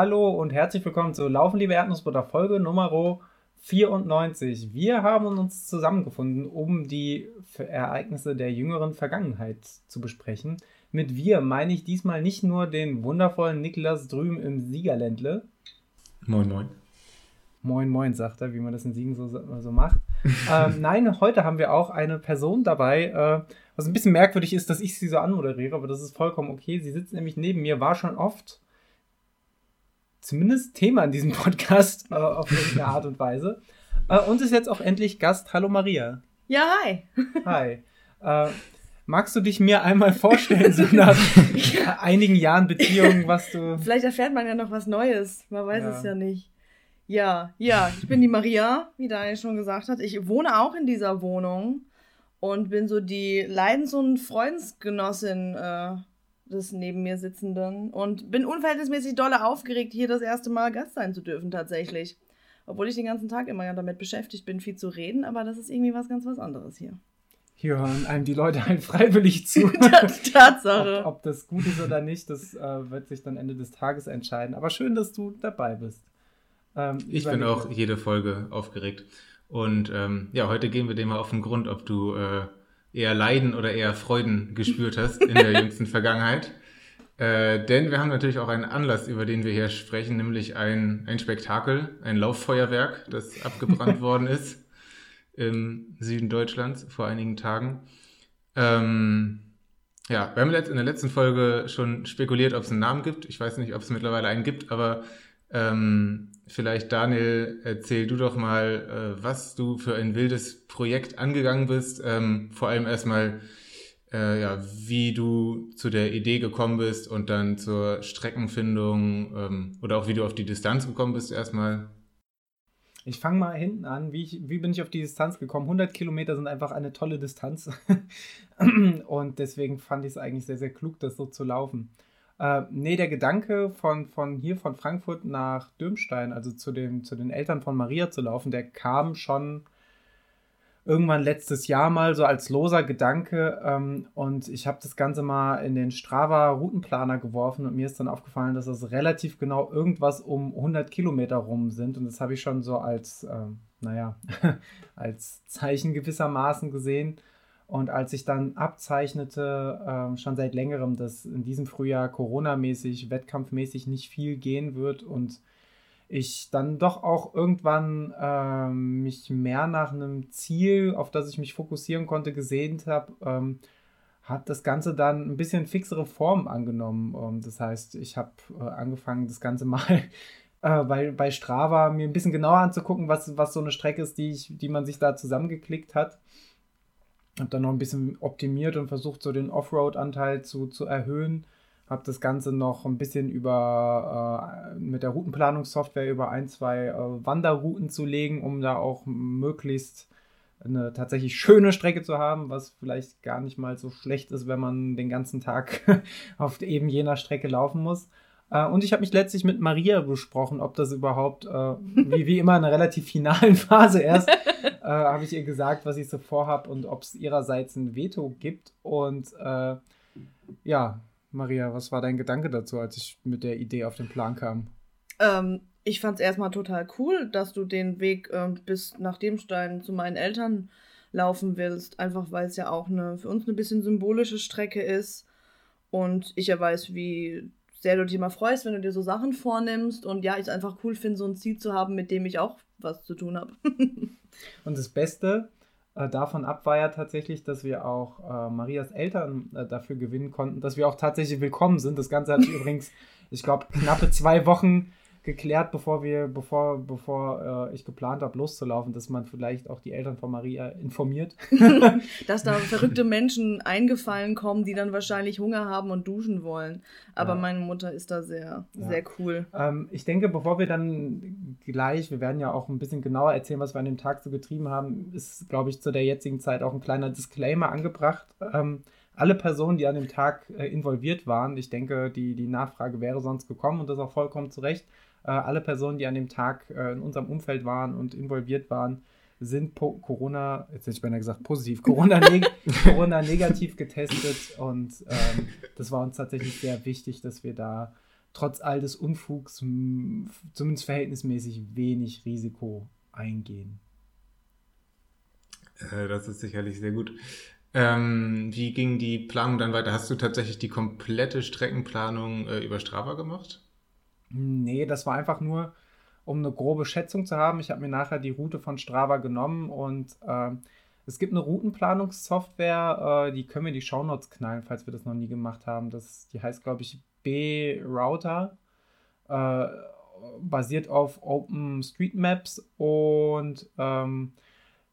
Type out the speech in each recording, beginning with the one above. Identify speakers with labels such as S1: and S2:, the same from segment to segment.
S1: Hallo und herzlich willkommen zu Laufen, liebe Erdnussbutter, Folge Nummer 94. Wir haben uns zusammengefunden, um die Ereignisse der jüngeren Vergangenheit zu besprechen. Mit wir meine ich diesmal nicht nur den wundervollen Niklas drüben im Siegerländle.
S2: Moin, moin.
S1: Moin, moin, sagt er, wie man das in Siegen so, so macht. ähm, nein, heute haben wir auch eine Person dabei, äh, was ein bisschen merkwürdig ist, dass ich sie so anmoderiere, aber das ist vollkommen okay. Sie sitzt nämlich neben mir, war schon oft zumindest Thema in diesem Podcast äh, auf irgendeine Art und Weise. Äh, und ist jetzt auch endlich Gast. Hallo Maria.
S3: Ja, hi.
S1: Hi. Äh, magst du dich mir einmal vorstellen, so nach einigen Jahren Beziehung, was du.
S3: Vielleicht erfährt man ja noch was Neues. Man weiß ja. es ja nicht. Ja, ja, ich bin die Maria, wie Daniel schon gesagt hat. Ich wohne auch in dieser Wohnung und bin so die Leidens- und Freundesgenossin äh, des neben mir sitzenden und bin unverhältnismäßig dolle aufgeregt, hier das erste Mal Gast sein zu dürfen, tatsächlich. Obwohl ich den ganzen Tag immer ja damit beschäftigt bin, viel zu reden, aber das ist irgendwie was ganz was anderes hier.
S1: Hier hören einem die Leute halt freiwillig zu.
S3: Tatsache.
S1: ob, ob, das gut ist oder nicht, das äh, wird sich dann Ende des Tages entscheiden. Aber schön, dass du dabei bist.
S2: Ähm, ich bin auch jede Folge aufgeregt. Und ähm, ja, heute gehen wir dem mal auf den Grund, ob du äh, eher Leiden oder eher Freuden gespürt hast in der jüngsten Vergangenheit. Äh, denn wir haben natürlich auch einen Anlass, über den wir hier sprechen, nämlich ein, ein Spektakel, ein Lauffeuerwerk, das abgebrannt worden ist im Süden Deutschlands vor einigen Tagen. Ähm, ja, wir haben in der letzten Folge schon spekuliert, ob es einen Namen gibt. Ich weiß nicht, ob es mittlerweile einen gibt, aber ähm, vielleicht, Daniel, erzähl du doch mal, äh, was du für ein wildes Projekt angegangen bist. Ähm, vor allem erstmal, äh, ja, wie du zu der Idee gekommen bist und dann zur Streckenfindung ähm, oder auch wie du auf die Distanz gekommen bist erstmal.
S1: Ich fange mal hinten an. Wie, ich, wie bin ich auf die Distanz gekommen? 100 Kilometer sind einfach eine tolle Distanz. und deswegen fand ich es eigentlich sehr, sehr klug, das so zu laufen. Äh, nee, der Gedanke von, von hier, von Frankfurt nach Dürmstein, also zu, dem, zu den Eltern von Maria zu laufen, der kam schon irgendwann letztes Jahr mal so als loser Gedanke. Ähm, und ich habe das Ganze mal in den Strava Routenplaner geworfen und mir ist dann aufgefallen, dass das relativ genau irgendwas um 100 Kilometer rum sind. Und das habe ich schon so als, äh, naja, als Zeichen gewissermaßen gesehen und als ich dann abzeichnete, äh, schon seit längerem, dass in diesem Frühjahr Corona-mäßig, wettkampfmäßig nicht viel gehen wird und ich dann doch auch irgendwann äh, mich mehr nach einem Ziel, auf das ich mich fokussieren konnte, gesehnt habe, ähm, hat das Ganze dann ein bisschen fixere Form angenommen. Ähm, das heißt, ich habe äh, angefangen, das Ganze mal äh, bei, bei Strava mir ein bisschen genauer anzugucken, was, was so eine Strecke ist, die, ich, die man sich da zusammengeklickt hat habe dann noch ein bisschen optimiert und versucht, so den Offroad-Anteil zu, zu erhöhen. Habe das Ganze noch ein bisschen über äh, mit der Routenplanungssoftware über ein, zwei äh, Wanderrouten zu legen, um da auch möglichst eine tatsächlich schöne Strecke zu haben, was vielleicht gar nicht mal so schlecht ist, wenn man den ganzen Tag auf eben jener Strecke laufen muss. Äh, und ich habe mich letztlich mit Maria besprochen, ob das überhaupt, äh, wie, wie immer in einer relativ finalen Phase erst, äh, habe ich ihr gesagt, was ich so vorhabe und ob es ihrerseits ein Veto gibt. Und äh, ja, Maria, was war dein Gedanke dazu, als ich mit der Idee auf den Plan kam?
S3: Ähm, ich fand es erstmal total cool, dass du den Weg äh, bis nach Demstein zu meinen Eltern laufen willst, einfach weil es ja auch eine, für uns eine bisschen symbolische Strecke ist. Und ich ja weiß, wie sehr du dich immer freust, wenn du dir so Sachen vornimmst. Und ja, ich es einfach cool finde, so ein Ziel zu haben, mit dem ich auch was zu tun habe.
S1: und das Beste äh, davon ab war ja tatsächlich, dass wir auch äh, Marias Eltern äh, dafür gewinnen konnten, dass wir auch tatsächlich willkommen sind. Das Ganze hat übrigens, ich glaube, knappe zwei Wochen geklärt, bevor wir, bevor, bevor äh, ich geplant habe, loszulaufen, dass man vielleicht auch die Eltern von Maria informiert.
S3: dass da verrückte Menschen eingefallen kommen, die dann wahrscheinlich Hunger haben und duschen wollen. Aber ja. meine Mutter ist da sehr, ja. sehr cool.
S1: Ähm, ich denke, bevor wir dann gleich, wir werden ja auch ein bisschen genauer erzählen, was wir an dem Tag so getrieben haben, ist, glaube ich, zu der jetzigen Zeit auch ein kleiner Disclaimer angebracht. Ähm, alle Personen, die an dem Tag äh, involviert waren, ich denke, die, die Nachfrage wäre sonst gekommen und das auch vollkommen zu Recht, alle Personen, die an dem Tag äh, in unserem Umfeld waren und involviert waren, sind po Corona, jetzt hätte ich beinahe gesagt positiv, Corona, neg Corona negativ getestet und ähm, das war uns tatsächlich sehr wichtig, dass wir da trotz all des Unfugs zumindest verhältnismäßig wenig Risiko eingehen.
S2: Äh, das ist sicherlich sehr gut. Ähm, wie ging die Planung dann weiter? Hast du tatsächlich die komplette Streckenplanung äh, über Strava gemacht?
S1: Nee, das war einfach nur, um eine grobe Schätzung zu haben. Ich habe mir nachher die Route von Strava genommen und äh, es gibt eine Routenplanungssoftware, äh, die können wir in die Shownotes knallen, falls wir das noch nie gemacht haben. Das, die heißt, glaube ich, B-Router. Äh, basiert auf OpenStreetMaps und ähm,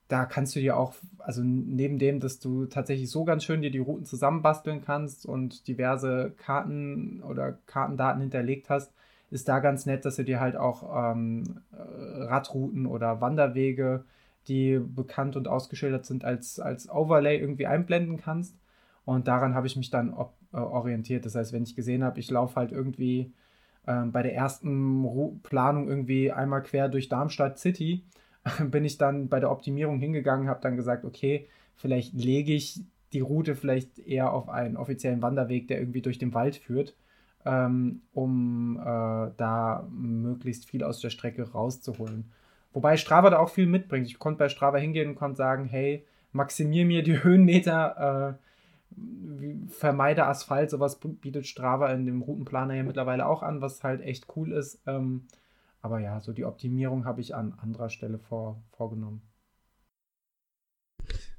S1: da kannst du dir auch, also neben dem, dass du tatsächlich so ganz schön dir die Routen zusammenbasteln kannst und diverse Karten oder Kartendaten hinterlegt hast, ist da ganz nett, dass du dir halt auch ähm, Radrouten oder Wanderwege, die bekannt und ausgeschildert sind, als, als Overlay irgendwie einblenden kannst. Und daran habe ich mich dann äh, orientiert. Das heißt, wenn ich gesehen habe, ich laufe halt irgendwie äh, bei der ersten Ru Planung irgendwie einmal quer durch Darmstadt City, bin ich dann bei der Optimierung hingegangen, habe dann gesagt, okay, vielleicht lege ich die Route vielleicht eher auf einen offiziellen Wanderweg, der irgendwie durch den Wald führt, ähm, um äh, da möglichst viel aus der Strecke rauszuholen. Wobei Strava da auch viel mitbringt. Ich konnte bei Strava hingehen und konnte sagen, hey, maximier mir die Höhenmeter, äh, vermeide Asphalt, sowas bietet Strava in dem Routenplaner ja mittlerweile auch an, was halt echt cool ist. Ähm, aber ja, so die Optimierung habe ich an anderer Stelle vor, vorgenommen.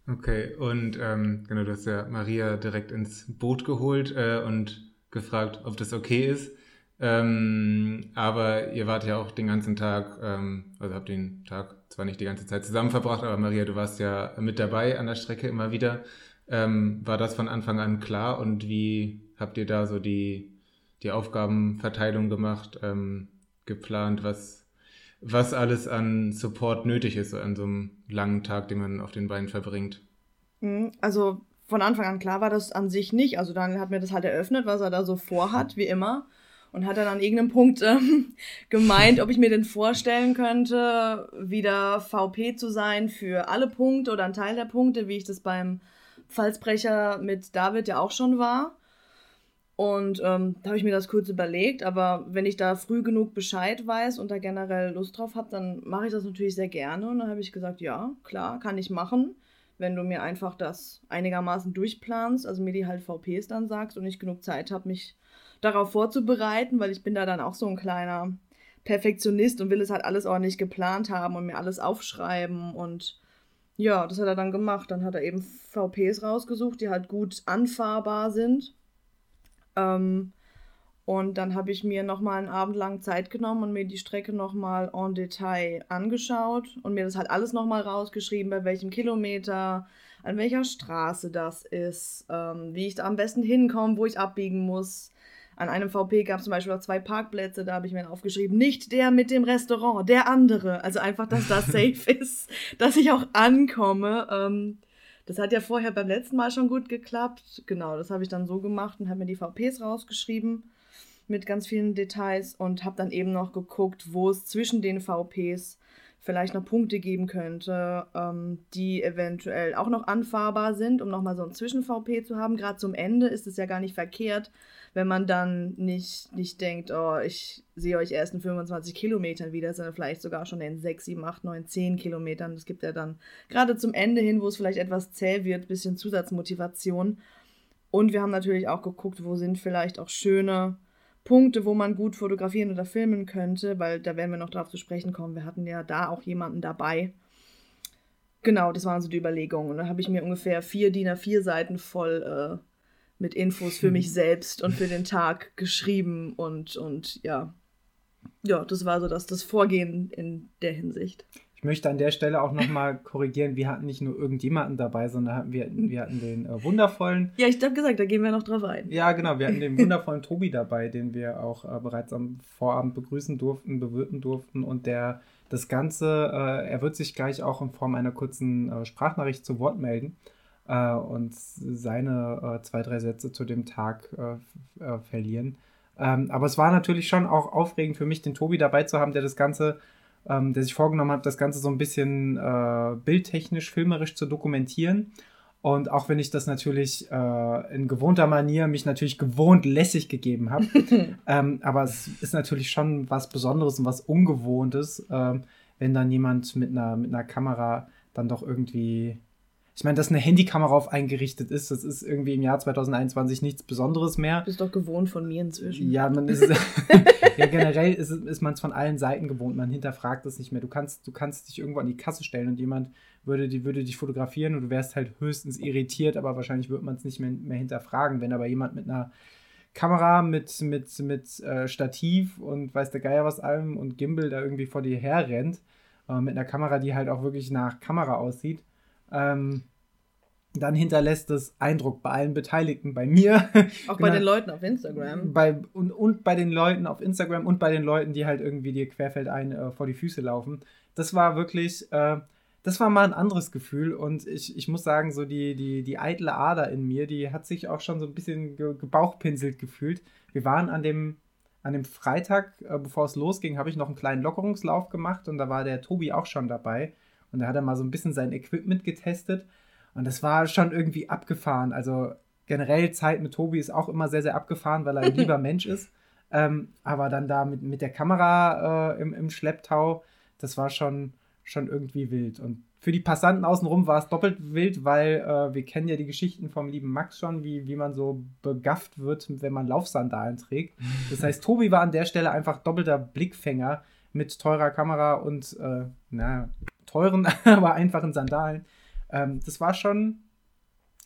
S2: Okay, und ähm, genau, du hast ja Maria direkt ins Boot geholt äh, und gefragt, ob das okay ist. Ähm, aber ihr wart ja auch den ganzen Tag, ähm, also habt den Tag zwar nicht die ganze Zeit zusammen verbracht, aber Maria, du warst ja mit dabei an der Strecke immer wieder. Ähm, war das von Anfang an klar und wie habt ihr da so die, die Aufgabenverteilung gemacht? Ähm, geplant, was, was alles an Support nötig ist an so einem langen Tag, den man auf den Beinen verbringt.
S3: Mhm, also von Anfang an klar war das an sich nicht. Also Daniel hat mir das halt eröffnet, was er da so vorhat, wie immer. Und hat dann an irgendeinem Punkt ähm, gemeint, ob ich mir denn vorstellen könnte, wieder VP zu sein für alle Punkte oder einen Teil der Punkte, wie ich das beim Pfalzbrecher mit David ja auch schon war. Und ähm, da habe ich mir das kurz überlegt, aber wenn ich da früh genug Bescheid weiß und da generell Lust drauf habe, dann mache ich das natürlich sehr gerne. Und dann habe ich gesagt, ja, klar, kann ich machen, wenn du mir einfach das einigermaßen durchplanst, also mir die halt VPs dann sagst und ich genug Zeit habe, mich darauf vorzubereiten, weil ich bin da dann auch so ein kleiner Perfektionist und will es halt alles ordentlich geplant haben und mir alles aufschreiben und ja, das hat er dann gemacht. Dann hat er eben VPs rausgesucht, die halt gut anfahrbar sind ähm, und dann habe ich mir nochmal einen Abend lang Zeit genommen und mir die Strecke nochmal en Detail angeschaut und mir das halt alles nochmal rausgeschrieben, bei welchem Kilometer, an welcher Straße das ist, ähm, wie ich da am besten hinkomme, wo ich abbiegen muss. An einem VP gab es zum Beispiel auch zwei Parkplätze, da habe ich mir aufgeschrieben, nicht der mit dem Restaurant, der andere. Also einfach, dass das safe ist, dass ich auch ankomme. Ähm, das hat ja vorher beim letzten Mal schon gut geklappt. Genau, das habe ich dann so gemacht und habe mir die VPs rausgeschrieben mit ganz vielen Details und habe dann eben noch geguckt, wo es zwischen den VPs vielleicht noch Punkte geben könnte, ähm, die eventuell auch noch anfahrbar sind, um nochmal so ein Zwischen-VP zu haben. Gerade zum Ende ist es ja gar nicht verkehrt, wenn man dann nicht, nicht denkt, oh, ich sehe euch erst in 25 Kilometern wieder, sondern vielleicht sogar schon in 6, 7, 8, 9, 10 Kilometern. Das gibt ja dann gerade zum Ende hin, wo es vielleicht etwas zäh wird, ein bisschen Zusatzmotivation. Und wir haben natürlich auch geguckt, wo sind vielleicht auch schöne Punkte, wo man gut fotografieren oder filmen könnte, weil da werden wir noch drauf zu sprechen kommen. Wir hatten ja da auch jemanden dabei. Genau, das waren so die Überlegungen. Und dann habe ich mir ungefähr vier DIN A4 Seiten voll äh, mit Infos für mich selbst und für den Tag geschrieben und, und ja. Ja, das war so das, das Vorgehen in der Hinsicht.
S1: Ich möchte an der Stelle auch nochmal korrigieren, wir hatten nicht nur irgendjemanden dabei, sondern wir, wir hatten den äh, wundervollen.
S3: Ja, ich habe gesagt, da gehen wir noch drauf ein.
S1: Ja, genau, wir hatten den wundervollen Tobi dabei, den wir auch äh, bereits am Vorabend begrüßen durften, bewirten durften und der das Ganze, äh, er wird sich gleich auch in Form einer kurzen äh, Sprachnachricht zu Wort melden äh, und seine äh, zwei, drei Sätze zu dem Tag verlieren. Ähm, aber es war natürlich schon auch aufregend für mich, den Tobi dabei zu haben, der das Ganze, ähm, der sich vorgenommen hat, das Ganze so ein bisschen äh, bildtechnisch, filmerisch zu dokumentieren. Und auch wenn ich das natürlich äh, in gewohnter Manier mich natürlich gewohnt lässig gegeben habe, ähm, aber es ist natürlich schon was Besonderes und was Ungewohntes, ähm, wenn dann jemand mit einer, mit einer Kamera dann doch irgendwie ich meine, dass eine Handykamera auf eingerichtet ist, das ist irgendwie im Jahr 2021 nichts Besonderes mehr.
S3: Du bist doch gewohnt von mir inzwischen.
S1: Ja, man ist, ja generell ist, ist man es von allen Seiten gewohnt. Man hinterfragt es nicht mehr. Du kannst, du kannst dich irgendwo an die Kasse stellen und jemand würde, die, würde dich fotografieren und du wärst halt höchstens irritiert, aber wahrscheinlich würde man es nicht mehr, mehr hinterfragen. Wenn aber jemand mit einer Kamera mit, mit, mit äh, Stativ und weiß der Geier was allem und Gimbal da irgendwie vor dir her rennt, äh, mit einer Kamera, die halt auch wirklich nach Kamera aussieht, ähm, dann hinterlässt es Eindruck bei allen Beteiligten, bei mir.
S3: Auch genau, bei den Leuten auf Instagram.
S1: Bei, und, und bei den Leuten auf Instagram und bei den Leuten, die halt irgendwie dir querfeldein äh, vor die Füße laufen. Das war wirklich, äh, das war mal ein anderes Gefühl und ich, ich muss sagen, so die, die, die eitle Ader in mir, die hat sich auch schon so ein bisschen ge gebauchpinselt gefühlt. Wir waren an dem, an dem Freitag, äh, bevor es losging, habe ich noch einen kleinen Lockerungslauf gemacht und da war der Tobi auch schon dabei. Und da hat er mal so ein bisschen sein Equipment getestet. Und das war schon irgendwie abgefahren. Also generell Zeit mit Tobi ist auch immer sehr, sehr abgefahren, weil er ein lieber Mensch ist. Ähm, aber dann da mit, mit der Kamera äh, im, im Schlepptau, das war schon, schon irgendwie wild. Und für die Passanten außenrum war es doppelt wild, weil äh, wir kennen ja die Geschichten vom lieben Max schon, wie, wie man so begafft wird, wenn man Laufsandalen trägt. Das heißt, Tobi war an der Stelle einfach doppelter Blickfänger mit teurer Kamera und, äh, na, teuren, aber einfachen Sandalen. Ähm, das war schon,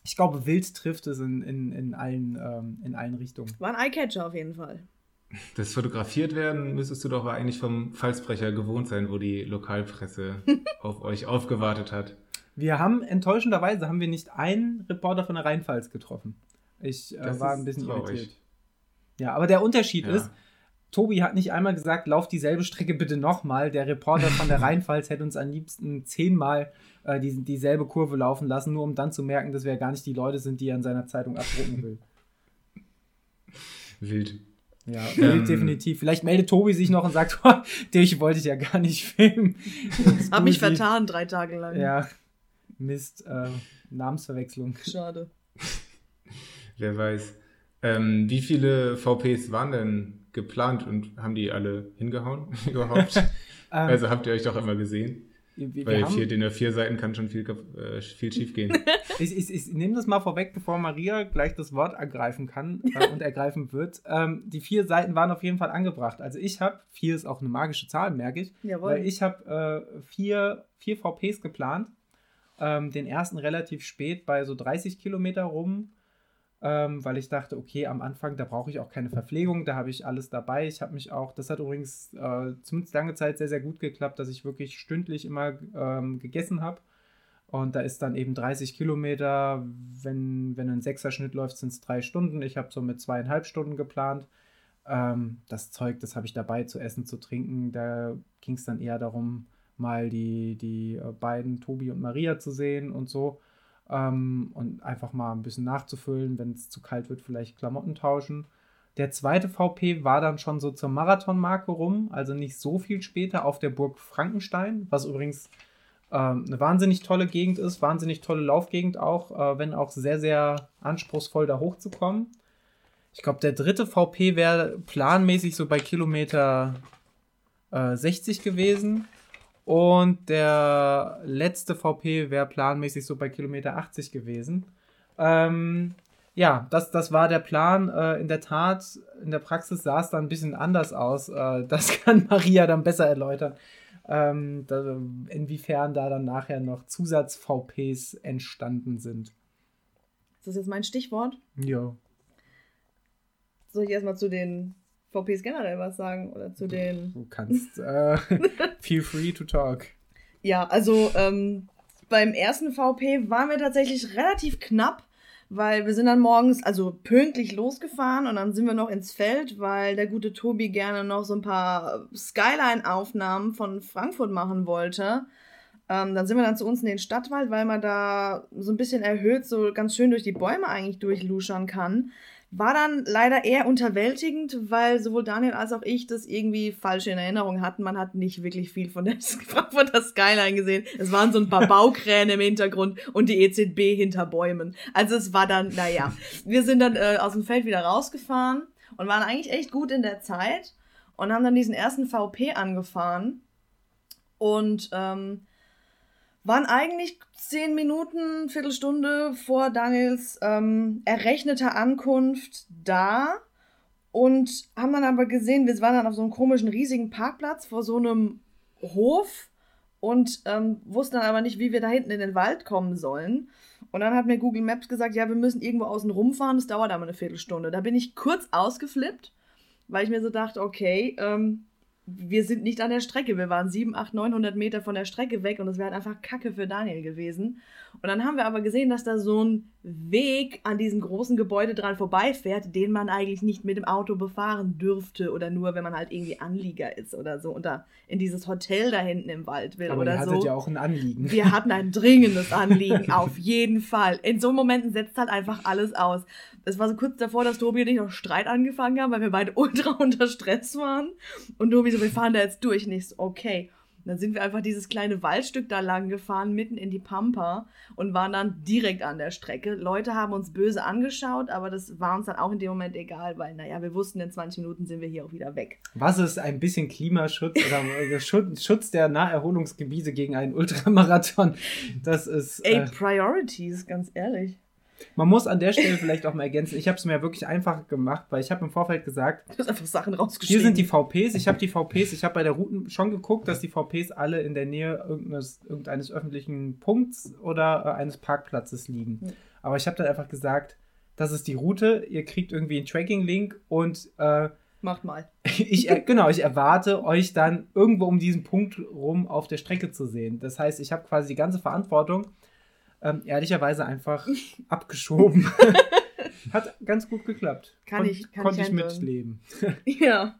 S1: ich glaube, wild trifft es in, in, in, allen, ähm, in allen Richtungen.
S3: War ein Eyecatcher auf jeden Fall.
S2: Das fotografiert werden müsstest du doch eigentlich vom Falsbrecher gewohnt sein, wo die Lokalpresse auf euch aufgewartet hat.
S1: Wir haben enttäuschenderweise haben wir nicht einen Reporter von der Rheinpfalz getroffen. Ich äh, war ein bisschen traurig. irritiert. Ja, aber der Unterschied ja. ist, Tobi hat nicht einmal gesagt, lauf dieselbe Strecke bitte nochmal. Der Reporter von der Rheinpfalz hätte uns am liebsten zehnmal äh, die, dieselbe Kurve laufen lassen, nur um dann zu merken, dass wir gar nicht die Leute sind, die er in seiner Zeitung abdrucken will.
S2: Wild.
S1: Ja, wild ähm, definitiv. Vielleicht meldet Tobi sich noch und sagt, dich wollte ich ja gar nicht filmen.
S3: Hab mich vertan drei Tage lang.
S1: Ja, Mist, äh, Namensverwechslung.
S3: Schade.
S2: Wer weiß. Ähm, wie viele VPs waren denn geplant und haben die alle hingehauen überhaupt? Ähm, also habt ihr euch doch immer gesehen? Wir, Weil vier DIN vier Seiten kann schon viel, äh, viel schief gehen.
S1: ich, ich, ich nehme das mal vorweg, bevor Maria gleich das Wort ergreifen kann äh, und ergreifen wird. Ähm, die vier Seiten waren auf jeden Fall angebracht. Also ich habe, vier ist auch eine magische Zahl, merke ich. Jawohl. Weil ich habe äh, vier, vier VPs geplant. Ähm, den ersten relativ spät bei so 30 Kilometer rum ähm, weil ich dachte, okay, am Anfang, da brauche ich auch keine Verpflegung, da habe ich alles dabei. Ich habe mich auch, das hat übrigens äh, zumindest lange Zeit sehr, sehr gut geklappt, dass ich wirklich stündlich immer ähm, gegessen habe. Und da ist dann eben 30 Kilometer, wenn, wenn ein Sechserschnitt läuft, sind es drei Stunden. Ich habe so mit zweieinhalb Stunden geplant. Ähm, das Zeug, das habe ich dabei zu essen, zu trinken. Da ging es dann eher darum, mal die, die äh, beiden, Tobi und Maria, zu sehen und so ähm, und einfach mal ein bisschen nachzufüllen, wenn es zu kalt wird, vielleicht Klamotten tauschen. Der zweite VP war dann schon so zur Marathonmarke rum, also nicht so viel später auf der Burg Frankenstein, was übrigens ähm, eine wahnsinnig tolle Gegend ist, wahnsinnig tolle Laufgegend auch, äh, wenn auch sehr, sehr anspruchsvoll da hochzukommen. Ich glaube, der dritte VP wäre planmäßig so bei Kilometer äh, 60 gewesen. Und der letzte VP wäre planmäßig so bei Kilometer 80 gewesen. Ähm, ja, das, das war der Plan. Äh, in der Tat, in der Praxis sah es dann ein bisschen anders aus. Äh, das kann Maria dann besser erläutern. Ähm, da, inwiefern da dann nachher noch Zusatz-VPs entstanden sind.
S3: Ist das jetzt mein Stichwort?
S1: Ja.
S3: Soll ich erstmal zu den VPs generell was sagen oder zu den.
S1: Du kannst. Äh, feel free to talk.
S3: Ja, also ähm, beim ersten VP waren wir tatsächlich relativ knapp, weil wir sind dann morgens also pünktlich losgefahren und dann sind wir noch ins Feld, weil der gute Tobi gerne noch so ein paar Skyline-Aufnahmen von Frankfurt machen wollte. Ähm, dann sind wir dann zu uns in den Stadtwald, weil man da so ein bisschen erhöht so ganz schön durch die Bäume eigentlich durchluschern kann. War dann leider eher unterwältigend, weil sowohl Daniel als auch ich das irgendwie falsch in Erinnerung hatten. Man hat nicht wirklich viel von der Frankfurter Skyline gesehen. Es waren so ein paar Baukräne im Hintergrund und die EZB hinter Bäumen. Also es war dann, naja. Wir sind dann äh, aus dem Feld wieder rausgefahren und waren eigentlich echt gut in der Zeit und haben dann diesen ersten VP angefahren und ähm, waren eigentlich zehn Minuten, Viertelstunde vor Daniels ähm, errechneter Ankunft da und haben dann aber gesehen, wir waren dann auf so einem komischen riesigen Parkplatz vor so einem Hof und ähm, wussten dann aber nicht, wie wir da hinten in den Wald kommen sollen. Und dann hat mir Google Maps gesagt, ja, wir müssen irgendwo außen rumfahren, das dauert aber eine Viertelstunde. Da bin ich kurz ausgeflippt, weil ich mir so dachte, okay, ähm, wir sind nicht an der Strecke. Wir waren 7, 8, 900 Meter von der Strecke weg und es wäre halt einfach Kacke für Daniel gewesen. Und dann haben wir aber gesehen, dass da so ein Weg an diesem großen Gebäude dran vorbeifährt, den man eigentlich nicht mit dem Auto befahren dürfte oder nur, wenn man halt irgendwie Anlieger ist oder so und da in dieses Hotel da hinten im Wald will aber oder ihr hattet
S1: ja auch ein Anliegen.
S3: Wir hatten ein dringendes Anliegen, auf jeden Fall. In so Momenten setzt halt einfach alles aus es war so kurz davor, dass Tobi und ich noch Streit angefangen haben, weil wir beide ultra unter Stress waren. Und Tobi so, wir fahren da jetzt durch. Nicht so, okay. Und dann sind wir einfach dieses kleine Waldstück da lang gefahren, mitten in die Pampa und waren dann direkt an der Strecke. Leute haben uns böse angeschaut, aber das war uns dann auch in dem Moment egal, weil, naja, wir wussten, in 20 Minuten sind wir hier auch wieder weg.
S1: Was ist ein bisschen Klimaschutz oder Schutz der Naherholungsgebiete gegen einen Ultramarathon? Das ist.
S3: Ey, äh, Priorities, ganz ehrlich.
S1: Man muss an der Stelle vielleicht auch mal ergänzen, ich habe es mir wirklich einfach gemacht, weil ich habe im Vorfeld gesagt,
S3: du hast einfach Sachen rausgeschrieben.
S1: Hier sind die VPs, ich habe die VPs, ich habe bei der Routen schon geguckt, dass die VPs alle in der Nähe irgendeines, irgendeines öffentlichen Punkts oder äh, eines Parkplatzes liegen. Mhm. Aber ich habe dann einfach gesagt, das ist die Route, ihr kriegt irgendwie einen Tracking-Link und äh,
S3: Macht mal.
S1: ich, genau, ich erwarte euch dann irgendwo um diesen Punkt rum auf der Strecke zu sehen. Das heißt, ich habe quasi die ganze Verantwortung ähm, ehrlicherweise einfach abgeschoben. Hat ganz gut geklappt.
S3: Kann Kon ich,
S1: kann konnte ich, ich mitleben.
S3: ja.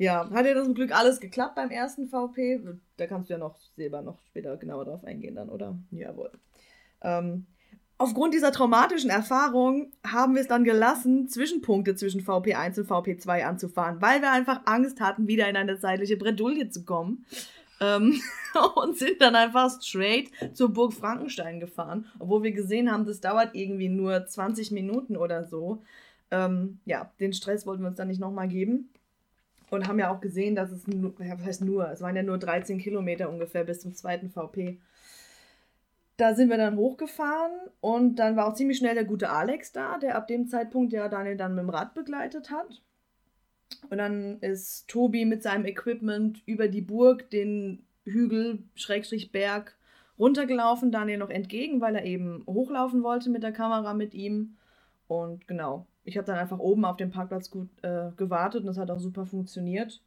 S3: Ja, hat ja zum Glück alles geklappt beim ersten VP. Da kannst du ja noch selber noch später genauer drauf eingehen dann, oder? Jawohl. Ähm, aufgrund dieser traumatischen Erfahrung haben wir es dann gelassen, Zwischenpunkte zwischen VP1 und VP2 anzufahren, weil wir einfach Angst hatten, wieder in eine zeitliche Bredouille zu kommen ähm, und sind dann einfach straight zur Burg Frankenstein gefahren, obwohl wir gesehen haben, das dauert irgendwie nur 20 Minuten oder so. Ähm, ja, den Stress wollten wir uns dann nicht nochmal geben. Und haben ja auch gesehen, dass es nur, was heißt nur, es waren ja nur 13 Kilometer ungefähr bis zum zweiten VP. Da sind wir dann hochgefahren und dann war auch ziemlich schnell der gute Alex da, der ab dem Zeitpunkt ja Daniel dann mit dem Rad begleitet hat. Und dann ist Tobi mit seinem Equipment über die Burg den Hügel, Schrägstrich Berg, runtergelaufen, Daniel noch entgegen, weil er eben hochlaufen wollte mit der Kamera mit ihm. Und genau, ich habe dann einfach oben auf dem Parkplatz gut äh, gewartet und das hat auch super funktioniert.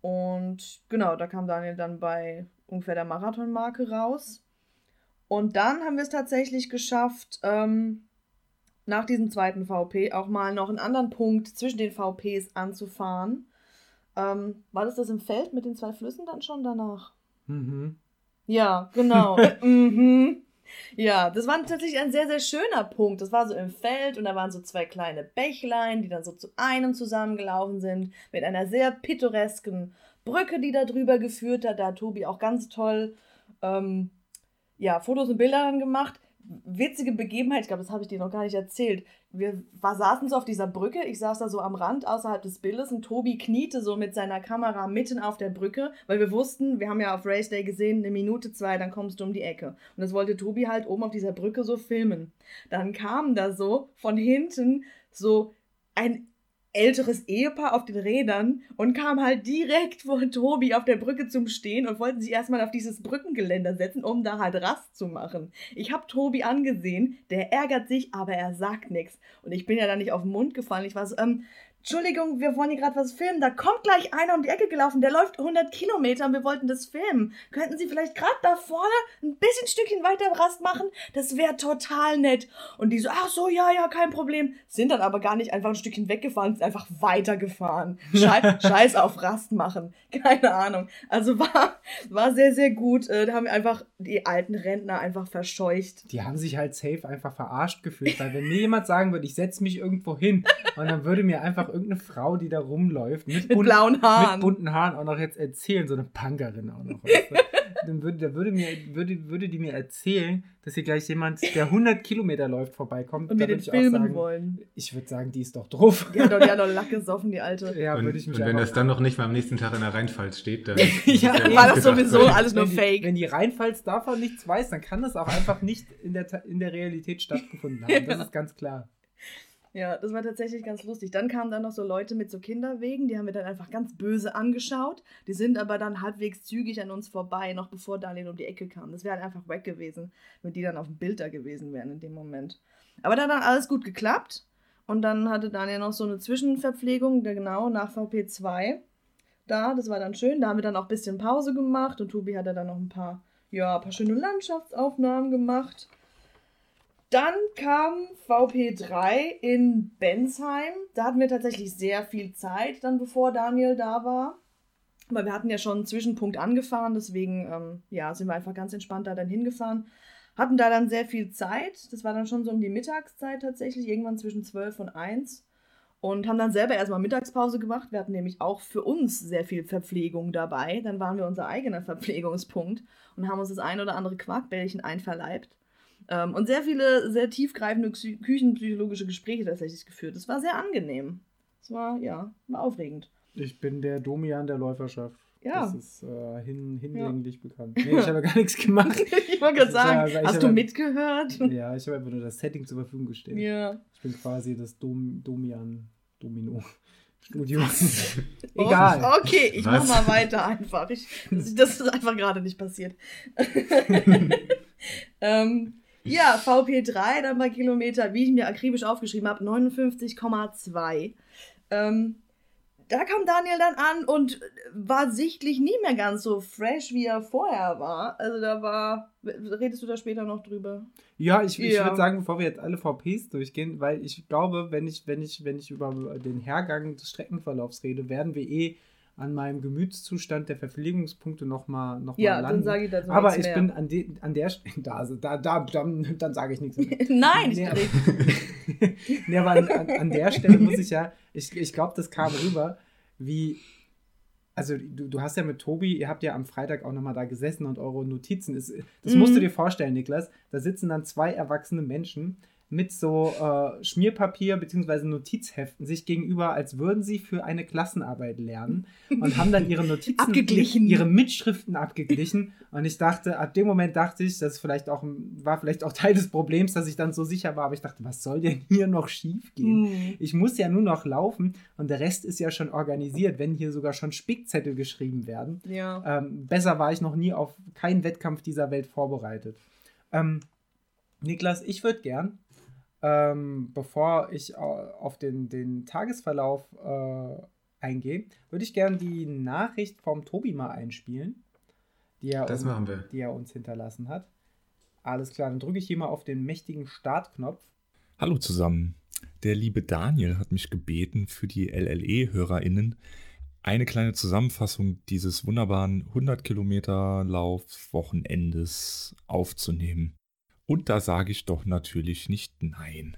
S3: Und genau, da kam Daniel dann bei ungefähr der Marathonmarke raus. Und dann haben wir es tatsächlich geschafft, ähm, nach diesem zweiten VP auch mal noch einen anderen Punkt zwischen den VPs anzufahren. Ähm, war das das im Feld mit den zwei Flüssen dann schon danach? Mhm. Ja, genau. mhm. Ja, das war tatsächlich ein sehr, sehr schöner Punkt. Das war so im Feld und da waren so zwei kleine Bächlein, die dann so zu einem zusammengelaufen sind, mit einer sehr pittoresken Brücke, die da drüber geführt hat. Da hat Tobi auch ganz toll ähm, ja, Fotos und Bilder dann gemacht witzige Begebenheit, ich glaube, das habe ich dir noch gar nicht erzählt. Wir war, saßen so auf dieser Brücke, ich saß da so am Rand außerhalb des Bildes und Tobi kniete so mit seiner Kamera mitten auf der Brücke, weil wir wussten, wir haben ja auf Race Day gesehen, eine Minute, zwei, dann kommst du um die Ecke. Und das wollte Tobi halt oben auf dieser Brücke so filmen. Dann kam da so von hinten so ein älteres Ehepaar auf den Rädern und kam halt direkt vor Tobi auf der Brücke zum Stehen und wollten sich erstmal auf dieses Brückengeländer setzen, um da halt Rast zu machen. Ich habe Tobi angesehen, der ärgert sich, aber er sagt nichts. Und ich bin ja dann nicht auf den Mund gefallen. Ich war so, ähm, Entschuldigung, wir wollen hier gerade was filmen. Da kommt gleich einer um die Ecke gelaufen, der läuft 100 Kilometer und wir wollten das filmen. Könnten Sie vielleicht gerade da vorne ein bisschen Stückchen weiter Rast machen? Das wäre total nett. Und die so, ach so, ja, ja, kein Problem. Sind dann aber gar nicht einfach ein Stückchen weggefahren, sind einfach weitergefahren. Schei Scheiß auf Rast machen. Keine Ahnung. Also war, war sehr, sehr gut. Äh, da haben wir einfach die alten Rentner einfach verscheucht.
S1: Die haben sich halt safe einfach verarscht gefühlt, weil wenn mir jemand sagen würde, ich setze mich irgendwo hin und dann würde mir einfach irgendeine Frau, die da rumläuft, mit, mit blauen Haaren. Mit bunten Haaren auch noch jetzt erzählen, so eine Punkerin auch noch. dann würde, da würde, mir, würde, würde die mir erzählen, dass hier gleich jemand, der 100 Kilometer läuft, vorbeikommt. Und wir den filmen sagen, wollen. Ich würde sagen, die ist doch drauf.
S3: Die hat doch, die hat doch Lack gesoffen, die Alte.
S2: Ja,
S3: und,
S2: würde ich mich Und wenn das dann noch nicht mal am nächsten Tag in der Rheinpfalz steht, dann
S3: ja, war das sowieso sein. alles nur
S1: wenn
S3: Fake.
S1: Die, wenn die Rheinpfalz davon nichts weiß, dann kann das auch einfach nicht in der, in der Realität stattgefunden haben. Das ist ganz klar.
S3: Ja, das war tatsächlich ganz lustig. Dann kamen dann noch so Leute mit so Kinderwegen, die haben wir dann einfach ganz böse angeschaut. Die sind aber dann halbwegs zügig an uns vorbei, noch bevor Daniel um die Ecke kam. Das wäre halt einfach weg gewesen, wenn die dann auf dem Bild da gewesen wären in dem Moment. Aber dann hat alles gut geklappt. Und dann hatte Daniel noch so eine Zwischenverpflegung, genau nach VP2 da. Das war dann schön. Da haben wir dann auch ein bisschen Pause gemacht und Tobi hat dann noch ein paar, ja, ein paar schöne Landschaftsaufnahmen gemacht. Dann kam VP3 in Bensheim. Da hatten wir tatsächlich sehr viel Zeit, dann bevor Daniel da war. Aber wir hatten ja schon einen Zwischenpunkt angefahren, deswegen ähm, ja, sind wir einfach ganz entspannt da dann hingefahren. Hatten da dann sehr viel Zeit. Das war dann schon so um die Mittagszeit tatsächlich, irgendwann zwischen 12 und 1. Und haben dann selber erstmal Mittagspause gemacht. Wir hatten nämlich auch für uns sehr viel Verpflegung dabei. Dann waren wir unser eigener Verpflegungspunkt und haben uns das ein oder andere Quarkbällchen einverleibt. Ähm, und sehr viele, sehr tiefgreifende küchenpsychologische Gespräche tatsächlich geführt. Das war sehr angenehm. Es war, ja, war aufregend.
S1: Ich bin der Domian der Läuferschaft. Ja. Das ist äh, hin, hinlänglich ja. bekannt. Nee, ich habe gar nichts gemacht.
S3: ich wollte gerade sagen, ja, hast du mitgehört?
S1: Ja, ich habe einfach nur das Setting zur Verfügung gestellt. Ja. Ich bin quasi das Dom, Domian Domino. Studio.
S3: Egal. Oh, okay, ich Was? mach mal weiter einfach. Ich, das ist einfach gerade nicht passiert. ähm, ja, VP3 dann bei Kilometer, wie ich mir akribisch aufgeschrieben habe, 59,2. Ähm, da kam Daniel dann an und war sichtlich nie mehr ganz so fresh, wie er vorher war. Also da war. Redest du da später noch drüber?
S1: Ja, ich, ich ja. würde sagen, bevor wir jetzt alle VPs durchgehen, weil ich glaube, wenn ich, wenn ich, wenn ich über den Hergang des Streckenverlaufs rede, werden wir eh an meinem Gemütszustand der Verpflegungspunkte nochmal noch ja, mal landen. dann sage ich dazu Aber ich mehr. bin an, de, an der Stelle, da, da, da, dann, dann sage ich nichts mehr.
S3: Nein, ich
S1: nee, nee, aber an, an, an, der Stelle muss ich ja, ich, ich glaube, das kam rüber, wie, also du, du hast ja mit Tobi, ihr habt ja am Freitag auch nochmal da gesessen und eure Notizen, ist, das mhm. musst du dir vorstellen, Niklas, da sitzen dann zwei erwachsene Menschen, mit so äh, Schmierpapier bzw. Notizheften sich gegenüber, als würden sie für eine Klassenarbeit lernen und haben dann ihre Notizen, abgeglichen. ihre Mitschriften abgeglichen. Und ich dachte, ab dem Moment dachte ich, das vielleicht auch, war vielleicht auch Teil des Problems, dass ich dann so sicher war, aber ich dachte, was soll denn hier noch schief gehen? Mhm. Ich muss ja nur noch laufen und der Rest ist ja schon organisiert, wenn hier sogar schon Spickzettel geschrieben werden. Ja. Ähm, besser war ich noch nie auf keinen Wettkampf dieser Welt vorbereitet. Ähm, Niklas, ich würde gern ähm, bevor ich auf den, den Tagesverlauf äh, eingehe, würde ich gerne die Nachricht vom Tobi mal einspielen, die er,
S2: das
S1: uns, die er uns hinterlassen hat. Alles klar, dann drücke ich hier mal auf den mächtigen Startknopf.
S4: Hallo zusammen. Der liebe Daniel hat mich gebeten, für die LLE-HörerInnen eine kleine Zusammenfassung dieses wunderbaren 100 Kilometer Lauf-Wochenendes aufzunehmen. Und da sage ich doch natürlich nicht nein.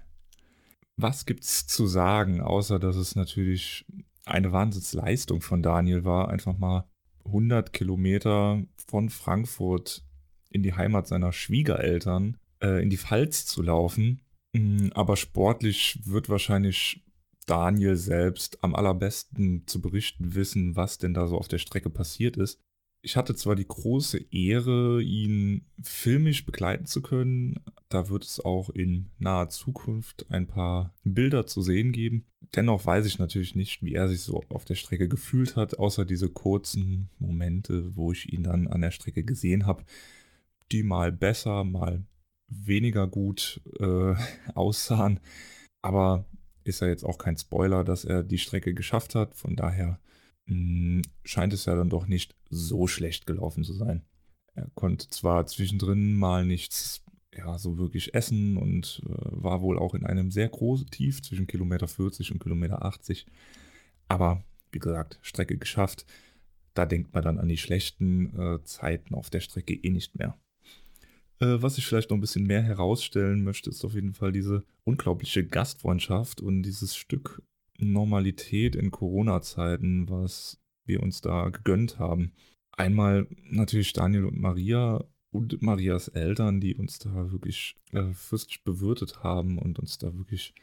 S4: Was gibt's zu sagen, außer dass es natürlich eine Wahnsinnsleistung von Daniel war, einfach mal 100 Kilometer von Frankfurt in die Heimat seiner Schwiegereltern äh, in die Pfalz zu laufen. Mm, aber sportlich wird wahrscheinlich Daniel selbst am allerbesten zu berichten wissen, was denn da so auf der Strecke passiert ist. Ich hatte zwar die große Ehre, ihn filmisch begleiten zu können. Da wird es auch in naher Zukunft ein paar Bilder zu sehen geben. Dennoch weiß ich natürlich nicht, wie er sich so auf der Strecke gefühlt hat, außer diese kurzen Momente, wo ich ihn dann an der Strecke gesehen habe, die mal besser, mal weniger gut äh, aussahen. Aber ist ja jetzt auch kein Spoiler, dass er die Strecke geschafft hat. Von daher scheint es ja dann doch nicht so schlecht gelaufen zu sein. Er konnte zwar zwischendrin mal nichts ja, so wirklich essen und äh, war wohl auch in einem sehr großen Tief zwischen Kilometer 40 und Kilometer 80. Aber wie gesagt, Strecke geschafft. Da denkt man dann an die schlechten äh, Zeiten auf der Strecke eh nicht mehr. Äh, was ich vielleicht noch ein bisschen mehr herausstellen möchte, ist auf jeden Fall diese unglaubliche Gastfreundschaft und dieses Stück Normalität in Corona-Zeiten, was wir uns da gegönnt haben. Einmal natürlich Daniel und Maria und Marias Eltern, die uns da wirklich äh, fürstlich bewirtet haben und uns da wirklich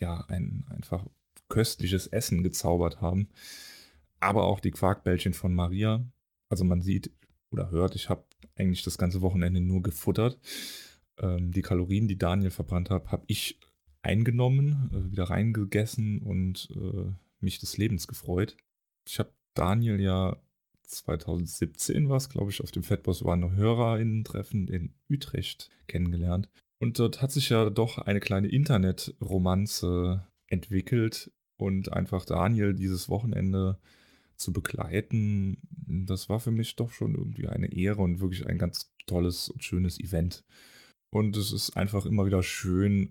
S4: ja ein einfach köstliches Essen gezaubert haben. Aber auch die Quarkbällchen von Maria. Also man sieht oder hört, ich habe eigentlich das ganze Wochenende nur gefuttert. Ähm, die Kalorien, die Daniel verbrannt hat, habe ich eingenommen, äh, wieder reingegessen und äh, mich des Lebens gefreut. Ich habe Daniel ja 2017 war es, glaube ich, auf dem Fatboss One HörerInnen-Treffen in Utrecht kennengelernt. Und dort hat sich ja doch eine kleine Internetromanze entwickelt und einfach Daniel dieses Wochenende zu begleiten, das war für mich doch schon irgendwie eine Ehre und wirklich ein ganz tolles und schönes Event. Und es ist einfach immer wieder schön,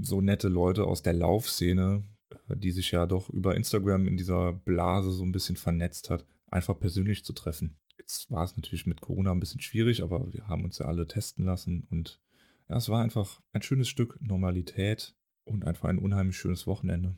S4: so nette Leute aus der Laufszene, die sich ja doch über Instagram in dieser Blase so ein bisschen vernetzt hat, einfach persönlich zu treffen. Jetzt war es natürlich mit Corona ein bisschen schwierig, aber wir haben uns ja alle testen lassen und ja, es war einfach ein schönes Stück Normalität und einfach ein unheimlich schönes Wochenende.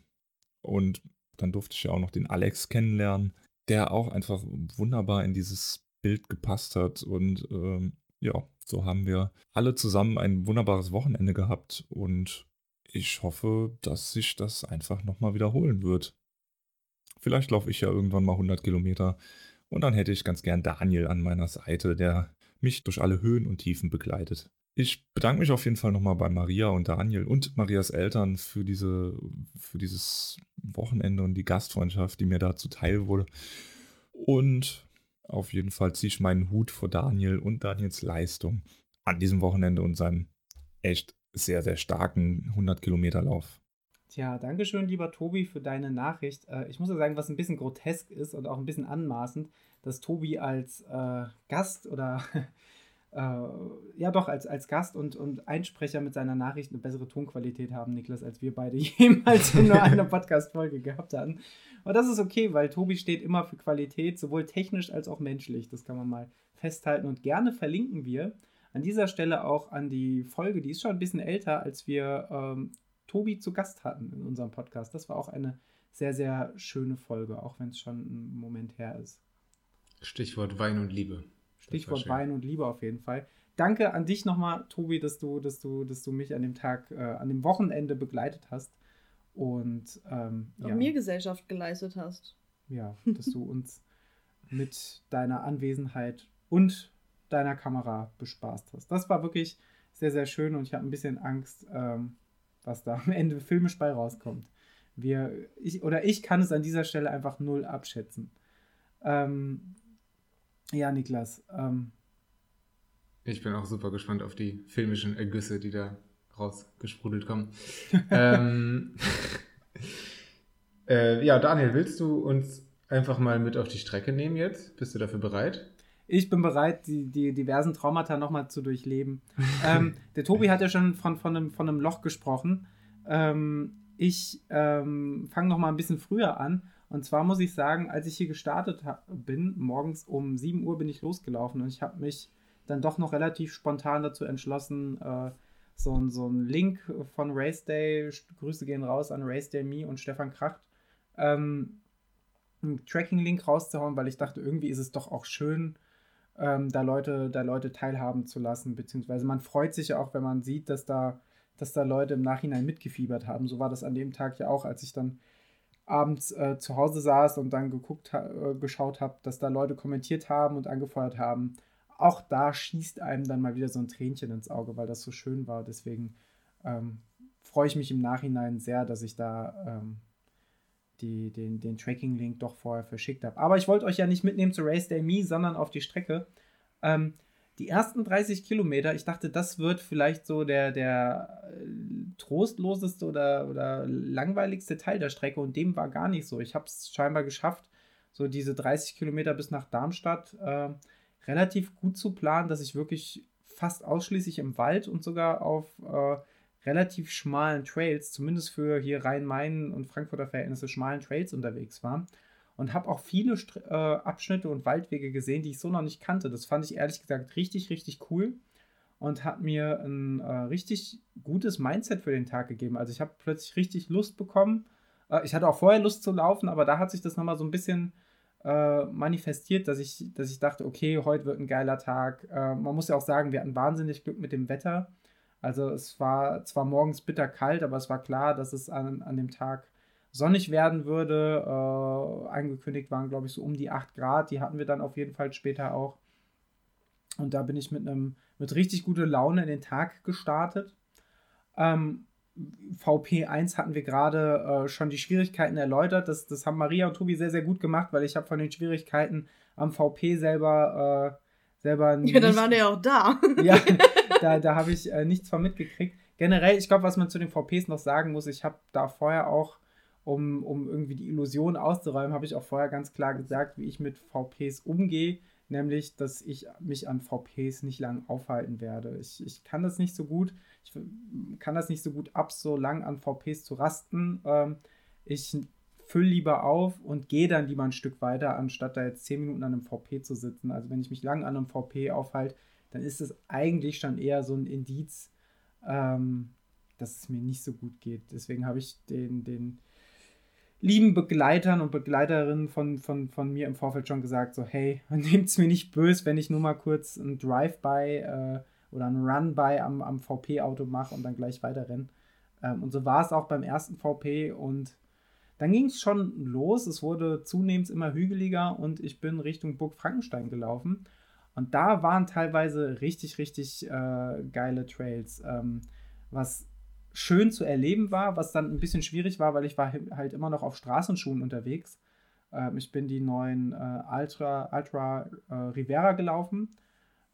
S4: Und dann durfte ich ja auch noch den Alex kennenlernen, der auch einfach wunderbar in dieses Bild gepasst hat. Und ähm, ja, so haben wir alle zusammen ein wunderbares Wochenende gehabt. Und ich hoffe, dass sich das einfach nochmal wiederholen wird. Vielleicht laufe ich ja irgendwann mal 100 Kilometer. Und dann hätte ich ganz gern Daniel an meiner Seite, der mich durch alle Höhen und Tiefen begleitet. Ich bedanke mich auf jeden Fall nochmal bei Maria und Daniel und Marias Eltern für, diese, für dieses Wochenende und die Gastfreundschaft, die mir da zuteil wurde. Und auf jeden Fall ziehe ich meinen Hut vor Daniel und Daniels Leistung an diesem Wochenende und seinem echt sehr, sehr starken 100 Kilometer Lauf.
S1: Tja, danke schön, lieber Tobi, für deine Nachricht. Äh, ich muss ja sagen, was ein bisschen grotesk ist und auch ein bisschen anmaßend, dass Tobi als äh, Gast oder äh, ja doch als, als Gast und, und Einsprecher mit seiner Nachricht eine bessere Tonqualität haben, Niklas, als wir beide jemals in nur einer Podcast-Folge gehabt hatten. Aber das ist okay, weil Tobi steht immer für Qualität, sowohl technisch als auch menschlich. Das kann man mal festhalten. Und gerne verlinken wir an dieser Stelle auch an die Folge, die ist schon ein bisschen älter, als wir ähm, Tobi zu Gast hatten in unserem Podcast. Das war auch eine sehr, sehr schöne Folge, auch wenn es schon ein Moment her ist.
S2: Stichwort Wein und Liebe.
S1: Stichwort Wein und Liebe auf jeden Fall. Danke an dich nochmal, Tobi, dass du, dass du, dass du mich an dem Tag, äh, an dem Wochenende begleitet hast und ähm,
S3: ja. mir Gesellschaft geleistet hast.
S1: Ja, dass du uns mit deiner Anwesenheit und deiner Kamera bespaßt hast. Das war wirklich sehr, sehr schön und ich habe ein bisschen Angst, ähm, was da am Ende filmisch bei rauskommt. Wir, ich, oder ich kann es an dieser Stelle einfach null abschätzen. Ähm, ja, Niklas. Ähm,
S2: ich bin auch super gespannt auf die filmischen Ergüsse, die da rausgesprudelt kommen. ähm, äh, ja, Daniel, willst du uns einfach mal mit auf die Strecke nehmen jetzt? Bist du dafür bereit?
S1: Ich bin bereit, die, die diversen Traumata nochmal zu durchleben. ähm, der Tobi hat ja schon von, von, einem, von einem Loch gesprochen. Ähm, ich ähm, fange nochmal ein bisschen früher an und zwar muss ich sagen, als ich hier gestartet bin, morgens um 7 Uhr bin ich losgelaufen und ich habe mich dann doch noch relativ spontan dazu entschlossen, äh, so, so einen Link von Race Day, Grüße gehen raus an Race Day Me und Stefan Kracht, ähm, einen Tracking-Link rauszuhauen, weil ich dachte, irgendwie ist es doch auch schön, ähm, da, Leute, da Leute teilhaben zu lassen, beziehungsweise man freut sich ja auch, wenn man sieht, dass da, dass da Leute im Nachhinein mitgefiebert haben. So war das an dem Tag ja auch, als ich dann abends äh, zu Hause saß und dann geguckt, äh, geschaut habe, dass da Leute kommentiert haben und angefeuert haben. Auch da schießt einem dann mal wieder so ein Tränchen ins Auge, weil das so schön war. Deswegen ähm, freue ich mich im Nachhinein sehr, dass ich da ähm, die, den, den Tracking-Link doch vorher verschickt habe. Aber ich wollte euch ja nicht mitnehmen zu Race Day Me, sondern auf die Strecke. Ähm, die ersten 30 Kilometer, ich dachte, das wird vielleicht so der, der äh, trostloseste oder, oder langweiligste Teil der Strecke und dem war gar nicht so. Ich habe es scheinbar geschafft, so diese 30 Kilometer bis nach Darmstadt äh, relativ gut zu planen, dass ich wirklich fast ausschließlich im Wald und sogar auf äh, relativ schmalen Trails, zumindest für hier Rhein-Main und Frankfurter Verhältnisse, schmalen Trails unterwegs war. Und habe auch viele St äh, Abschnitte und Waldwege gesehen, die ich so noch nicht kannte. Das fand ich ehrlich gesagt richtig, richtig cool und hat mir ein äh, richtig gutes Mindset für den Tag gegeben. Also ich habe plötzlich richtig Lust bekommen. Äh, ich hatte auch vorher Lust zu laufen, aber da hat sich das nochmal so ein bisschen äh, manifestiert, dass ich, dass ich dachte, okay, heute wird ein geiler Tag. Äh, man muss ja auch sagen, wir hatten wahnsinnig Glück mit dem Wetter. Also es war zwar morgens bitter kalt, aber es war klar, dass es an, an dem Tag sonnig werden würde. Äh, angekündigt waren, glaube ich, so um die 8 Grad. Die hatten wir dann auf jeden Fall später auch. Und da bin ich mit einem mit richtig guter Laune in den Tag gestartet. Ähm, VP1 hatten wir gerade äh, schon die Schwierigkeiten erläutert. Das, das haben Maria und Tobi sehr, sehr gut gemacht, weil ich habe von den Schwierigkeiten am VP selber äh, selber
S3: nicht, Ja, dann waren wir ja auch da.
S1: ja, da, da habe ich äh, nichts von mitgekriegt. Generell, ich glaube, was man zu den VPs noch sagen muss, ich habe da vorher auch, um, um irgendwie die Illusion auszuräumen, habe ich auch vorher ganz klar gesagt, wie ich mit VPs umgehe, nämlich, dass ich mich an VPs nicht lang aufhalten werde. Ich, ich kann das nicht so gut, ich kann das nicht so gut ab, so lang an VPs zu rasten. Ähm, ich fülle lieber auf und gehe dann lieber ein Stück weiter, anstatt da jetzt 10 Minuten an einem VP zu sitzen. Also wenn ich mich lang an einem VP aufhalte, dann ist es eigentlich schon eher so ein Indiz, ähm, dass es mir nicht so gut geht. Deswegen habe ich den, den lieben Begleitern und Begleiterinnen von, von, von mir im Vorfeld schon gesagt, so hey, nehmt es mir nicht böse, wenn ich nur mal kurz ein Drive-by äh, oder ein Run-by am, am VP-Auto mache und dann gleich weiter renne. Ähm, und so war es auch beim ersten VP und dann ging es schon los. Es wurde zunehmend immer hügeliger und ich bin Richtung Burg Frankenstein gelaufen. Und da waren teilweise richtig, richtig äh, geile Trails. Ähm, was schön zu erleben war, was dann ein bisschen schwierig war, weil ich war halt immer noch auf Straßenschuhen unterwegs. Ähm, ich bin die neuen äh, Ultra, Ultra äh, Rivera gelaufen,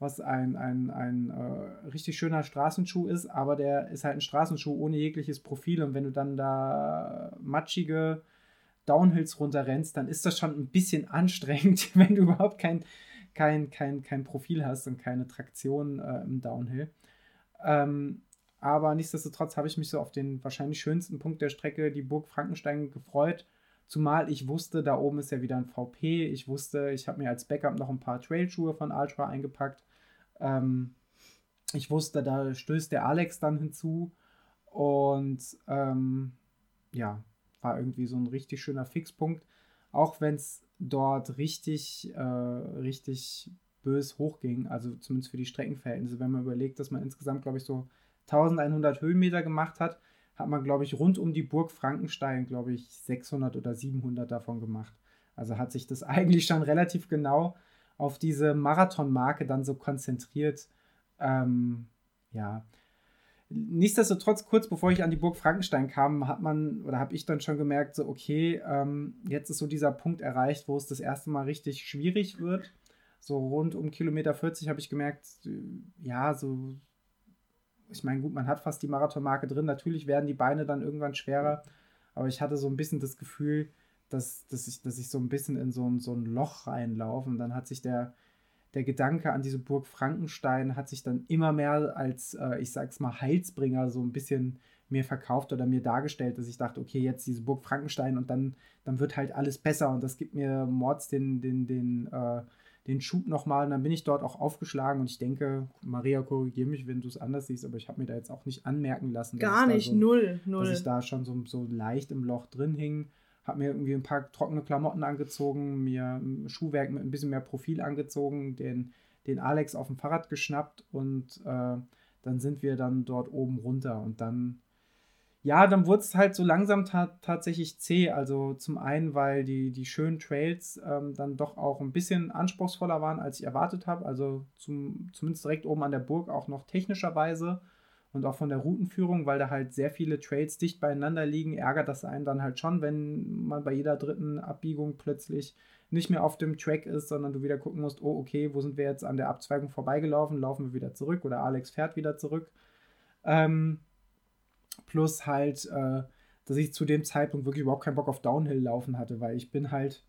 S1: was ein, ein, ein äh, richtig schöner Straßenschuh ist, aber der ist halt ein Straßenschuh ohne jegliches Profil und wenn du dann da matschige Downhills runterrennst, dann ist das schon ein bisschen anstrengend, wenn du überhaupt kein, kein, kein, kein Profil hast und keine Traktion äh, im Downhill. Ähm, aber nichtsdestotrotz habe ich mich so auf den wahrscheinlich schönsten Punkt der Strecke, die Burg Frankenstein, gefreut. Zumal ich wusste, da oben ist ja wieder ein VP. Ich wusste, ich habe mir als Backup noch ein paar Trailschuhe von Ultra eingepackt. Ähm, ich wusste, da stößt der Alex dann hinzu. Und ähm, ja, war irgendwie so ein richtig schöner Fixpunkt. Auch wenn es dort richtig, äh, richtig bös hochging. Also zumindest für die Streckenverhältnisse. Wenn man überlegt, dass man insgesamt, glaube ich, so 1100 Höhenmeter gemacht hat, hat man, glaube ich, rund um die Burg Frankenstein, glaube ich, 600 oder 700 davon gemacht. Also hat sich das eigentlich schon relativ genau auf diese Marathonmarke dann so konzentriert. Ähm, ja. Nichtsdestotrotz, kurz bevor ich an die Burg Frankenstein kam, hat man oder habe ich dann schon gemerkt, so okay, ähm, jetzt ist so dieser Punkt erreicht, wo es das erste Mal richtig schwierig wird. So rund um Kilometer 40 habe ich gemerkt, ja, so ich meine, gut, man hat fast die Marathonmarke drin. Natürlich werden die Beine dann irgendwann schwerer. Aber ich hatte so ein bisschen das Gefühl, dass, dass, ich, dass ich so ein bisschen in so ein, so ein Loch reinlaufe. Und dann hat sich der, der Gedanke an diese Burg Frankenstein hat sich dann immer mehr als, äh, ich sag's mal, Heilsbringer so ein bisschen mir verkauft oder mir dargestellt, dass ich dachte, okay, jetzt diese Burg Frankenstein und dann, dann wird halt alles besser und das gibt mir Mords den, den, den, äh, den Schub nochmal. Und dann bin ich dort auch aufgeschlagen und ich denke, Maria, korrigiere mich, wenn du es anders siehst, aber ich habe mir da jetzt auch nicht anmerken lassen.
S3: Gar nicht,
S1: so,
S3: null, null.
S1: Dass ich da schon so, so leicht im Loch drin hing. Habe mir irgendwie ein paar trockene Klamotten angezogen, mir ein Schuhwerk mit ein bisschen mehr Profil angezogen, den, den Alex auf dem Fahrrad geschnappt und äh, dann sind wir dann dort oben runter und dann ja, dann wurde es halt so langsam ta tatsächlich zäh. Also zum einen, weil die, die schönen Trails ähm, dann doch auch ein bisschen anspruchsvoller waren, als ich erwartet habe. Also zum, zumindest direkt oben an der Burg auch noch technischerweise. und auch von der Routenführung, weil da halt sehr viele Trails dicht beieinander liegen, ärgert das einen dann halt schon, wenn man bei jeder dritten Abbiegung plötzlich nicht mehr auf dem Track ist, sondern du wieder gucken musst, oh okay, wo sind wir jetzt an der Abzweigung vorbeigelaufen, laufen wir wieder zurück oder Alex fährt wieder zurück. Ähm, plus halt, äh, dass ich zu dem Zeitpunkt wirklich überhaupt keinen Bock auf Downhill laufen hatte, weil ich bin halt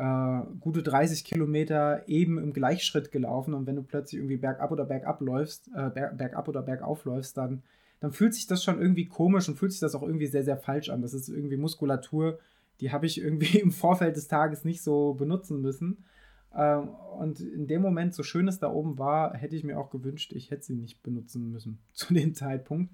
S1: äh, gute 30 Kilometer eben im Gleichschritt gelaufen und wenn du plötzlich irgendwie bergab oder bergab läufst, äh, berg, bergab oder bergauf läufst, dann, dann fühlt sich das schon irgendwie komisch und fühlt sich das auch irgendwie sehr, sehr falsch an. Das ist irgendwie Muskulatur, die habe ich irgendwie im Vorfeld des Tages nicht so benutzen müssen. Ähm, und in dem Moment, so schön es da oben war, hätte ich mir auch gewünscht, ich hätte sie nicht benutzen müssen zu dem Zeitpunkt.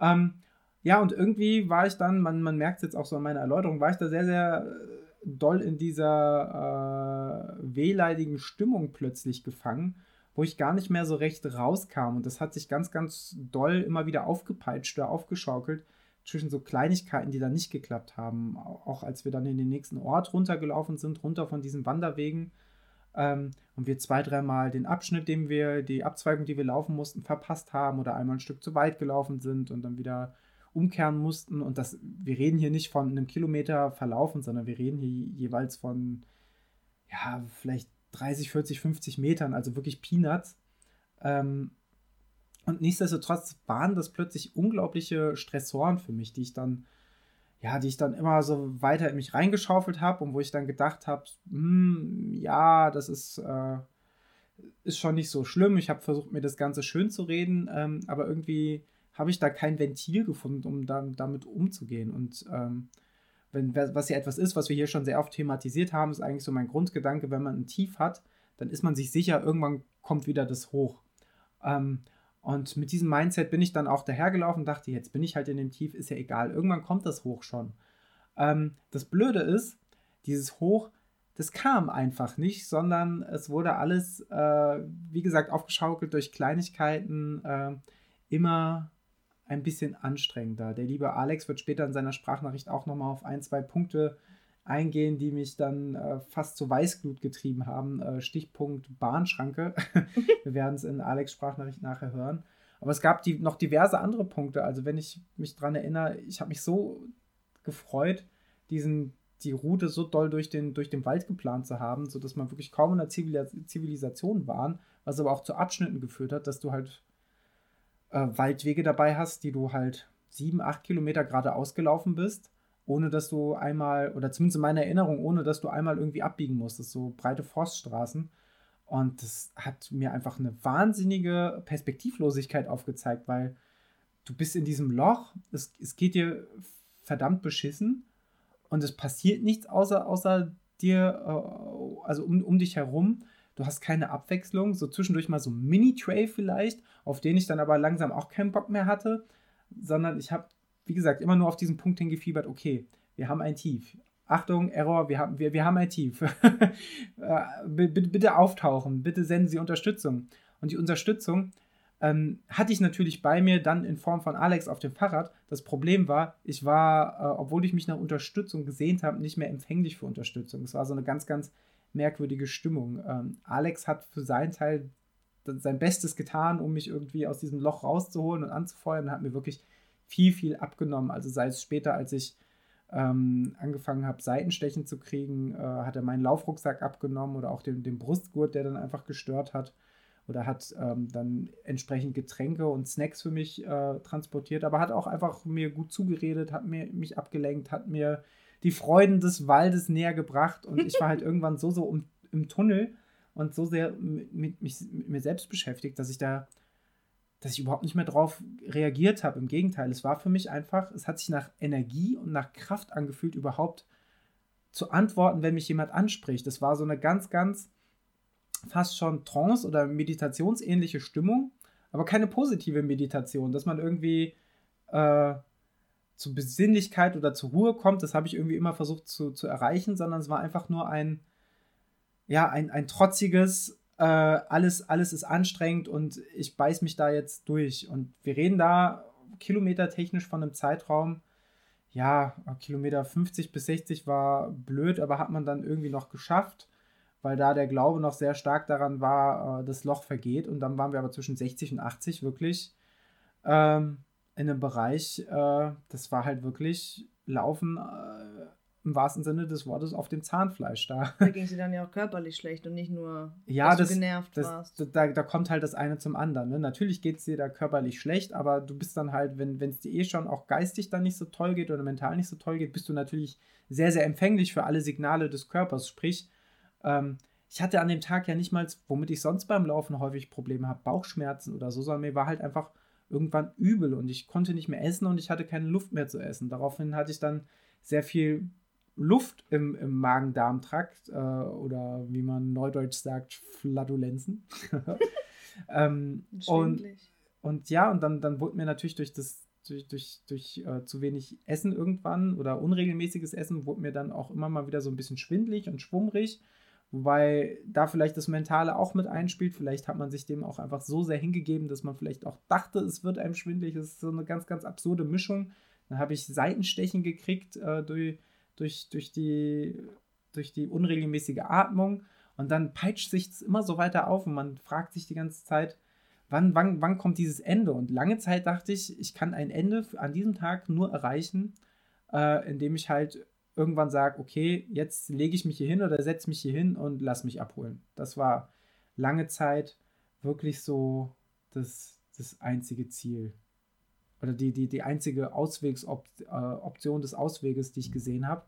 S1: Ähm, ja, und irgendwie war ich dann, man, man merkt es jetzt auch so an meiner Erläuterung, war ich da sehr, sehr äh, doll in dieser äh, wehleidigen Stimmung plötzlich gefangen, wo ich gar nicht mehr so recht rauskam. Und das hat sich ganz, ganz doll immer wieder aufgepeitscht oder aufgeschaukelt zwischen so Kleinigkeiten, die dann nicht geklappt haben. Auch als wir dann in den nächsten Ort runtergelaufen sind, runter von diesen Wanderwegen. Ähm, und wir zwei, dreimal den Abschnitt, den wir, die Abzweigung, die wir laufen mussten, verpasst haben oder einmal ein Stück zu weit gelaufen sind und dann wieder umkehren mussten. Und das, wir reden hier nicht von einem Kilometer verlaufen, sondern wir reden hier jeweils von, ja, vielleicht 30, 40, 50 Metern, also wirklich Peanuts. Ähm, und nichtsdestotrotz waren das plötzlich unglaubliche Stressoren für mich, die ich dann, ja, die ich dann immer so weiter in mich reingeschaufelt habe und wo ich dann gedacht habe, hm, ja, das ist, äh, ist schon nicht so schlimm. Ich habe versucht, mir das Ganze schön zu reden, ähm, aber irgendwie habe ich da kein Ventil gefunden, um da, damit umzugehen. Und ähm, wenn, was ja etwas ist, was wir hier schon sehr oft thematisiert haben, ist eigentlich so mein Grundgedanke, wenn man ein Tief hat, dann ist man sich sicher, irgendwann kommt wieder das hoch. Ähm, und mit diesem Mindset bin ich dann auch dahergelaufen, dachte, jetzt bin ich halt in dem Tief, ist ja egal, irgendwann kommt das Hoch schon. Ähm, das Blöde ist, dieses Hoch, das kam einfach nicht, sondern es wurde alles, äh, wie gesagt, aufgeschaukelt durch Kleinigkeiten, äh, immer ein bisschen anstrengender. Der liebe Alex wird später in seiner Sprachnachricht auch nochmal auf ein, zwei Punkte eingehen, die mich dann äh, fast zu Weißglut getrieben haben. Äh, Stichpunkt Bahnschranke. Wir werden es in Alex Sprachnachricht nachher hören. Aber es gab die, noch diverse andere Punkte. Also wenn ich mich daran erinnere, ich habe mich so gefreut, diesen, die Route so doll durch den, durch den Wald geplant zu haben, sodass man wirklich kaum in der Zivilisation waren, was aber auch zu Abschnitten geführt hat, dass du halt äh, Waldwege dabei hast, die du halt sieben, acht Kilometer geradeaus gelaufen bist ohne dass du einmal, oder zumindest in meiner Erinnerung, ohne dass du einmal irgendwie abbiegen musstest, so breite Forststraßen. Und das hat mir einfach eine wahnsinnige Perspektivlosigkeit aufgezeigt, weil du bist in diesem Loch, es, es geht dir verdammt beschissen und es passiert nichts außer, außer dir, äh, also um, um dich herum. Du hast keine Abwechslung, so zwischendurch mal so ein Mini-Tray vielleicht, auf den ich dann aber langsam auch keinen Bock mehr hatte, sondern ich habe wie gesagt, immer nur auf diesen Punkt hingefiebert, okay, wir haben ein Tief. Achtung, Error, wir haben, wir, wir haben ein Tief. Äh, bitte, bitte auftauchen, bitte senden Sie Unterstützung. Und die Unterstützung ähm, hatte ich natürlich bei mir dann in Form von Alex auf dem Fahrrad. Das Problem war, ich war, äh, obwohl ich mich nach Unterstützung gesehnt habe, nicht mehr empfänglich für Unterstützung. Es war so eine ganz, ganz merkwürdige Stimmung. Ähm, Alex hat für seinen Teil sein Bestes getan, um mich irgendwie aus diesem Loch rauszuholen und anzufeuern und hat mir wirklich viel, viel abgenommen. Also sei es später, als ich ähm, angefangen habe, Seitenstechen zu kriegen, äh, hat er meinen Laufrucksack abgenommen oder auch den, den Brustgurt, der dann einfach gestört hat. Oder hat ähm, dann entsprechend Getränke und Snacks für mich äh, transportiert, aber hat auch einfach mir gut zugeredet, hat mir, mich abgelenkt, hat mir die Freuden des Waldes näher gebracht und ich war halt irgendwann so, so um, im Tunnel und so sehr mit, mit, mit mir selbst beschäftigt, dass ich da dass ich überhaupt nicht mehr drauf reagiert habe. Im Gegenteil, es war für mich einfach, es hat sich nach Energie und nach Kraft angefühlt, überhaupt zu antworten, wenn mich jemand anspricht. Es war so eine ganz, ganz fast schon Trance- oder meditationsähnliche Stimmung, aber keine positive Meditation, dass man irgendwie äh, zur Besinnlichkeit oder zur Ruhe kommt. Das habe ich irgendwie immer versucht zu, zu erreichen, sondern es war einfach nur ein, ja, ein, ein trotziges, äh, alles, alles ist anstrengend und ich beiß mich da jetzt durch. Und wir reden da kilometertechnisch von einem Zeitraum, ja, Kilometer 50 bis 60 war blöd, aber hat man dann irgendwie noch geschafft, weil da der Glaube noch sehr stark daran war, äh, das Loch vergeht. Und dann waren wir aber zwischen 60 und 80 wirklich ähm, in einem Bereich, äh, das war halt wirklich Laufen äh, im wahrsten Sinne des Wortes auf dem Zahnfleisch da.
S3: Da ging sie dann ja auch körperlich schlecht und nicht nur,
S1: ja, dass das, du genervt das, warst. Da, da kommt halt das eine zum anderen. Ne? Natürlich geht es dir da körperlich schlecht, aber du bist dann halt, wenn es dir eh schon auch geistig dann nicht so toll geht oder mental nicht so toll geht, bist du natürlich sehr, sehr empfänglich für alle Signale des Körpers. Sprich, ähm, ich hatte an dem Tag ja nicht mal, womit ich sonst beim Laufen häufig Probleme habe, Bauchschmerzen oder so, sondern mir war halt einfach irgendwann übel und ich konnte nicht mehr essen und ich hatte keine Luft mehr zu essen. Daraufhin hatte ich dann sehr viel Luft im, im Magen-Darm-Trakt äh, oder wie man neudeutsch sagt, Flatulenzen. ähm, und, und ja, und dann, dann wurde mir natürlich durch das durch, durch, durch äh, zu wenig Essen irgendwann oder unregelmäßiges Essen wurde mir dann auch immer mal wieder so ein bisschen schwindlig und schwummrig. Wobei da vielleicht das Mentale auch mit einspielt. Vielleicht hat man sich dem auch einfach so sehr hingegeben, dass man vielleicht auch dachte, es wird einem schwindlig. Das ist so eine ganz, ganz absurde Mischung. Dann habe ich Seitenstechen gekriegt äh, durch, durch, durch, die, durch die unregelmäßige Atmung. Und dann peitscht sich es immer so weiter auf und man fragt sich die ganze Zeit, wann, wann, wann kommt dieses Ende? Und lange Zeit dachte ich, ich kann ein Ende an diesem Tag nur erreichen, äh, indem ich halt irgendwann sage, okay, jetzt lege ich mich hier hin oder setze mich hier hin und lass mich abholen. Das war lange Zeit wirklich so das, das einzige Ziel. Oder die, die, die einzige Auswegsoption äh, des Ausweges, die ich gesehen habe.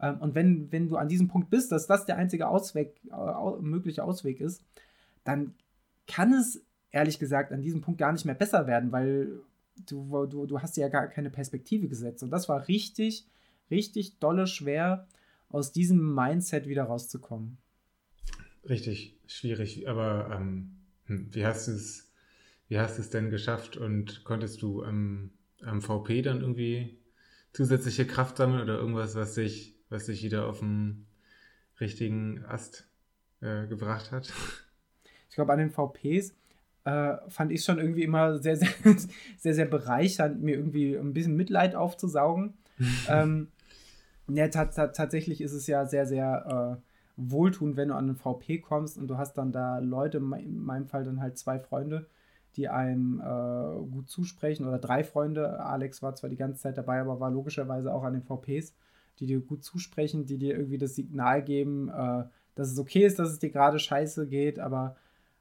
S1: Ähm, und wenn, wenn du an diesem Punkt bist, dass das der einzige Ausweg, äh, mögliche Ausweg ist, dann kann es ehrlich gesagt an diesem Punkt gar nicht mehr besser werden, weil du, du, du hast ja gar keine Perspektive gesetzt. Und das war richtig, richtig dolle schwer, aus diesem Mindset wieder rauszukommen.
S2: Richtig schwierig, aber ähm, hm, wie du es, wie hast du es denn geschafft und konntest du am, am VP dann irgendwie zusätzliche Kraft sammeln oder irgendwas, was dich, was dich wieder auf den richtigen Ast äh, gebracht hat?
S1: Ich glaube, an den VPs äh, fand ich schon irgendwie immer sehr, sehr, sehr, sehr bereichernd, mir irgendwie ein bisschen Mitleid aufzusaugen. ähm, ja, tatsächlich ist es ja sehr, sehr äh, wohltuend, wenn du an den VP kommst und du hast dann da Leute, in meinem Fall dann halt zwei Freunde, die einem äh, gut zusprechen oder drei Freunde. Alex war zwar die ganze Zeit dabei, aber war logischerweise auch an den VPs, die dir gut zusprechen, die dir irgendwie das Signal geben, äh, dass es okay ist, dass es dir gerade scheiße geht, aber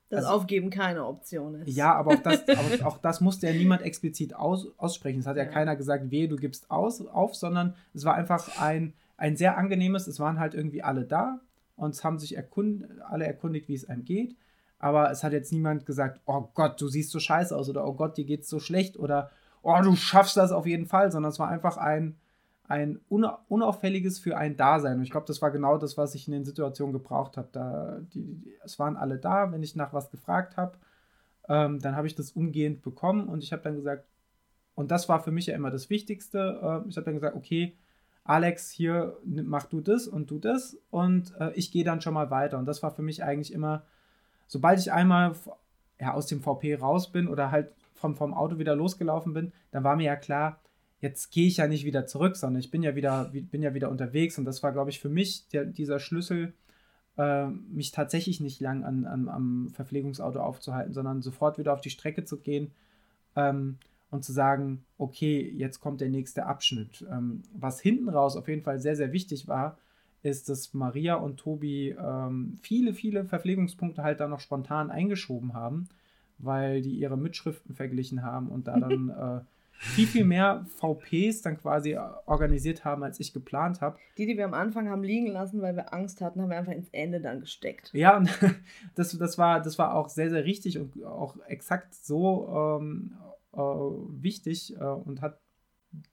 S3: dass also, Aufgeben keine Option ist.
S1: Ja, aber auch das, aber auch das musste ja niemand explizit aus, aussprechen. Es hat ja, ja, keiner gesagt, wehe, du gibst aus, auf, sondern es war einfach ein, ein sehr angenehmes, es waren halt irgendwie alle da und es haben sich erkund, alle erkundigt, wie es einem geht. Aber es hat jetzt niemand gesagt, oh Gott, du siehst so scheiße aus oder oh Gott, dir geht's so schlecht oder oh, du schaffst das auf jeden Fall, sondern es war einfach ein, ein unauffälliges für ein Dasein. Und ich glaube, das war genau das, was ich in den Situationen gebraucht habe. Da, die, die, es waren alle da, wenn ich nach was gefragt habe, ähm, dann habe ich das umgehend bekommen und ich habe dann gesagt, und das war für mich ja immer das Wichtigste, äh, ich habe dann gesagt, okay, Alex, hier mach du das und du das und äh, ich gehe dann schon mal weiter. Und das war für mich eigentlich immer, sobald ich einmal ja, aus dem VP raus bin oder halt vom, vom Auto wieder losgelaufen bin, dann war mir ja klar, jetzt gehe ich ja nicht wieder zurück, sondern ich bin ja wieder, bin ja wieder unterwegs. Und das war, glaube ich, für mich der, dieser Schlüssel, äh, mich tatsächlich nicht lang an, an, am Verpflegungsauto aufzuhalten, sondern sofort wieder auf die Strecke zu gehen ähm, und zu sagen, okay, jetzt kommt der nächste Abschnitt. Ähm, was hinten raus auf jeden Fall sehr, sehr wichtig war, ist, dass Maria und Tobi ähm, viele, viele Verpflegungspunkte halt da noch spontan eingeschoben haben, weil die ihre Mitschriften verglichen haben und da dann äh, viel, viel mehr VPs dann quasi organisiert haben, als ich geplant habe.
S3: Die, die wir am Anfang haben liegen lassen, weil wir Angst hatten, haben wir einfach ins Ende dann gesteckt.
S1: Ja, und das, das, war, das war auch sehr, sehr richtig und auch exakt so ähm, äh, wichtig äh, und hat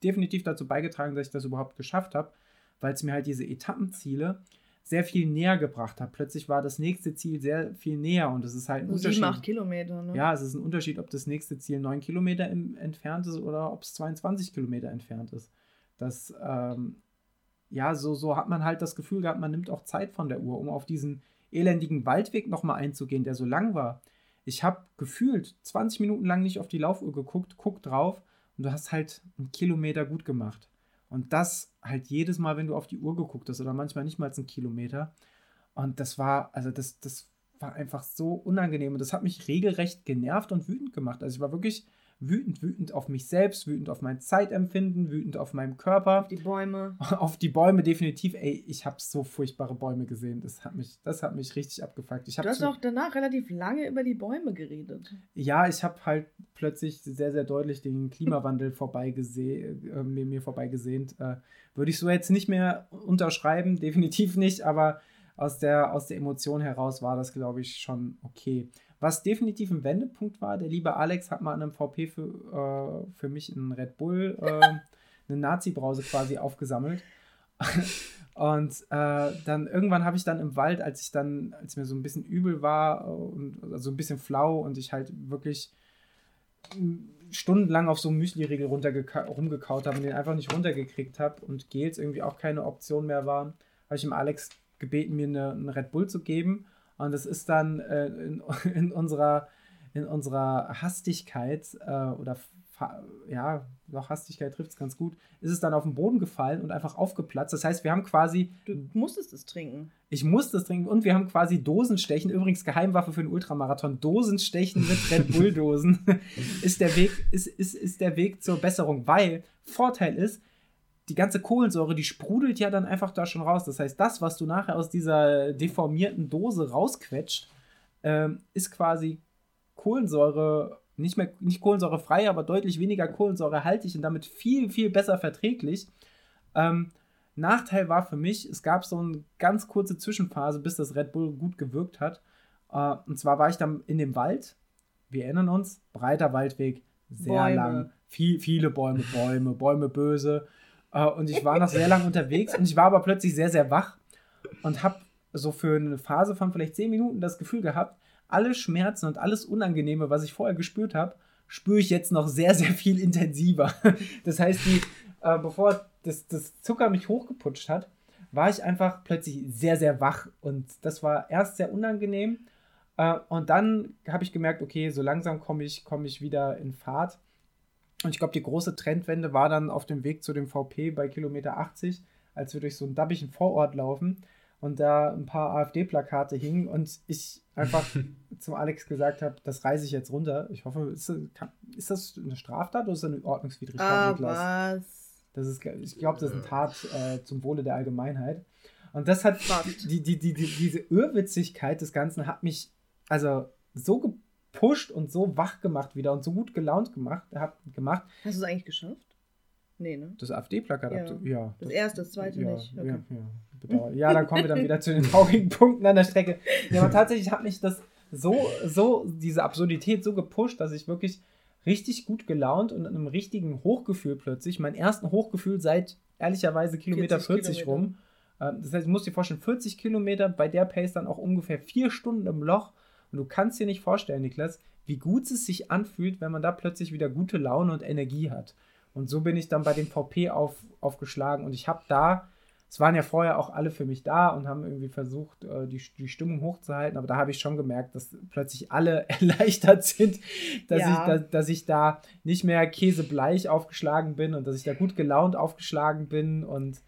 S1: definitiv dazu beigetragen, dass ich das überhaupt geschafft habe, weil es mir halt diese Etappenziele sehr viel näher gebracht hat. Plötzlich war das nächste Ziel sehr viel näher und es ist halt ein Unterschied. 7, 8
S3: Kilometer, ne?
S1: Ja, es ist ein Unterschied, ob das nächste Ziel 9 Kilometer im, entfernt ist oder ob es 22 Kilometer entfernt ist. Das, ähm, ja, so, so hat man halt das Gefühl gehabt, man nimmt auch Zeit von der Uhr, um auf diesen elendigen Waldweg nochmal einzugehen, der so lang war. Ich habe gefühlt 20 Minuten lang nicht auf die Laufuhr geguckt, guck drauf und du hast halt einen Kilometer gut gemacht. Und das halt jedes Mal, wenn du auf die Uhr geguckt hast oder manchmal nicht mal einen Kilometer. Und das war, also das, das war einfach so unangenehm und das hat mich regelrecht genervt und wütend gemacht. Also ich war wirklich wütend, wütend auf mich selbst, wütend auf mein Zeitempfinden, wütend auf meinen Körper.
S3: Auf die Bäume.
S1: Auf die Bäume definitiv. Ey, ich habe so furchtbare Bäume gesehen. Das hat mich, das hat mich richtig abgefuckt. Ich
S3: du hast auch danach relativ lange über die Bäume geredet.
S1: Ja, ich habe halt plötzlich sehr, sehr deutlich den Klimawandel vorbeigesehen, äh, mir, mir vorbeigesehnt. Äh, Würde ich so jetzt nicht mehr unterschreiben, definitiv nicht, aber aus der, aus der Emotion heraus war das, glaube ich, schon okay. Was definitiv ein Wendepunkt war, der liebe Alex hat mal an einem VP für, äh, für mich einen Red Bull, äh, eine Nazi-Brause quasi aufgesammelt. und äh, dann irgendwann habe ich dann im Wald, als ich dann, als mir so ein bisschen übel war und also ein bisschen flau und ich halt wirklich stundenlang auf so einem Müsli-Riegel rumgekaut habe und den einfach nicht runtergekriegt habe und Gels irgendwie auch keine Option mehr waren, habe ich dem Alex gebeten, mir eine, einen Red Bull zu geben. Und das ist dann äh, in, in, unserer, in unserer Hastigkeit äh, oder ja, doch Hastigkeit trifft es ganz gut, ist es dann auf den Boden gefallen und einfach aufgeplatzt. Das heißt, wir haben quasi.
S3: Du musstest es trinken.
S1: Ich musste es trinken und wir haben quasi Dosenstechen, übrigens Geheimwaffe für den Ultramarathon, Dosenstechen mit Red Bull-Dosen ist, der Weg, ist, ist, ist der Weg zur Besserung, weil Vorteil ist, die ganze Kohlensäure, die sprudelt ja dann einfach da schon raus. Das heißt, das, was du nachher aus dieser deformierten Dose rausquetscht, ähm, ist quasi Kohlensäure, nicht mehr nicht kohlensäurefrei, aber deutlich weniger kohlensäurehaltig und damit viel, viel besser verträglich. Ähm, Nachteil war für mich, es gab so eine ganz kurze Zwischenphase, bis das Red Bull gut gewirkt hat. Äh, und zwar war ich dann in dem Wald. Wir erinnern uns, breiter Waldweg, sehr Bäume. lang, viel, viele Bäume, Bäume, Bäume böse. Äh, und ich war noch sehr lange unterwegs und ich war aber plötzlich sehr, sehr wach und habe so für eine Phase von vielleicht zehn Minuten das Gefühl gehabt, alle Schmerzen und alles Unangenehme, was ich vorher gespürt habe, spüre ich jetzt noch sehr, sehr viel intensiver. Das heißt, die, äh, bevor das, das Zucker mich hochgeputscht hat, war ich einfach plötzlich sehr, sehr wach. Und das war erst sehr unangenehm. Äh, und dann habe ich gemerkt, okay, so langsam komme ich, komm ich wieder in Fahrt. Und ich glaube, die große Trendwende war dann auf dem Weg zu dem VP bei Kilometer 80, als wir durch so einen dabbigen Vorort laufen und da ein paar AfD-Plakate hingen und ich einfach zum Alex gesagt habe, das reiße ich jetzt runter. Ich hoffe, ist, ist das eine Straftat oder ist das eine Ordnungswidrigkeit,
S3: ah, Niklas? Was?
S1: Das ist, ich glaube, das ist eine Tat äh, zum Wohle der Allgemeinheit. Und das hat die, die, die, die, diese Irrwitzigkeit des Ganzen hat mich also so gepusht und so wach gemacht wieder und so gut gelaunt gemacht. Hab, gemacht.
S3: Hast du es eigentlich geschafft? Nee, ne?
S1: Das AfD-Plakat
S3: ja. ja. Das, erste, das zweite
S1: ja,
S3: nicht. Okay.
S1: Ja, ja. ja, dann kommen wir dann wieder zu den traurigen Punkten an der Strecke. Ja, aber tatsächlich hat mich das so, so, diese Absurdität so gepusht, dass ich wirklich richtig gut gelaunt und in einem richtigen Hochgefühl plötzlich, mein ersten Hochgefühl seit ehrlicherweise Kilometer 40, 40 Kilometer. rum. Ähm, das heißt, du musst dir vorstellen, 40 Kilometer, bei der Pace dann auch ungefähr vier Stunden im Loch und du kannst dir nicht vorstellen, Niklas, wie gut es sich anfühlt, wenn man da plötzlich wieder gute Laune und Energie hat. Und so bin ich dann bei dem VP auf, aufgeschlagen und ich habe da, es waren ja vorher auch alle für mich da und haben irgendwie versucht, äh, die, die Stimmung hochzuhalten, aber da habe ich schon gemerkt, dass plötzlich alle erleichtert sind, dass, ja. ich, dass, dass ich da nicht mehr käsebleich aufgeschlagen bin und dass ich da gut gelaunt aufgeschlagen bin und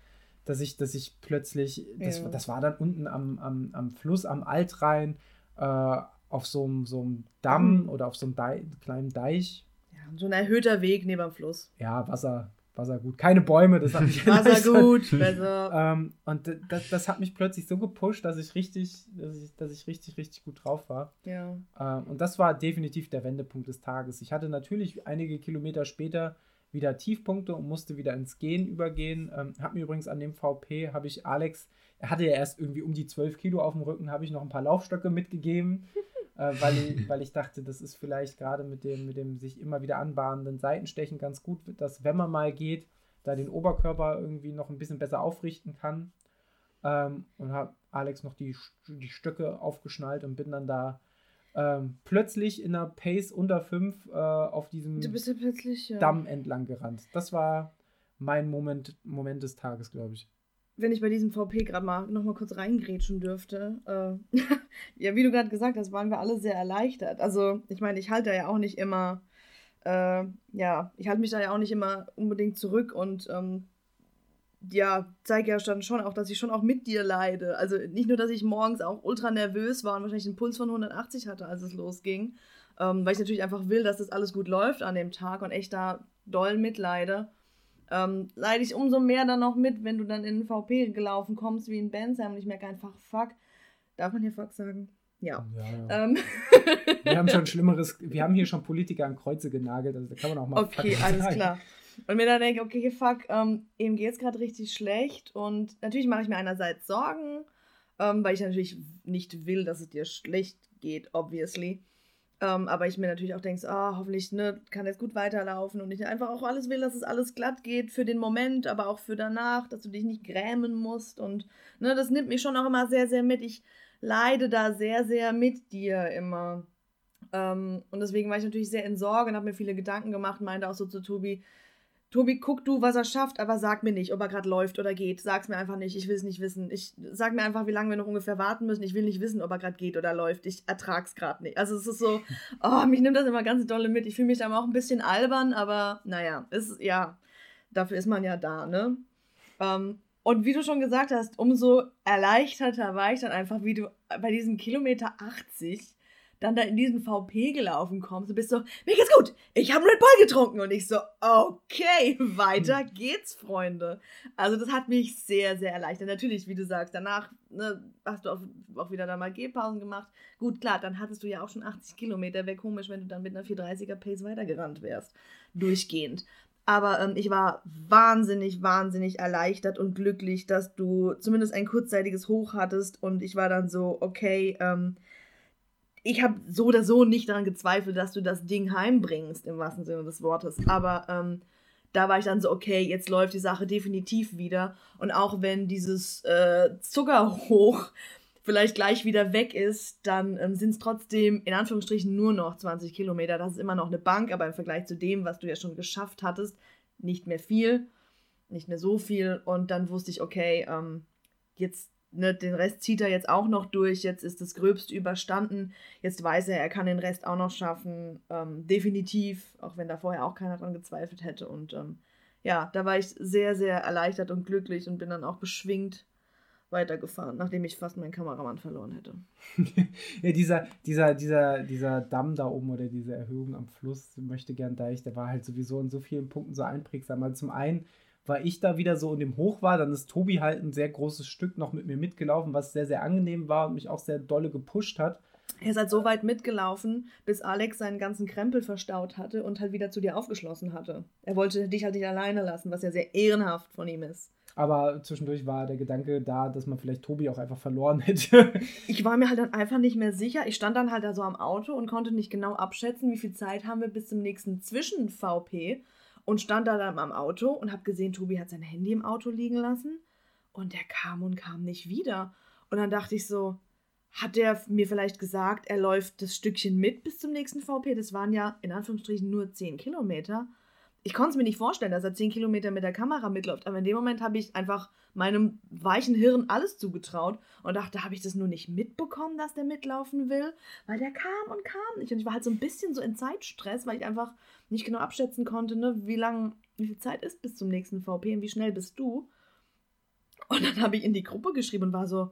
S1: dass ich, dass ich plötzlich, das, ja. das war dann unten am, am, am Fluss, am Altrhein, äh, auf so einem, so einem Damm mhm. oder auf so einem Deich, kleinen Deich.
S3: Ja, so ein erhöhter Weg neben dem Fluss.
S1: Ja, Wasser, Wasser gut. Keine Bäume, das hat mich
S3: Wasser gut, Wasser.
S1: ähm, und das, das hat mich plötzlich so gepusht, dass ich richtig, dass ich, dass ich richtig, richtig gut drauf war.
S3: Ja.
S1: Ähm, und das war definitiv der Wendepunkt des Tages. Ich hatte natürlich einige Kilometer später wieder Tiefpunkte und musste wieder ins Gehen übergehen. Ähm, hab mir übrigens an dem VP, habe ich Alex er hatte ja erst irgendwie um die 12 Kilo auf dem Rücken, habe ich noch ein paar Laufstöcke mitgegeben, äh, weil, ich, weil ich dachte, das ist vielleicht gerade mit dem, mit dem sich immer wieder anbahnenden Seitenstechen ganz gut, dass wenn man mal geht, da den Oberkörper irgendwie noch ein bisschen besser aufrichten kann. Ähm, und habe Alex noch die, die Stöcke aufgeschnallt und bin dann da ähm, plötzlich in einer Pace unter 5 äh, auf diesem
S3: ja.
S1: Damm entlang gerannt. Das war mein Moment, Moment des Tages, glaube ich
S3: wenn ich bei diesem VP gerade mal noch mal kurz reingrätschen dürfte. Äh, ja, wie du gerade gesagt hast, waren wir alle sehr erleichtert. Also, ich meine, ich halte ja auch nicht immer, äh, ja, ich halte mich da ja auch nicht immer unbedingt zurück und ähm, ja, zeige ja dann schon auch, dass ich schon auch mit dir leide. Also nicht nur, dass ich morgens auch ultra nervös war und wahrscheinlich einen Puls von 180 hatte, als es losging, ähm, weil ich natürlich einfach will, dass das alles gut läuft an dem Tag und echt da doll mitleide. Ähm, leide ich umso mehr dann noch mit, wenn du dann in den VP gelaufen kommst wie in Bensheim und ich merke einfach, fuck, darf man hier fuck sagen? Ja. ja, ja. Ähm.
S1: Wir haben schon Schlimmeres, wir haben hier schon Politiker an Kreuze genagelt, also da kann man auch mal
S3: Okay, alles sagen. klar. Und mir dann denke, okay, fuck, ähm, ihm geht es gerade richtig schlecht und natürlich mache ich mir einerseits Sorgen, ähm, weil ich natürlich nicht will, dass es dir schlecht geht, obviously. Ähm, aber ich mir natürlich auch denke, ah, hoffentlich ne, kann es gut weiterlaufen und ich einfach auch alles will, dass es alles glatt geht für den Moment, aber auch für danach, dass du dich nicht grämen musst. Und ne, das nimmt mich schon auch immer sehr, sehr mit. Ich leide da sehr, sehr mit dir immer. Ähm, und deswegen war ich natürlich sehr in Sorge und habe mir viele Gedanken gemacht, meinte auch so zu Tobi, Tobi, guck du, was er schafft, aber sag mir nicht, ob er gerade läuft oder geht. Sag's mir einfach nicht. Ich will es nicht wissen. Ich sag mir einfach, wie lange wir noch ungefähr warten müssen. Ich will nicht wissen, ob er gerade geht oder läuft. Ich ertrag's gerade nicht. Also es ist so, oh, mich nimmt das immer ganz dolle mit. Ich fühle mich da auch ein bisschen albern, aber naja, ist ja, dafür ist man ja da, ne? Ähm, und wie du schon gesagt hast, umso erleichterter war ich dann einfach, wie du bei diesem Kilometer 80 dann da in diesen VP gelaufen kommst, du bist so, mir geht's gut, ich habe Red Bull getrunken und ich so, okay, weiter hm. geht's, Freunde. Also das hat mich sehr, sehr erleichtert. Natürlich, wie du sagst, danach ne, hast du auch, auch wieder da mal Gehpausen gemacht. Gut, klar, dann hattest du ja auch schon 80 Kilometer. Wäre komisch, wenn du dann mit einer 430er Pace weitergerannt wärst. Durchgehend. Aber ähm, ich war wahnsinnig, wahnsinnig erleichtert und glücklich, dass du zumindest ein kurzzeitiges Hoch hattest. Und ich war dann so, okay, ähm, ich habe so oder so nicht daran gezweifelt, dass du das Ding heimbringst, im wahrsten Sinne des Wortes. Aber ähm, da war ich dann so, okay, jetzt läuft die Sache definitiv wieder. Und auch wenn dieses äh, Zuckerhoch vielleicht gleich wieder weg ist, dann ähm, sind es trotzdem in Anführungsstrichen nur noch 20 Kilometer. Das ist immer noch eine Bank, aber im Vergleich zu dem, was du ja schon geschafft hattest, nicht mehr viel, nicht mehr so viel. Und dann wusste ich, okay, ähm, jetzt ne, den Rest zieht er jetzt auch noch durch. Jetzt ist das Gröbste überstanden. Jetzt weiß er, er kann den Rest auch noch schaffen. Ähm, definitiv, auch wenn da vorher auch keiner dran gezweifelt hätte. Und ähm, ja, da war ich sehr, sehr erleichtert und glücklich und bin dann auch beschwingt weitergefahren, nachdem ich fast meinen Kameramann verloren hätte.
S1: ja, dieser, dieser, dieser, dieser Damm da oben oder diese Erhöhung am Fluss, möchte gern Deich, der war halt sowieso in so vielen Punkten so einprägsam. Also zum einen weil ich da wieder so in dem Hoch war. Dann ist Tobi halt ein sehr großes Stück noch mit mir mitgelaufen, was sehr, sehr angenehm war und mich auch sehr dolle gepusht hat.
S3: Er ist halt so weit mitgelaufen, bis Alex seinen ganzen Krempel verstaut hatte und halt wieder zu dir aufgeschlossen hatte. Er wollte dich halt nicht alleine lassen, was ja sehr ehrenhaft von ihm ist.
S1: Aber zwischendurch war der Gedanke da, dass man vielleicht Tobi auch einfach verloren hätte.
S3: ich war mir halt dann einfach nicht mehr sicher. Ich stand dann halt da so am Auto und konnte nicht genau abschätzen, wie viel Zeit haben wir bis zum nächsten Zwischen-VP und stand da dann am Auto und habe gesehen, Tobi hat sein Handy im Auto liegen lassen und der kam und kam nicht wieder. Und dann dachte ich so, hat der mir vielleicht gesagt, er läuft das Stückchen mit bis zum nächsten VP? Das waren ja in Anführungsstrichen nur 10 Kilometer ich konnte es mir nicht vorstellen, dass er 10 Kilometer mit der Kamera mitläuft. Aber in dem Moment habe ich einfach meinem weichen Hirn alles zugetraut und dachte, habe ich das nur nicht mitbekommen, dass der mitlaufen will? Weil der kam und kam nicht. Und ich war halt so ein bisschen so in Zeitstress, weil ich einfach nicht genau abschätzen konnte, ne, wie lang, wie viel Zeit ist bis zum nächsten VP und wie schnell bist du? Und dann habe ich in die Gruppe geschrieben und war so,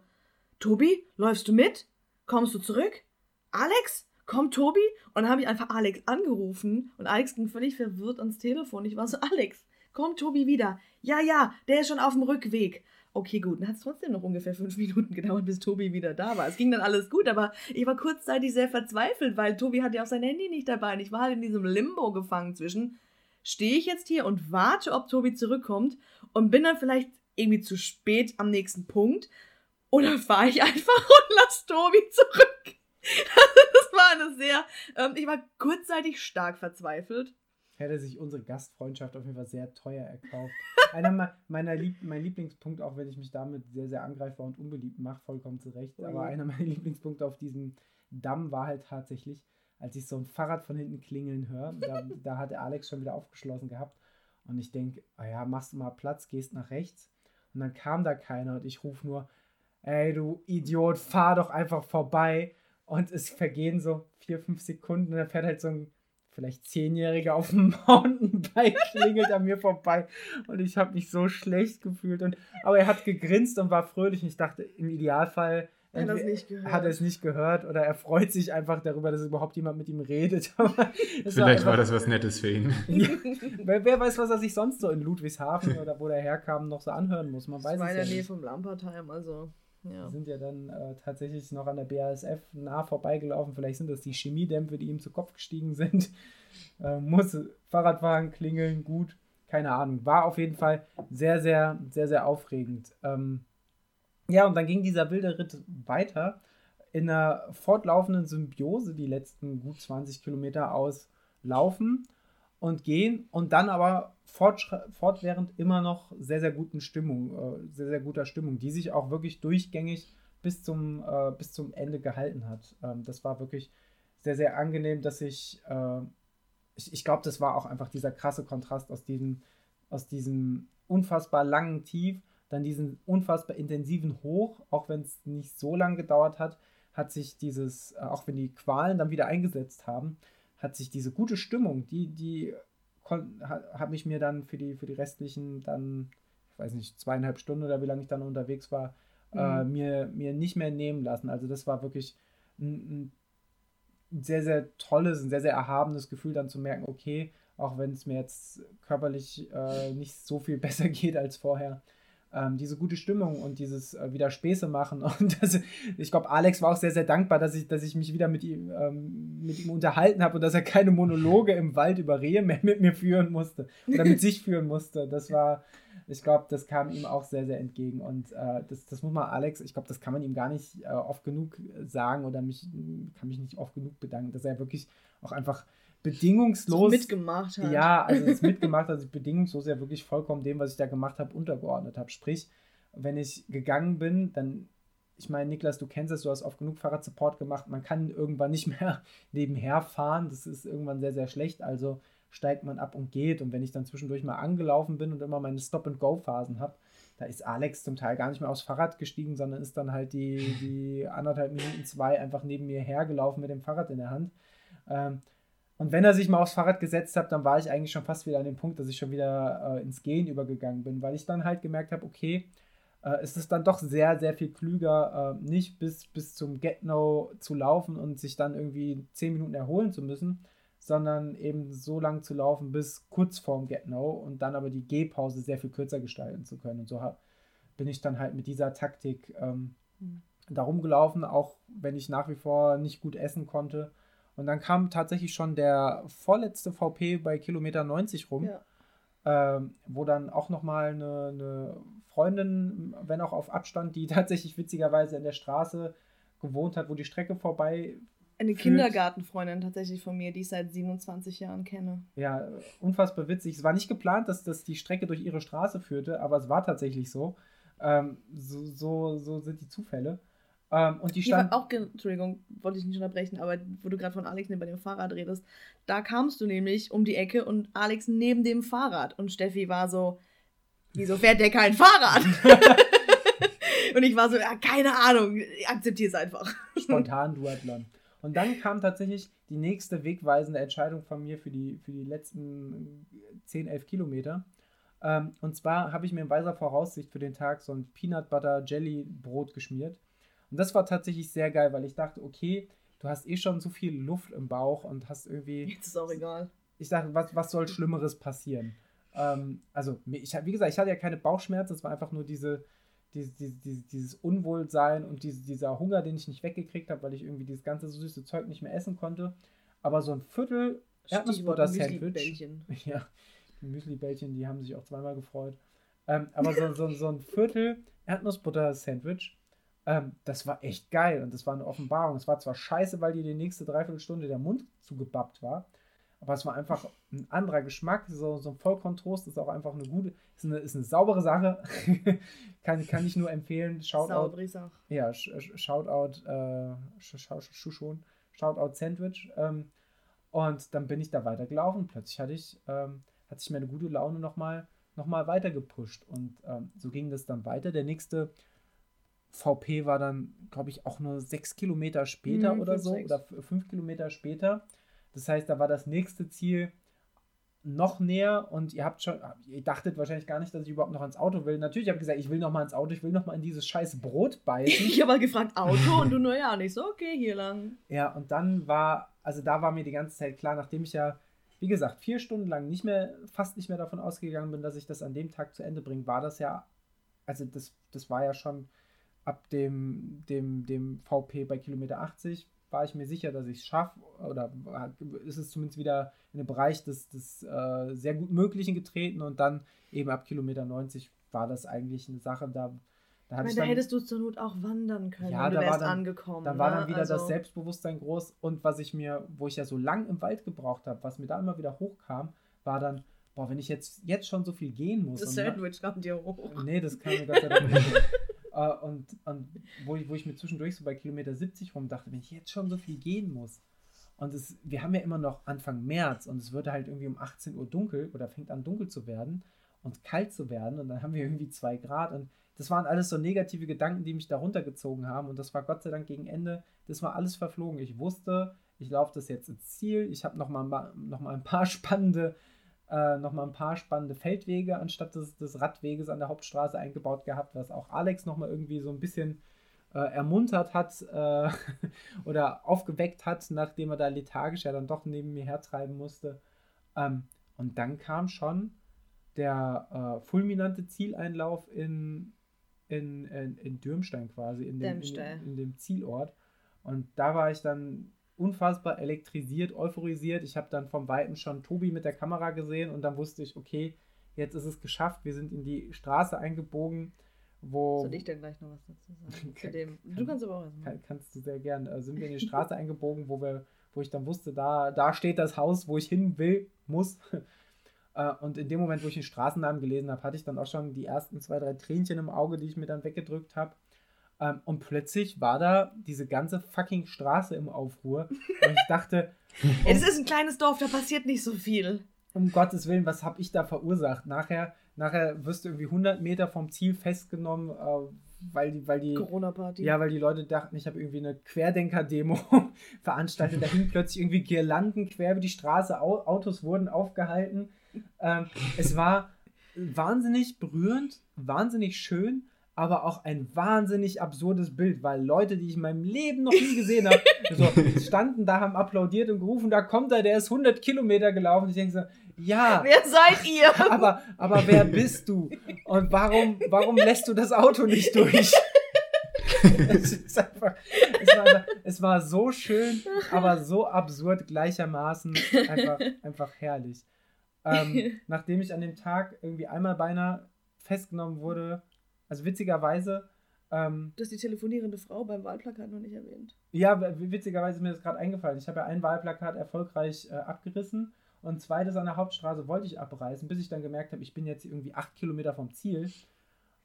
S3: Tobi, läufst du mit? Kommst du zurück? Alex? Kommt Tobi? Und dann habe ich einfach Alex angerufen und Alex ging völlig verwirrt ans Telefon. Ich war so, Alex, kommt Tobi wieder? Ja, ja, der ist schon auf dem Rückweg. Okay, gut. Dann hat es trotzdem noch ungefähr fünf Minuten gedauert, bis Tobi wieder da war. Es ging dann alles gut, aber ich war kurzzeitig sehr verzweifelt, weil Tobi hatte ja auch sein Handy nicht dabei. Und ich war halt in diesem Limbo gefangen zwischen, stehe ich jetzt hier und warte, ob Tobi zurückkommt und bin dann vielleicht irgendwie zu spät am nächsten Punkt oder fahre ich einfach und lass Tobi zurück. eine sehr. Ähm, ich war kurzzeitig stark verzweifelt.
S1: Hätte sich unsere Gastfreundschaft auf jeden Fall sehr teuer erkauft. einer meiner Lieb mein Lieblingspunkte, auch wenn ich mich damit sehr, sehr angreifbar und unbeliebt mache, vollkommen zu Recht, aber einer meiner Lieblingspunkte auf diesem Damm war halt tatsächlich, als ich so ein Fahrrad von hinten klingeln höre. Da, da hat der Alex schon wieder aufgeschlossen gehabt. Und ich denke, ah ja, machst du mal Platz, gehst nach rechts. Und dann kam da keiner und ich rufe nur, ey du Idiot, fahr doch einfach vorbei. Und es vergehen so vier, fünf Sekunden und dann fährt halt so ein vielleicht Zehnjähriger auf dem Mountainbike, klingelt an mir vorbei und ich habe mich so schlecht gefühlt. Und, aber er hat gegrinst und war fröhlich. Und ich dachte, im Idealfall hat, hat er es nicht gehört oder er freut sich einfach darüber, dass überhaupt jemand mit ihm redet.
S2: Vielleicht war, einfach, war, das was Nettes für ihn.
S1: ja, wer, wer, weiß, was er sich sonst so in Ludwigshafen oder wo der herkam, noch so anhören muss. Man das weiß
S3: war in der Nähe vom Lampertheim, also.
S1: Ja. Sind ja dann äh, tatsächlich noch an der BASF nah vorbeigelaufen. Vielleicht sind das die Chemiedämpfe, die ihm zu Kopf gestiegen sind. Äh, muss Fahrradfahren klingeln, gut. Keine Ahnung. War auf jeden Fall sehr, sehr, sehr, sehr aufregend. Ähm, ja, und dann ging dieser wilde Ritt weiter in einer fortlaufenden Symbiose die letzten gut 20 Kilometer auslaufen und gehen und dann aber fortwährend immer noch sehr, sehr guten Stimmung, äh, sehr, sehr guter Stimmung, die sich auch wirklich durchgängig bis zum, äh, bis zum Ende gehalten hat. Ähm, das war wirklich sehr, sehr angenehm, dass ich, äh, ich, ich glaube, das war auch einfach dieser krasse Kontrast aus diesem, aus diesem unfassbar langen Tief, dann diesen unfassbar intensiven Hoch, auch wenn es nicht so lange gedauert hat, hat sich dieses, äh, auch wenn die Qualen dann wieder eingesetzt haben, hat sich diese gute Stimmung, die, die habe ich mir dann für die, für die restlichen dann, ich weiß nicht, zweieinhalb Stunden oder wie lange ich dann unterwegs war, äh, mhm. äh, mir, mir nicht mehr nehmen lassen. Also das war wirklich ein, ein sehr, sehr tolles, ein sehr, sehr erhabenes Gefühl, dann zu merken, okay, auch wenn es mir jetzt körperlich äh, nicht so viel besser geht als vorher, ähm, diese gute Stimmung und dieses äh, wieder Späße machen. Und das, ich glaube, Alex war auch sehr, sehr dankbar, dass ich, dass ich mich wieder mit ihm, ähm, mit ihm unterhalten habe und dass er keine Monologe im Wald über Rehe mehr mit mir führen musste oder mit sich führen musste. Das war, ich glaube, das kam ihm auch sehr, sehr entgegen. Und äh, das, das muss man Alex, ich glaube, das kann man ihm gar nicht äh, oft genug sagen oder mich, kann mich nicht oft genug bedanken, dass er wirklich auch einfach bedingungslos.
S3: mitgemacht
S1: hat. Ja, also es mitgemacht, also bedingungslos ja wirklich vollkommen dem, was ich da gemacht habe, untergeordnet habe. Sprich, wenn ich gegangen bin, dann, ich meine, Niklas, du kennst es, du hast oft genug Fahrradsupport gemacht, man kann irgendwann nicht mehr nebenher fahren, das ist irgendwann sehr, sehr schlecht, also steigt man ab und geht und wenn ich dann zwischendurch mal angelaufen bin und immer meine Stop-and-Go-Phasen habe, da ist Alex zum Teil gar nicht mehr aufs Fahrrad gestiegen, sondern ist dann halt die, die anderthalb Minuten, zwei einfach neben mir hergelaufen mit dem Fahrrad in der Hand. Ähm, und wenn er sich mal aufs Fahrrad gesetzt hat, dann war ich eigentlich schon fast wieder an dem Punkt, dass ich schon wieder äh, ins Gehen übergegangen bin, weil ich dann halt gemerkt habe, okay, äh, es ist dann doch sehr, sehr viel klüger, äh, nicht bis, bis zum Get-No zu laufen und sich dann irgendwie 10 Minuten erholen zu müssen, sondern eben so lang zu laufen bis kurz vorm Get-No und dann aber die Gehpause sehr viel kürzer gestalten zu können. Und so hab, bin ich dann halt mit dieser Taktik ähm, mhm. darum gelaufen, auch wenn ich nach wie vor nicht gut essen konnte und dann kam tatsächlich schon der vorletzte VP bei Kilometer 90 rum, ja. ähm, wo dann auch nochmal eine, eine Freundin, wenn auch auf Abstand, die tatsächlich witzigerweise in der Straße gewohnt hat, wo die Strecke vorbei
S3: eine führt. Kindergartenfreundin tatsächlich von mir, die ich seit 27 Jahren kenne.
S1: Ja, unfassbar witzig. Es war nicht geplant, dass, dass die Strecke durch ihre Straße führte, aber es war tatsächlich so. Ähm, so, so, so sind die Zufälle. Ähm, und die stand.
S3: auch, Entschuldigung, wollte ich nicht unterbrechen, aber wo du gerade von Alex neben dem Fahrrad redest, da kamst du nämlich um die Ecke und Alex neben dem Fahrrad. Und Steffi war so, wieso fährt der kein Fahrrad? und ich war so, ja, keine Ahnung, akzeptiere es einfach.
S1: Spontan Duathlon. Und dann kam tatsächlich die nächste wegweisende Entscheidung von mir für die, für die letzten 10, 11 Kilometer. Ähm, und zwar habe ich mir in weiser Voraussicht für den Tag so ein Peanut Butter Jelly Brot geschmiert und das war tatsächlich sehr geil, weil ich dachte, okay, du hast eh schon so viel Luft im Bauch und hast irgendwie.
S3: Jetzt ist auch egal.
S1: Ich dachte, was, was soll Schlimmeres passieren? Ähm, also, ich, wie gesagt, ich hatte ja keine Bauchschmerzen, es war einfach nur diese, diese, diese, dieses Unwohlsein und diese, dieser Hunger, den ich nicht weggekriegt habe, weil ich irgendwie dieses ganze süße Zeug nicht mehr essen konnte. Aber so ein Viertel Erdnussbutter-Sandwich. Ja, die Müsli-Bällchen, die haben sich auch zweimal gefreut. Ähm, aber so, so, so ein Viertel Erdnussbutter-Sandwich ähm, das war echt geil und das war eine Offenbarung. Es war zwar scheiße, weil dir die nächste Dreiviertelstunde der Mund zugebappt war, aber es war einfach ein anderer Geschmack. So, so ein Vollkorntoast ist auch einfach eine gute, ist eine, ist eine saubere Sache. kann, kann ich nur empfehlen. Shoutout. Saubere Sache. Ja, Shoutout, äh, schon. Shoutout Sandwich. Ähm, und dann bin ich da weitergelaufen. Plötzlich hatte ich, ähm, hat sich meine gute Laune nochmal noch mal weiter gepusht. Und ähm, so ging das dann weiter. Der nächste VP war dann, glaube ich, auch nur sechs Kilometer später mhm, oder so, sechs. oder fünf Kilometer später. Das heißt, da war das nächste Ziel noch näher und ihr habt schon, ihr dachtet wahrscheinlich gar nicht, dass ich überhaupt noch ans Auto will. Natürlich habe ich gesagt, ich will noch mal ins Auto, ich will noch mal in dieses scheiß Brot beißen.
S3: ich habe gefragt, Auto und du nur ja nicht so, okay, hier lang.
S1: Ja, und dann war, also da war mir die ganze Zeit klar, nachdem ich ja, wie gesagt, vier Stunden lang nicht mehr, fast nicht mehr davon ausgegangen bin, dass ich das an dem Tag zu Ende bringe, war das ja, also das, das war ja schon ab dem, dem, dem VP bei Kilometer 80, war ich mir sicher, dass ich es schaffe oder ist es zumindest wieder in den Bereich des, des äh, sehr gut Möglichen getreten und dann eben ab Kilometer 90 war das eigentlich eine Sache, da,
S3: da, ich meine, da hättest du zur Not auch wandern können, ja, da war
S1: dann,
S3: angekommen.
S1: Da war dann ne? wieder also, das Selbstbewusstsein groß und was ich mir, wo ich ja so lang im Wald gebraucht habe, was mir da immer wieder hochkam, war dann, boah, wenn ich jetzt, jetzt schon so viel gehen muss.
S3: Das Sandwich kam dir hoch.
S1: Nee, das kam mir Gott sei Dank nicht. Äh, und, und wo, ich, wo ich mir zwischendurch so bei Kilometer 70 rum dachte, wenn ich jetzt schon so viel gehen muss. Und es, wir haben ja immer noch Anfang März und es wird halt irgendwie um 18 Uhr dunkel oder fängt an dunkel zu werden und kalt zu werden und dann haben wir irgendwie zwei Grad und das waren alles so negative Gedanken, die mich da runtergezogen haben und das war Gott sei Dank gegen Ende, das war alles verflogen. Ich wusste, ich laufe das jetzt ins Ziel, ich habe noch mal, noch mal ein paar spannende äh, nochmal ein paar spannende Feldwege anstatt des, des Radweges an der Hauptstraße eingebaut gehabt, was auch Alex nochmal irgendwie so ein bisschen äh, ermuntert hat äh, oder aufgeweckt hat, nachdem er da lethargisch ja dann doch neben mir hertreiben musste. Ähm, und dann kam schon der äh, fulminante Zieleinlauf in, in, in, in Dürmstein quasi, in dem, in, in dem Zielort. Und da war ich dann unfassbar elektrisiert, euphorisiert. Ich habe dann vom Weiten schon Tobi mit der Kamera gesehen und dann wusste ich, okay, jetzt ist es geschafft. Wir sind in die Straße eingebogen, wo.
S3: Soll ich denn gleich noch was dazu sagen? Kann, dem, du kannst aber auch was
S1: kann, Kannst du sehr gern. Äh, sind wir in die Straße eingebogen, wo wir, wo ich dann wusste, da, da steht das Haus, wo ich hin will, muss. Äh, und in dem Moment, wo ich den Straßennamen gelesen habe, hatte ich dann auch schon die ersten zwei, drei Tränchen im Auge, die ich mir dann weggedrückt habe. Ähm, und plötzlich war da diese ganze fucking Straße im Aufruhr. Und ich dachte.
S3: Es ist ein kleines Dorf, da passiert nicht so viel.
S1: Um Gottes Willen, was habe ich da verursacht? Nachher, nachher wirst du irgendwie 100 Meter vom Ziel festgenommen, äh, weil die, weil die
S3: Corona-Party.
S1: Ja, weil die Leute dachten, ich habe irgendwie eine Querdenker-Demo veranstaltet. Da hingen plötzlich irgendwie Girlanden quer über die Straße, Autos wurden aufgehalten. Ähm, es war wahnsinnig berührend, wahnsinnig schön aber auch ein wahnsinnig absurdes Bild, weil Leute, die ich in meinem Leben noch nie gesehen habe, so standen da, haben applaudiert und gerufen, da kommt er, der ist 100 Kilometer gelaufen. Ich denke so, ja.
S3: Wer seid ihr?
S1: Aber, aber wer bist du? Und warum, warum lässt du das Auto nicht durch? es, einfach, es, war es war so schön, aber so absurd gleichermaßen. Einfach, einfach herrlich. Ähm, nachdem ich an dem Tag irgendwie einmal beinahe festgenommen wurde, also witzigerweise. Ähm,
S3: du hast die telefonierende Frau beim Wahlplakat noch nicht erwähnt.
S1: Ja, witzigerweise ist mir das gerade eingefallen. Ich habe ja ein Wahlplakat erfolgreich äh, abgerissen und zweites an der Hauptstraße wollte ich abreißen, bis ich dann gemerkt habe, ich bin jetzt irgendwie acht Kilometer vom Ziel.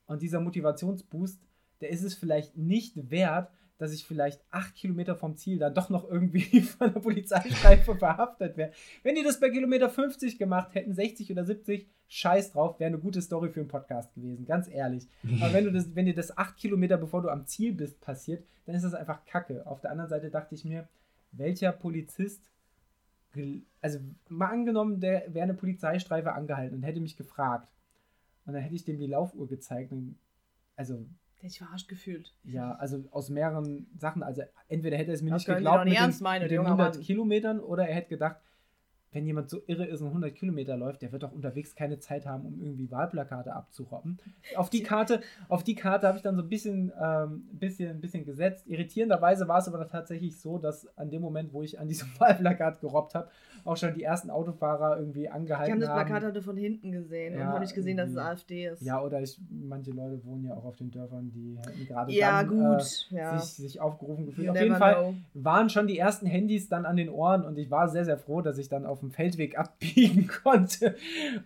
S1: Und dieser Motivationsboost, der ist es vielleicht nicht wert, dass ich vielleicht acht Kilometer vom Ziel dann doch noch irgendwie von der Polizeistreife verhaftet wäre. Wenn die das bei Kilometer 50 gemacht hätten, 60 oder 70, scheiß drauf, wäre eine gute Story für einen Podcast gewesen, ganz ehrlich. Aber wenn, du das, wenn dir das acht Kilometer bevor du am Ziel bist passiert, dann ist das einfach Kacke. Auf der anderen Seite dachte ich mir, welcher Polizist, also mal angenommen, der wäre eine Polizeistreife angehalten und hätte mich gefragt. Und dann hätte ich dem die Laufuhr gezeigt. Und, also
S3: der sich verarscht gefühlt.
S1: Ja, also aus mehreren Sachen. Also entweder hätte er es mir das nicht geglaubt nicht mit, den, meinen, mit den 100 Mann. Kilometern oder er hätte gedacht, wenn jemand so irre ist und 100 Kilometer läuft, der wird doch unterwegs keine Zeit haben, um irgendwie Wahlplakate abzuroppen. Auf die Karte, auf die Karte habe ich dann so ein bisschen, ähm, bisschen, bisschen gesetzt. Irritierenderweise war es aber tatsächlich so, dass an dem Moment, wo ich an diesem Wahlplakat gerobbt habe, auch schon die ersten Autofahrer irgendwie angehalten haben. Ich habe
S3: das Plakat hatte von hinten gesehen ja, und habe nicht gesehen, dass es AfD ist.
S1: Ja, oder ich, manche Leute wohnen ja auch auf den Dörfern, die hätten gerade
S3: ja,
S1: dann,
S3: äh,
S1: ja. sich, sich aufgerufen gefühlt. Auf jeden Fall know. waren schon die ersten Handys dann an den Ohren und ich war sehr, sehr froh, dass ich dann auf dem Feldweg abbiegen konnte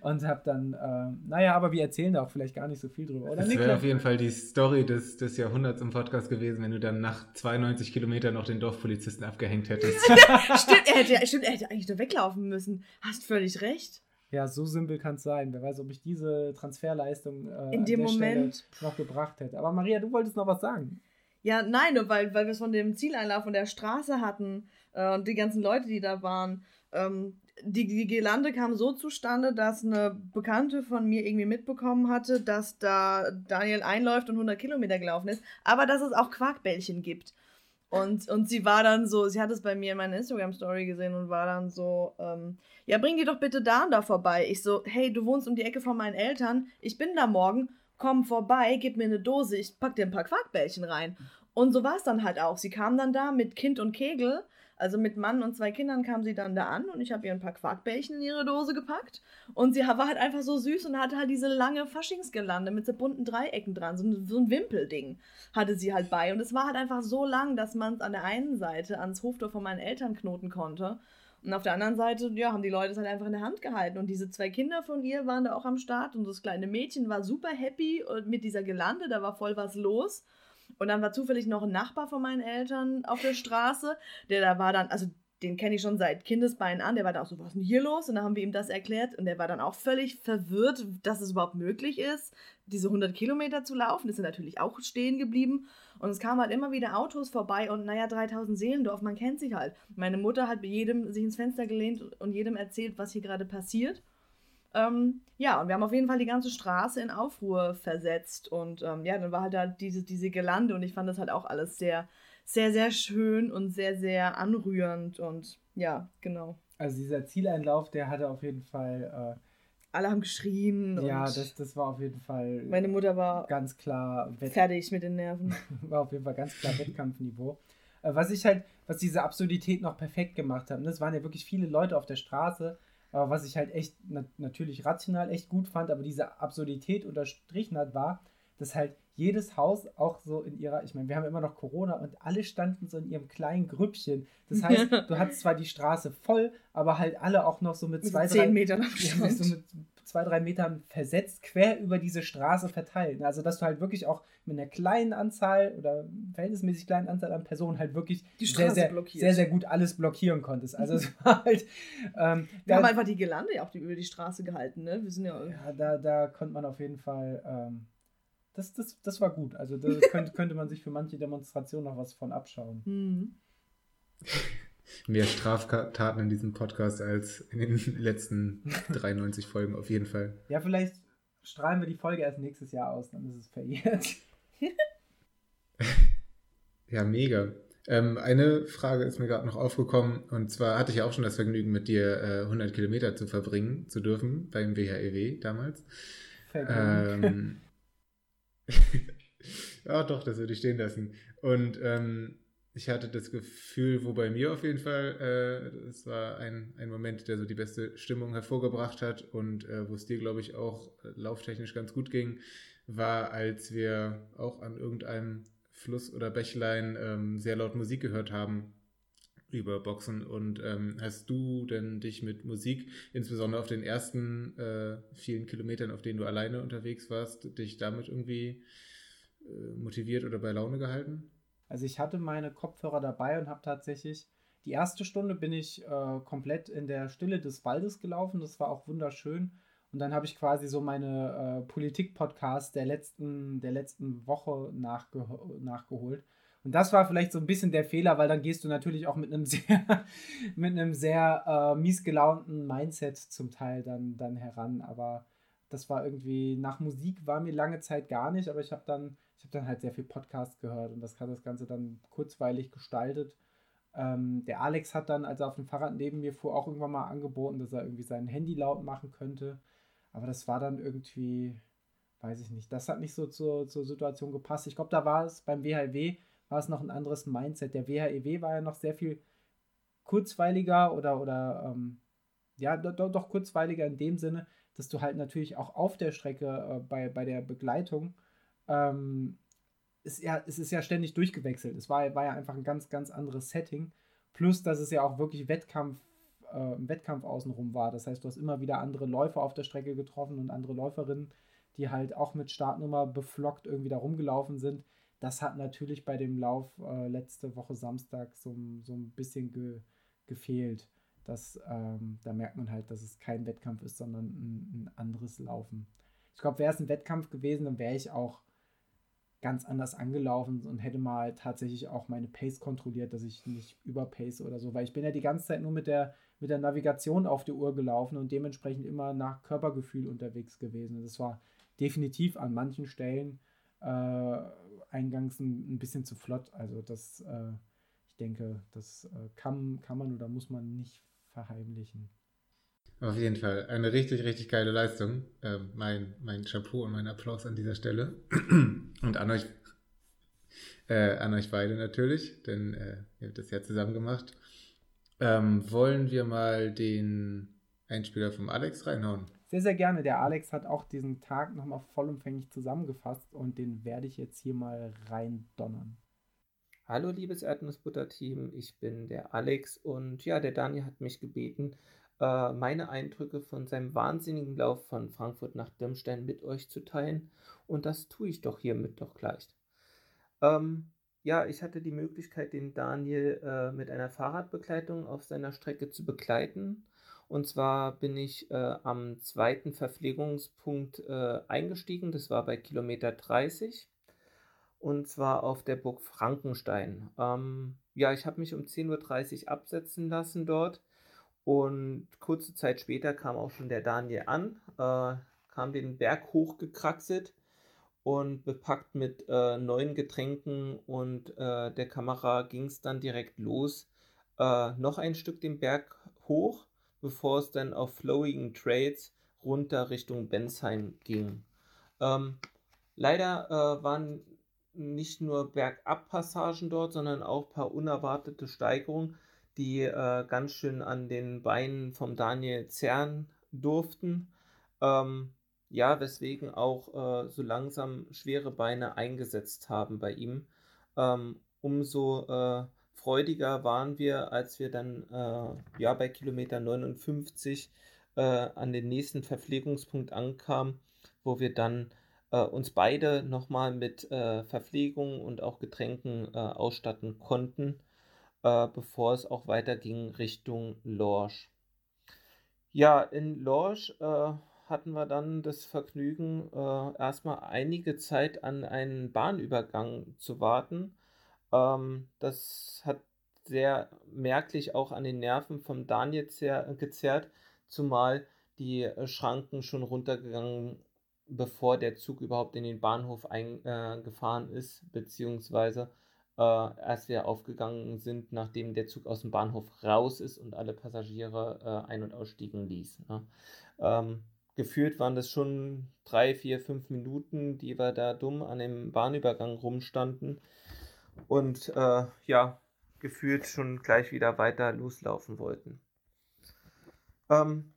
S1: und habe dann, äh, naja, aber wir erzählen da auch vielleicht gar nicht so viel drüber, oder?
S2: Das wäre auf jeden Fall die Story des, des Jahrhunderts im Podcast gewesen, wenn du dann nach 92 Kilometern noch den Dorfpolizisten abgehängt hättest.
S3: stimmt, er hätte, stimmt, er hätte eigentlich nur weglaufen müssen. Hast völlig recht.
S1: Ja, so simpel kann es sein. Wer weiß, ob ich diese Transferleistung
S3: äh, in dem Moment
S1: Stelle noch gebracht hätte. Aber Maria, du wolltest noch was sagen.
S3: Ja, nein, nur weil, weil wir es von dem Zieleinlauf und der Straße hatten äh, und die ganzen Leute, die da waren. Ähm, die, die Girlande kam so zustande, dass eine Bekannte von mir irgendwie mitbekommen hatte, dass da Daniel einläuft und 100 Kilometer gelaufen ist, aber dass es auch Quarkbällchen gibt. Und, und sie war dann so, sie hat es bei mir in meiner Instagram-Story gesehen und war dann so, ähm, ja, bring die doch bitte da und da vorbei. Ich so, hey, du wohnst um die Ecke von meinen Eltern, ich bin da morgen, komm vorbei, gib mir eine Dose, ich pack dir ein paar Quarkbällchen rein. Und so war es dann halt auch. Sie kam dann da mit Kind und Kegel also mit Mann und zwei Kindern kam sie dann da an und ich habe ihr ein paar Quarkbällchen in ihre Dose gepackt. Und sie war halt einfach so süß und hatte halt diese lange Faschingsgelande mit so bunten Dreiecken dran, so ein, so ein Wimpelding hatte sie halt bei. Und es war halt einfach so lang, dass man es an der einen Seite ans Hoftor von meinen Eltern knoten konnte. Und auf der anderen Seite, ja, haben die Leute es halt einfach in der Hand gehalten. Und diese zwei Kinder von ihr waren da auch am Start. Und das kleine Mädchen war super happy mit dieser Gelande, da war voll was los. Und dann war zufällig noch ein Nachbar von meinen Eltern auf der Straße, der da war dann, also den kenne ich schon seit Kindesbeinen an, der war da auch so, was ist denn hier los? Und dann haben wir ihm das erklärt und der war dann auch völlig verwirrt, dass es überhaupt möglich ist, diese 100 Kilometer zu laufen. Ist er natürlich auch stehen geblieben und es kamen halt immer wieder Autos vorbei und naja, 3000 Seelendorf, man kennt sich halt. Meine Mutter hat jedem sich ins Fenster gelehnt und jedem erzählt, was hier gerade passiert. Ähm, ja, und wir haben auf jeden Fall die ganze Straße in Aufruhr versetzt. Und ähm, ja, dann war halt da diese, diese Gelande und ich fand das halt auch alles sehr, sehr, sehr schön und sehr, sehr anrührend. Und ja, genau.
S1: Also dieser Zieleinlauf, der hatte auf jeden Fall. Äh,
S3: Alle haben geschrien.
S1: Ja, das, das war auf jeden Fall.
S3: Meine Mutter war
S1: ganz klar
S3: fertig mit den Nerven.
S1: war auf jeden Fall ganz klar Wettkampfniveau. Äh, was ich halt, was diese Absurdität noch perfekt gemacht hat, das ne, waren ja wirklich viele Leute auf der Straße aber was ich halt echt na natürlich rational echt gut fand, aber diese Absurdität unterstrichen hat, war, dass halt jedes Haus auch so in ihrer, ich meine, wir haben immer noch Corona und alle standen so in ihrem kleinen Grüppchen. Das heißt, du hattest zwar die Straße voll, aber halt alle auch noch so mit, zwei, drei Metern ja, so mit zwei, drei Metern versetzt quer über diese Straße verteilt. Also, dass du halt wirklich auch mit einer kleinen Anzahl oder verhältnismäßig kleinen Anzahl an Personen halt wirklich sehr, sehr, sehr, sehr, gut alles blockieren konntest. Also, es war halt.
S3: Ähm, wir da, haben einfach die Gelande ja auch über die Straße gehalten, ne? Wir sind ja.
S1: Ja, da, da konnte man auf jeden Fall. Ähm, das, das, das war gut. Also, da könnte, könnte man sich für manche Demonstrationen noch was von abschauen. Mhm.
S2: Mehr Straftaten in diesem Podcast als in den letzten 93 Folgen auf jeden Fall.
S1: Ja, vielleicht strahlen wir die Folge erst nächstes Jahr aus, dann ist es verjährt.
S2: ja, mega. Ähm, eine Frage ist mir gerade noch aufgekommen und zwar hatte ich ja auch schon das Vergnügen, mit dir äh, 100 Kilometer zu verbringen zu dürfen beim WHEW damals. Ähm, ja, doch, das würde ich stehen lassen. Und ähm, ich hatte das Gefühl, wo bei mir auf jeden Fall, äh, es war ein, ein Moment, der so die beste Stimmung hervorgebracht hat und äh, wo es dir, glaube ich, auch äh, lauftechnisch ganz gut ging, war, als wir auch an irgendeinem Fluss oder Bächlein ähm, sehr laut Musik gehört haben über Boxen. Und ähm, hast du denn dich mit Musik, insbesondere auf den ersten äh, vielen Kilometern, auf denen du alleine unterwegs warst, dich damit irgendwie äh, motiviert oder bei Laune gehalten?
S1: Also ich hatte meine Kopfhörer dabei und habe tatsächlich die erste Stunde bin ich äh, komplett in der Stille des Waldes gelaufen. Das war auch wunderschön. Und dann habe ich quasi so meine äh, Politik-Podcasts der letzten, der letzten Woche nachge nachgeholt. Und das war vielleicht so ein bisschen der Fehler, weil dann gehst du natürlich auch mit einem sehr, mit einem sehr äh, mies gelaunten Mindset zum Teil dann, dann heran. Aber das war irgendwie, nach Musik war mir lange Zeit gar nicht, aber ich habe dann ich habe dann halt sehr viel Podcast gehört und das hat das Ganze dann kurzweilig gestaltet. Ähm, der Alex hat dann, als er auf dem Fahrrad neben mir fuhr, auch irgendwann mal angeboten, dass er irgendwie sein Handy laut machen könnte. Aber das war dann irgendwie, weiß ich nicht, das hat nicht so zur, zur Situation gepasst. Ich glaube, da war es beim WHW, war es noch ein anderes Mindset. Der WHEW war ja noch sehr viel kurzweiliger oder, oder ähm, ja, doch, doch kurzweiliger in dem Sinne, dass du halt natürlich auch auf der Strecke äh, bei, bei der Begleitung ähm, ist ja, es ist ja ständig durchgewechselt. Es war, war ja einfach ein ganz, ganz anderes Setting. Plus, dass es ja auch wirklich Wettkampf, äh, Wettkampf außenrum war. Das heißt, du hast immer wieder andere Läufer auf der Strecke getroffen und andere Läuferinnen, die halt auch mit Startnummer beflockt irgendwie da rumgelaufen sind. Das hat natürlich bei dem Lauf äh, letzte Woche Samstag so, so ein bisschen ge, gefehlt. Das, ähm, da merkt man halt, dass es kein Wettkampf ist, sondern ein, ein anderes Laufen. Ich glaube, wäre es ein Wettkampf gewesen, dann wäre ich auch ganz anders angelaufen und hätte mal tatsächlich auch meine Pace kontrolliert, dass ich nicht überpace oder so, weil ich bin ja die ganze Zeit nur mit der, mit der Navigation auf die Uhr gelaufen und dementsprechend immer nach Körpergefühl unterwegs gewesen. Das war definitiv an manchen Stellen äh, eingangs ein, ein, bisschen zu flott. Also das, äh, ich denke, das äh, kann, kann man oder muss man nicht verheimlichen.
S2: Auf jeden Fall. Eine richtig, richtig geile Leistung. Ähm, mein, mein Chapeau und mein Applaus an dieser Stelle. und an euch, äh, an euch beide natürlich, denn äh, ihr habt das ja zusammen gemacht. Ähm, wollen wir mal den Einspieler vom Alex reinhauen?
S1: Sehr, sehr gerne. Der Alex hat auch diesen Tag nochmal vollumfänglich zusammengefasst und den werde ich jetzt hier mal reindonnern.
S5: Hallo liebes Erdnussbutter-Team, ich bin der Alex und ja, der Daniel hat mich gebeten, äh, meine Eindrücke von seinem wahnsinnigen Lauf von Frankfurt nach Dirmstein mit euch zu teilen. Und das tue ich doch hiermit doch gleich. Ähm, ja, ich hatte die Möglichkeit, den Daniel äh, mit einer Fahrradbegleitung auf seiner Strecke zu begleiten. Und zwar bin ich äh, am zweiten Verpflegungspunkt äh, eingestiegen. Das war bei Kilometer 30. Und zwar auf der Burg Frankenstein. Ähm, ja, ich habe mich um 10.30 Uhr absetzen lassen dort. Und kurze Zeit später kam auch schon der Daniel an, äh, kam den Berg hochgekraxelt und bepackt mit äh, neuen Getränken und äh, der Kamera ging es dann direkt los. Äh, noch ein Stück den Berg hoch, bevor es dann auf Flowing Trails runter Richtung Bensheim ging. Ähm, leider äh, waren nicht nur Bergabpassagen dort, sondern auch ein paar unerwartete Steigerungen die äh, ganz schön an den Beinen vom Daniel zerren durften. Ähm, ja, weswegen auch äh, so langsam schwere Beine eingesetzt haben bei ihm. Ähm, umso äh, freudiger waren wir, als wir dann äh, ja bei Kilometer 59 äh, an den nächsten Verpflegungspunkt ankamen, wo wir dann äh, uns beide nochmal mit Verpflegung und auch Getränken ausstatten konnten äh, bevor es auch weiterging Richtung Lorsch. Ja, in Lorsch äh, hatten wir dann das Vergnügen, äh, erstmal einige Zeit an einen Bahnübergang zu warten. Ähm, das hat sehr merklich auch an den Nerven vom Daniel gezerrt, zumal die äh, Schranken schon runtergegangen, bevor der Zug überhaupt in den Bahnhof eingefahren äh, ist, beziehungsweise äh, als wir aufgegangen sind, nachdem der Zug aus dem Bahnhof raus ist und alle Passagiere äh, ein- und ausstiegen ließ. Ne? Ähm, gefühlt waren das schon drei, vier, fünf Minuten, die wir da dumm an dem Bahnübergang rumstanden und äh, ja, gefühlt schon gleich wieder weiter loslaufen wollten. Ähm,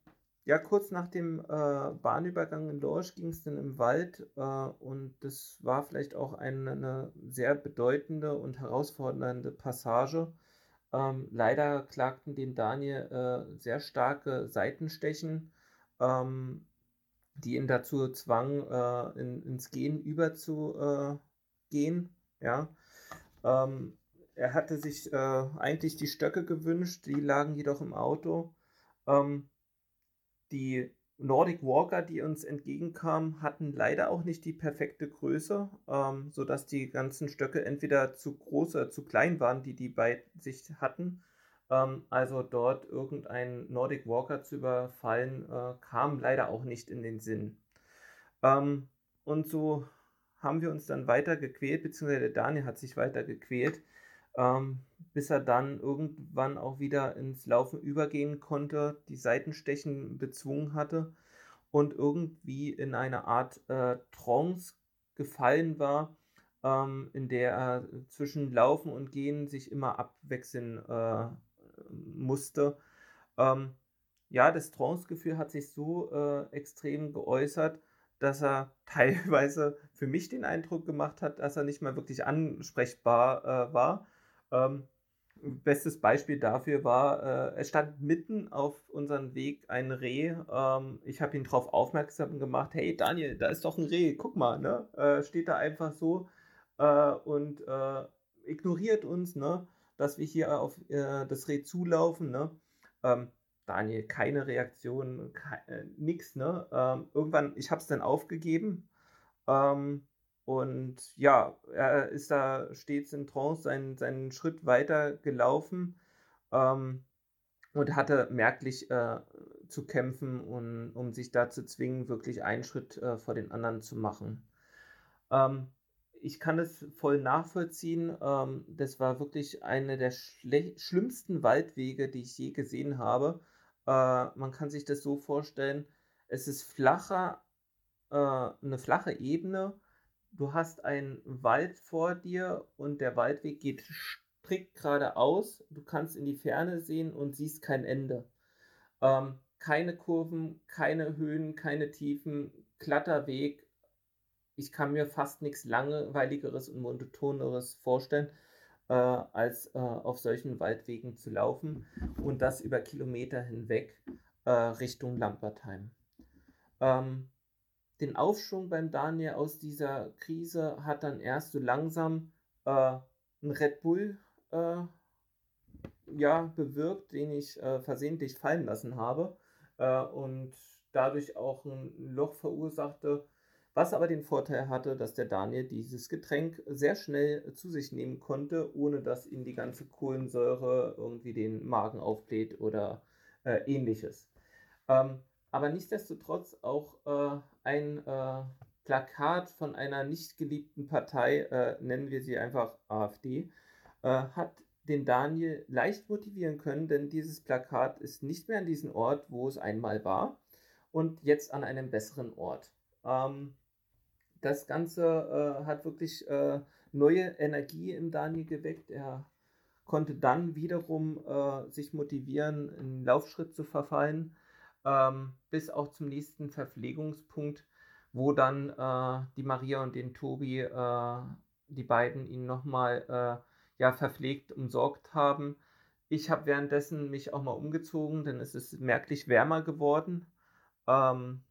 S5: ja, kurz nach dem äh, Bahnübergang in Lorsch ging es dann im Wald äh, und das war vielleicht auch eine, eine sehr bedeutende und herausfordernde Passage. Ähm, leider klagten dem Daniel äh, sehr starke Seitenstechen, ähm, die ihn dazu zwangen, äh, in, ins Gehen überzugehen. Ja. Ähm, er hatte sich äh, eigentlich die Stöcke gewünscht, die lagen jedoch im Auto. Ähm, die Nordic Walker, die uns entgegenkamen, hatten leider auch nicht die perfekte Größe, ähm, sodass die ganzen Stöcke entweder zu groß oder zu klein waren, die die bei sich hatten. Ähm, also dort irgendein Nordic Walker zu überfallen, äh, kam leider auch nicht in den Sinn. Ähm, und so haben wir uns dann weiter gequält, beziehungsweise Daniel hat sich weiter gequält ähm, bis er dann irgendwann auch wieder ins Laufen übergehen konnte, die Seitenstechen bezwungen hatte und irgendwie in eine Art äh, Trance gefallen war, ähm, in der er zwischen Laufen und Gehen sich immer abwechseln äh, musste. Ähm, ja, das Trance-Gefühl hat sich so äh, extrem geäußert, dass er teilweise für mich den Eindruck gemacht hat, dass er nicht mal wirklich ansprechbar äh, war ähm, bestes Beispiel dafür war, äh, es stand mitten auf unserem Weg ein Reh. Ähm, ich habe ihn darauf aufmerksam gemacht, hey Daniel, da ist doch ein Reh, guck mal, ne? Äh, steht da einfach so äh, und äh, ignoriert uns, ne? dass wir hier auf äh, das Reh zulaufen. Ne? Ähm, Daniel, keine Reaktion, ke äh, nix. Ne? Ähm, irgendwann, ich habe es dann aufgegeben. Ähm, und ja, er ist da stets in Trance seinen, seinen Schritt weiter gelaufen ähm, und hatte merklich äh, zu kämpfen, und, um sich da zu zwingen, wirklich einen Schritt äh, vor den anderen zu machen. Ähm, ich kann es voll nachvollziehen. Ähm, das war wirklich eine der schlimmsten Waldwege, die ich je gesehen habe. Äh, man kann sich das so vorstellen, es ist flacher, äh, eine flache Ebene. Du hast einen Wald vor dir und der Waldweg geht strikt geradeaus. Du kannst in die Ferne sehen und siehst kein Ende. Ähm, keine Kurven, keine Höhen, keine Tiefen, glatter Weg. Ich kann mir fast nichts Langweiligeres und Monotoneres vorstellen, äh, als äh, auf solchen Waldwegen zu laufen und das über Kilometer hinweg äh, Richtung Lampertheim. Ähm, den Aufschwung beim Daniel aus dieser Krise hat dann erst so langsam äh, ein Red Bull äh, ja, bewirkt, den ich äh, versehentlich fallen lassen habe äh, und dadurch auch ein Loch verursachte, was aber den Vorteil hatte, dass der Daniel dieses Getränk sehr schnell zu sich nehmen konnte, ohne dass ihm die ganze Kohlensäure irgendwie den Magen aufbläht oder äh, ähnliches. Ähm, aber nichtsdestotrotz auch äh, ein äh, Plakat von einer nicht geliebten Partei, äh, nennen wir sie einfach AfD, äh, hat den Daniel leicht motivieren können, denn dieses Plakat ist nicht mehr an diesem Ort, wo es einmal war, und jetzt an einem besseren Ort. Ähm, das Ganze äh, hat wirklich äh, neue Energie im Daniel geweckt. Er konnte dann wiederum sich motivieren, in Laufschritt zu verfallen, ähm, bis auch zum nächsten Verpflegungspunkt, wo dann äh, die Maria und den Tobi, äh, die beiden, ihn nochmal äh, ja verpflegt umsorgt haben. Ich habe währenddessen mich auch mal umgezogen, denn es ist merklich wärmer geworden. Ähm,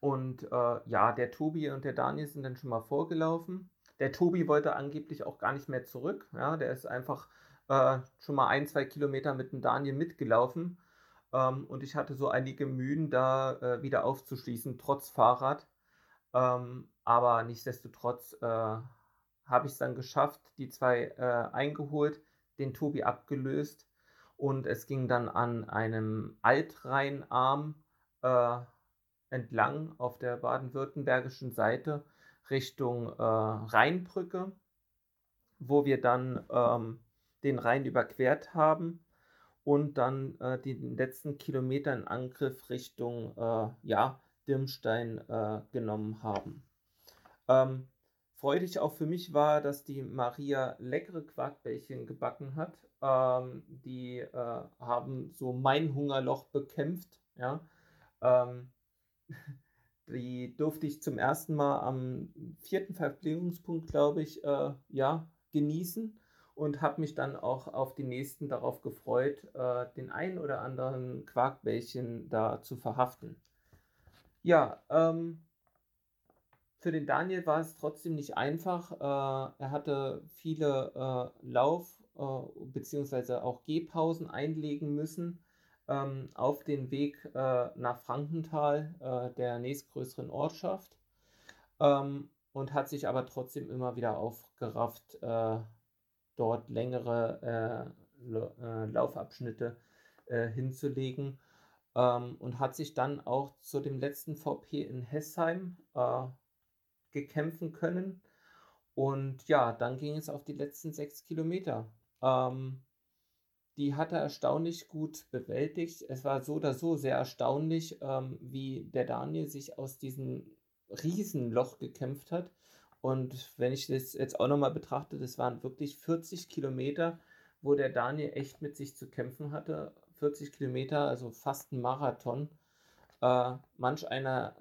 S5: und äh, ja, der Tobi und der Daniel sind dann schon mal vorgelaufen. Der Tobi wollte angeblich auch gar nicht mehr zurück. Ja, der ist einfach äh, schon mal ein, zwei Kilometer mit dem Daniel mitgelaufen. Ähm, und ich hatte so einige Mühen, da äh, wieder aufzuschließen, trotz Fahrrad. Ähm, aber nichtsdestotrotz äh, habe ich es dann geschafft, die zwei äh, eingeholt, den Tobi abgelöst und es ging dann an einem Altrheinarm äh, entlang auf der baden-württembergischen Seite Richtung äh, Rheinbrücke, wo wir dann ähm, den Rhein überquert haben und dann äh, den letzten Kilometer in Angriff Richtung äh, ja, Dirmstein äh, genommen haben. Ähm, Freudig auch für mich war, dass die Maria leckere Quarkbällchen gebacken hat. Ähm, die äh, haben so mein Hungerloch bekämpft. Ja. Ähm, die durfte ich zum ersten Mal am vierten Verpflegungspunkt, glaube ich, äh, ja, genießen und habe mich dann auch auf die nächsten darauf gefreut, äh, den einen oder anderen Quarkbällchen da zu verhaften. Ja, ähm, für den Daniel war es trotzdem nicht einfach. Äh, er hatte viele äh, Lauf- äh, bzw. auch Gehpausen einlegen müssen ähm, auf den Weg äh, nach Frankenthal, äh, der nächstgrößeren Ortschaft. Ähm, und hat sich aber trotzdem immer wieder aufgerafft, äh, dort längere Laufabschnitte hinzulegen. Ähm, und hat sich dann auch zu dem letzten VP in Hessheim gekämpfen können. Und ja, dann ging es auf die letzten sechs Kilometer. Ähm, die hat er erstaunlich gut bewältigt. Es war so oder so sehr erstaunlich, ähm, wie der Daniel sich aus diesem Riesenloch gekämpft hat. Und wenn ich das jetzt auch nochmal betrachte, das waren wirklich 40 Kilometer, wo der Daniel echt mit sich zu kämpfen hatte. 40 Kilometer, also fast ein Marathon. Äh, manch einer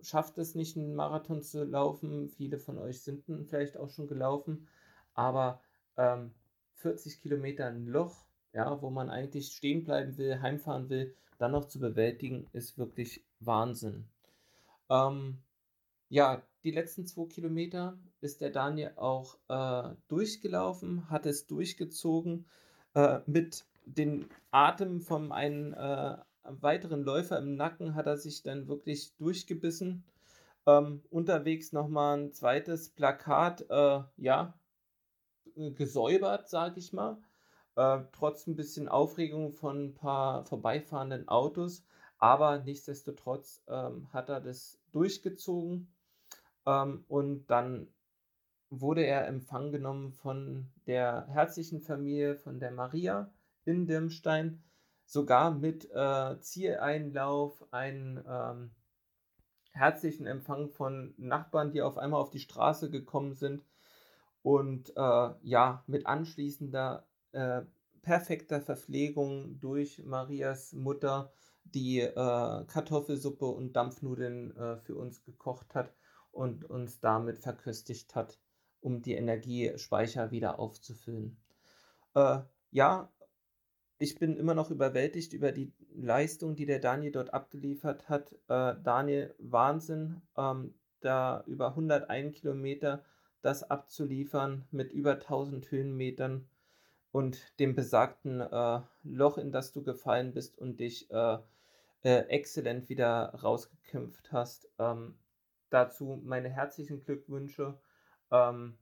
S5: schafft es nicht, einen Marathon zu laufen. Viele von euch sind vielleicht auch schon gelaufen. Aber ähm, 40 Kilometer ein Loch, ja, wo man eigentlich stehen bleiben will, heimfahren will, dann noch zu bewältigen, ist wirklich Wahnsinn. Ähm, ja, die letzten zwei Kilometer ist der Daniel auch äh, durchgelaufen, hat es durchgezogen äh, mit dem Atem von einem äh, weiteren Läufer im Nacken hat er sich dann wirklich durchgebissen. Ähm, unterwegs nochmal ein zweites Plakat, äh, ja, gesäubert, sage ich mal. Äh, trotz ein bisschen Aufregung von ein paar vorbeifahrenden Autos. Aber nichtsdestotrotz ähm, hat er das durchgezogen. Ähm, und dann wurde er empfangen genommen von der herzlichen Familie, von der Maria in Dirmstein. Sogar mit äh, Zieleinlauf, einen ähm, herzlichen Empfang von Nachbarn, die auf einmal auf die Straße gekommen sind. Und äh, ja, mit anschließender äh, perfekter Verpflegung durch Marias Mutter, die äh, Kartoffelsuppe und Dampfnudeln äh, für uns gekocht hat und uns damit verköstigt hat, um die Energiespeicher wieder aufzufüllen. Äh, ja, ich bin immer noch überwältigt über die Leistung, die der Daniel dort abgeliefert hat. Äh, Daniel, Wahnsinn, ähm, da über 101 Kilometer das abzuliefern mit über 1000 Höhenmetern und dem besagten äh, Loch, in das du gefallen bist und dich äh, äh, exzellent wieder rausgekämpft hast. Ähm, dazu meine herzlichen Glückwünsche. Ähm,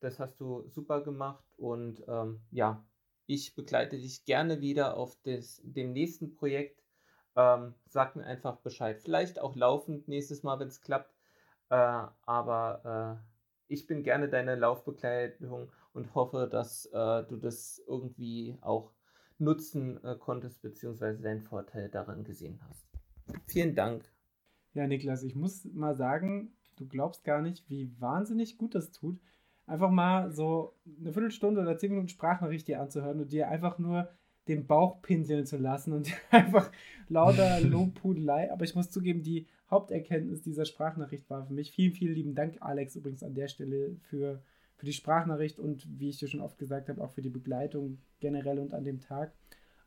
S5: das hast du super gemacht und ähm, ja, ich begleite dich gerne wieder auf des, dem nächsten Projekt. Ähm, sag mir einfach Bescheid. Vielleicht auch laufend nächstes Mal, wenn es klappt. Äh, aber äh, ich bin gerne deine Laufbekleidung und hoffe, dass äh, du das irgendwie auch nutzen äh, konntest, beziehungsweise deinen Vorteil daran gesehen hast. Vielen Dank.
S1: Ja, Niklas, ich muss mal sagen, du glaubst gar nicht, wie wahnsinnig gut das tut, einfach mal so eine Viertelstunde oder zehn Minuten Sprachnachricht dir anzuhören und dir einfach nur den Bauch pinseln zu lassen und einfach lauter Lobpudelei. Aber ich muss zugeben, die Haupterkenntnis dieser Sprachnachricht war für mich. Vielen, vielen lieben Dank, Alex, übrigens an der Stelle für, für die Sprachnachricht und wie ich dir schon oft gesagt habe, auch für die Begleitung generell und an dem Tag.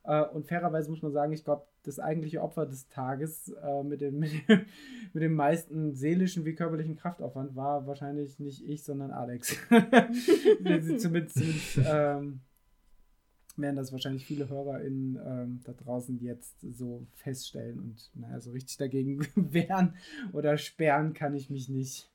S1: Äh, und fairerweise muss man sagen, ich glaube, das eigentliche Opfer des Tages äh, mit, dem, mit, dem, mit dem meisten seelischen wie körperlichen Kraftaufwand war wahrscheinlich nicht ich, sondern Alex. zumindest, zumindest ähm, werden das wahrscheinlich viele HörerInnen ähm, da draußen jetzt so feststellen und naja, so richtig dagegen wehren oder sperren kann ich mich nicht.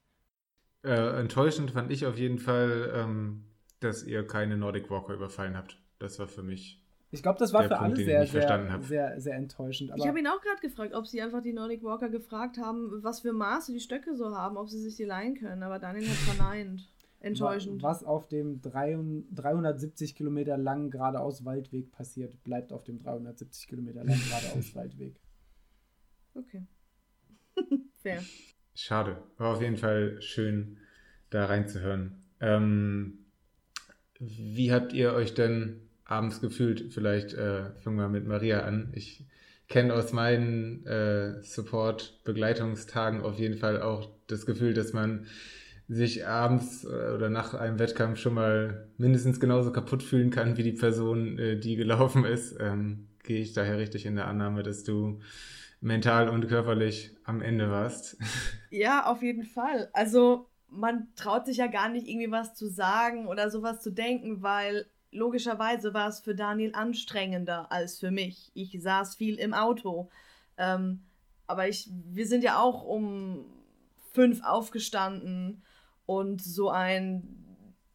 S2: Äh, enttäuschend fand ich auf jeden Fall, ähm, dass ihr keine Nordic Walker überfallen habt. Das war für mich.
S1: Ich glaube, das war für Punkt, alle sehr, sehr, sehr, sehr enttäuschend.
S3: ich habe ihn auch gerade gefragt, ob sie einfach die Nordic Walker gefragt haben, was für Maße die Stöcke so haben, ob sie sich die leihen können. Aber Daniel hat verneint. Enttäuschend.
S1: Was auf dem 370 Kilometer langen geradeaus Waldweg passiert, bleibt auf dem 370 Kilometer langen geradeaus Waldweg.
S3: Okay. Fair.
S2: Schade. War auf jeden Fall schön, da reinzuhören. Ähm, wie habt ihr euch denn abends gefühlt? Vielleicht äh, fangen wir mit Maria an. Ich kenne aus meinen äh, Support-Begleitungstagen auf jeden Fall auch das Gefühl, dass man sich abends äh, oder nach einem Wettkampf schon mal mindestens genauso kaputt fühlen kann wie die Person, äh, die gelaufen ist, ähm, gehe ich daher richtig in der Annahme, dass du mental und körperlich am Ende warst.
S3: Ja, auf jeden Fall. Also man traut sich ja gar nicht irgendwie was zu sagen oder sowas zu denken, weil logischerweise war es für Daniel anstrengender als für mich. Ich saß viel im Auto. Ähm, aber ich, wir sind ja auch um fünf aufgestanden und so ein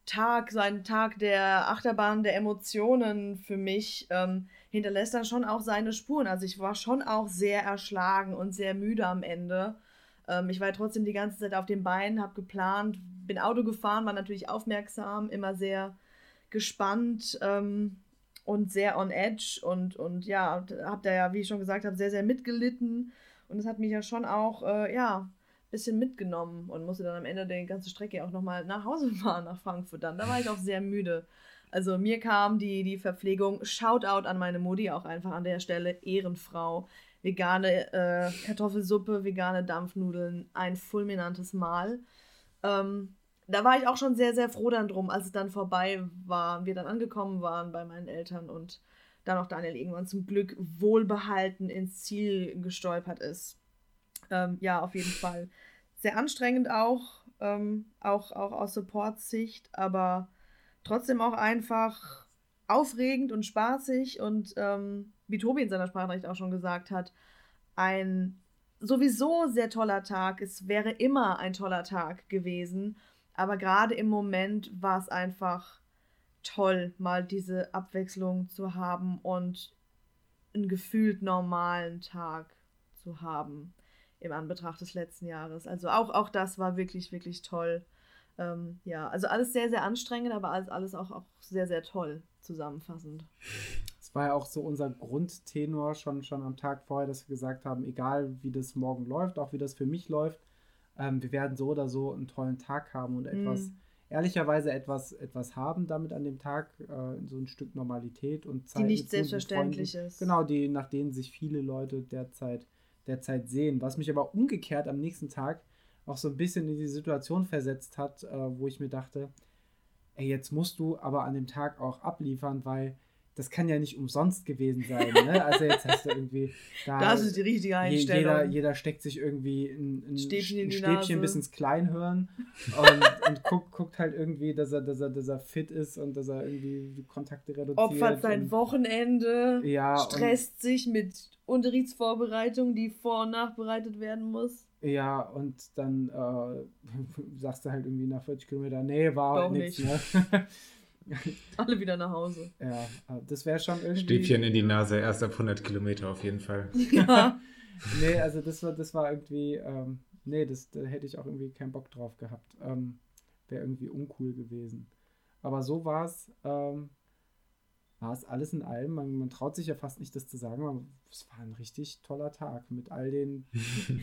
S3: Tag, so ein Tag der Achterbahn der Emotionen für mich ähm, hinterlässt dann schon auch seine Spuren. Also ich war schon auch sehr erschlagen und sehr müde am Ende. Ähm, ich war trotzdem die ganze Zeit auf den Beinen, habe geplant, bin Auto gefahren, war natürlich aufmerksam, immer sehr gespannt ähm, und sehr on edge und, und ja, habe da ja, wie ich schon gesagt habe, sehr, sehr mitgelitten. Und es hat mich ja schon auch, äh, ja, bisschen mitgenommen und musste dann am Ende der ganzen Strecke auch nochmal nach Hause fahren, nach Frankfurt dann. Da war ich auch sehr müde. Also mir kam die, die Verpflegung, Shoutout an meine Mutti auch einfach an der Stelle, Ehrenfrau. Vegane äh, Kartoffelsuppe, vegane Dampfnudeln, ein fulminantes Mahl. Ähm, da war ich auch schon sehr, sehr froh dann drum, als es dann vorbei war und wir dann angekommen waren bei meinen Eltern und dann auch Daniel irgendwann zum Glück wohlbehalten ins Ziel gestolpert ist. Ähm, ja, auf jeden Fall sehr anstrengend auch, ähm, auch, auch aus Support-Sicht, aber trotzdem auch einfach aufregend und spaßig und ähm, wie Tobi in seiner Sprachnachricht auch schon gesagt hat, ein sowieso sehr toller Tag. Es wäre immer ein toller Tag gewesen. Aber gerade im Moment war es einfach toll, mal diese Abwechslung zu haben und einen gefühlt normalen Tag zu haben im Anbetracht des letzten Jahres. Also auch, auch das war wirklich, wirklich toll. Ähm, ja, also alles sehr, sehr anstrengend, aber alles, alles auch, auch sehr, sehr toll zusammenfassend.
S1: Es war ja auch so unser Grundtenor schon, schon am Tag vorher, dass wir gesagt haben, egal wie das morgen läuft, auch wie das für mich läuft, ähm, wir werden so oder so einen tollen Tag haben und etwas, mm. ehrlicherweise etwas, etwas haben damit an dem Tag, äh, so ein Stück Normalität und
S3: Zeit. Die nicht selbstverständlich ist.
S1: Genau, die, nach denen sich viele Leute derzeit, derzeit sehen. Was mich aber umgekehrt am nächsten Tag auch so ein bisschen in die Situation versetzt hat, äh, wo ich mir dachte, ey, jetzt musst du aber an dem Tag auch abliefern, weil das kann ja nicht umsonst gewesen sein. Ne? Also jetzt hast du irgendwie
S3: da. Das ist die richtige Einstellung.
S1: Jeder, jeder steckt sich irgendwie ein, ein Stäbchen, ein Stäbchen bis ins Kleinhirn und, und guckt, guckt halt irgendwie, dass er, dass, er, dass er fit ist und dass er irgendwie die Kontakte reduziert.
S3: Opfert sein Wochenende, ja, stresst sich mit Unterrichtsvorbereitung, die vor- und nachbereitet werden muss.
S1: Ja, und dann äh, sagst du halt irgendwie nach 40 Kilometern, nee, war halt nichts. Ne?
S3: Alle wieder nach Hause.
S1: Ja, das wäre schon irgendwie.
S2: Stäbchen in die Nase, erst ab 100 Kilometer auf jeden Fall.
S1: Ja. nee, also das war, das war irgendwie, ähm, nee, das, da hätte ich auch irgendwie keinen Bock drauf gehabt. Ähm, wäre irgendwie uncool gewesen. Aber so war es, ähm, war es alles in allem. Man, man, traut sich ja fast nicht, das zu sagen. es war ein richtig toller Tag mit all den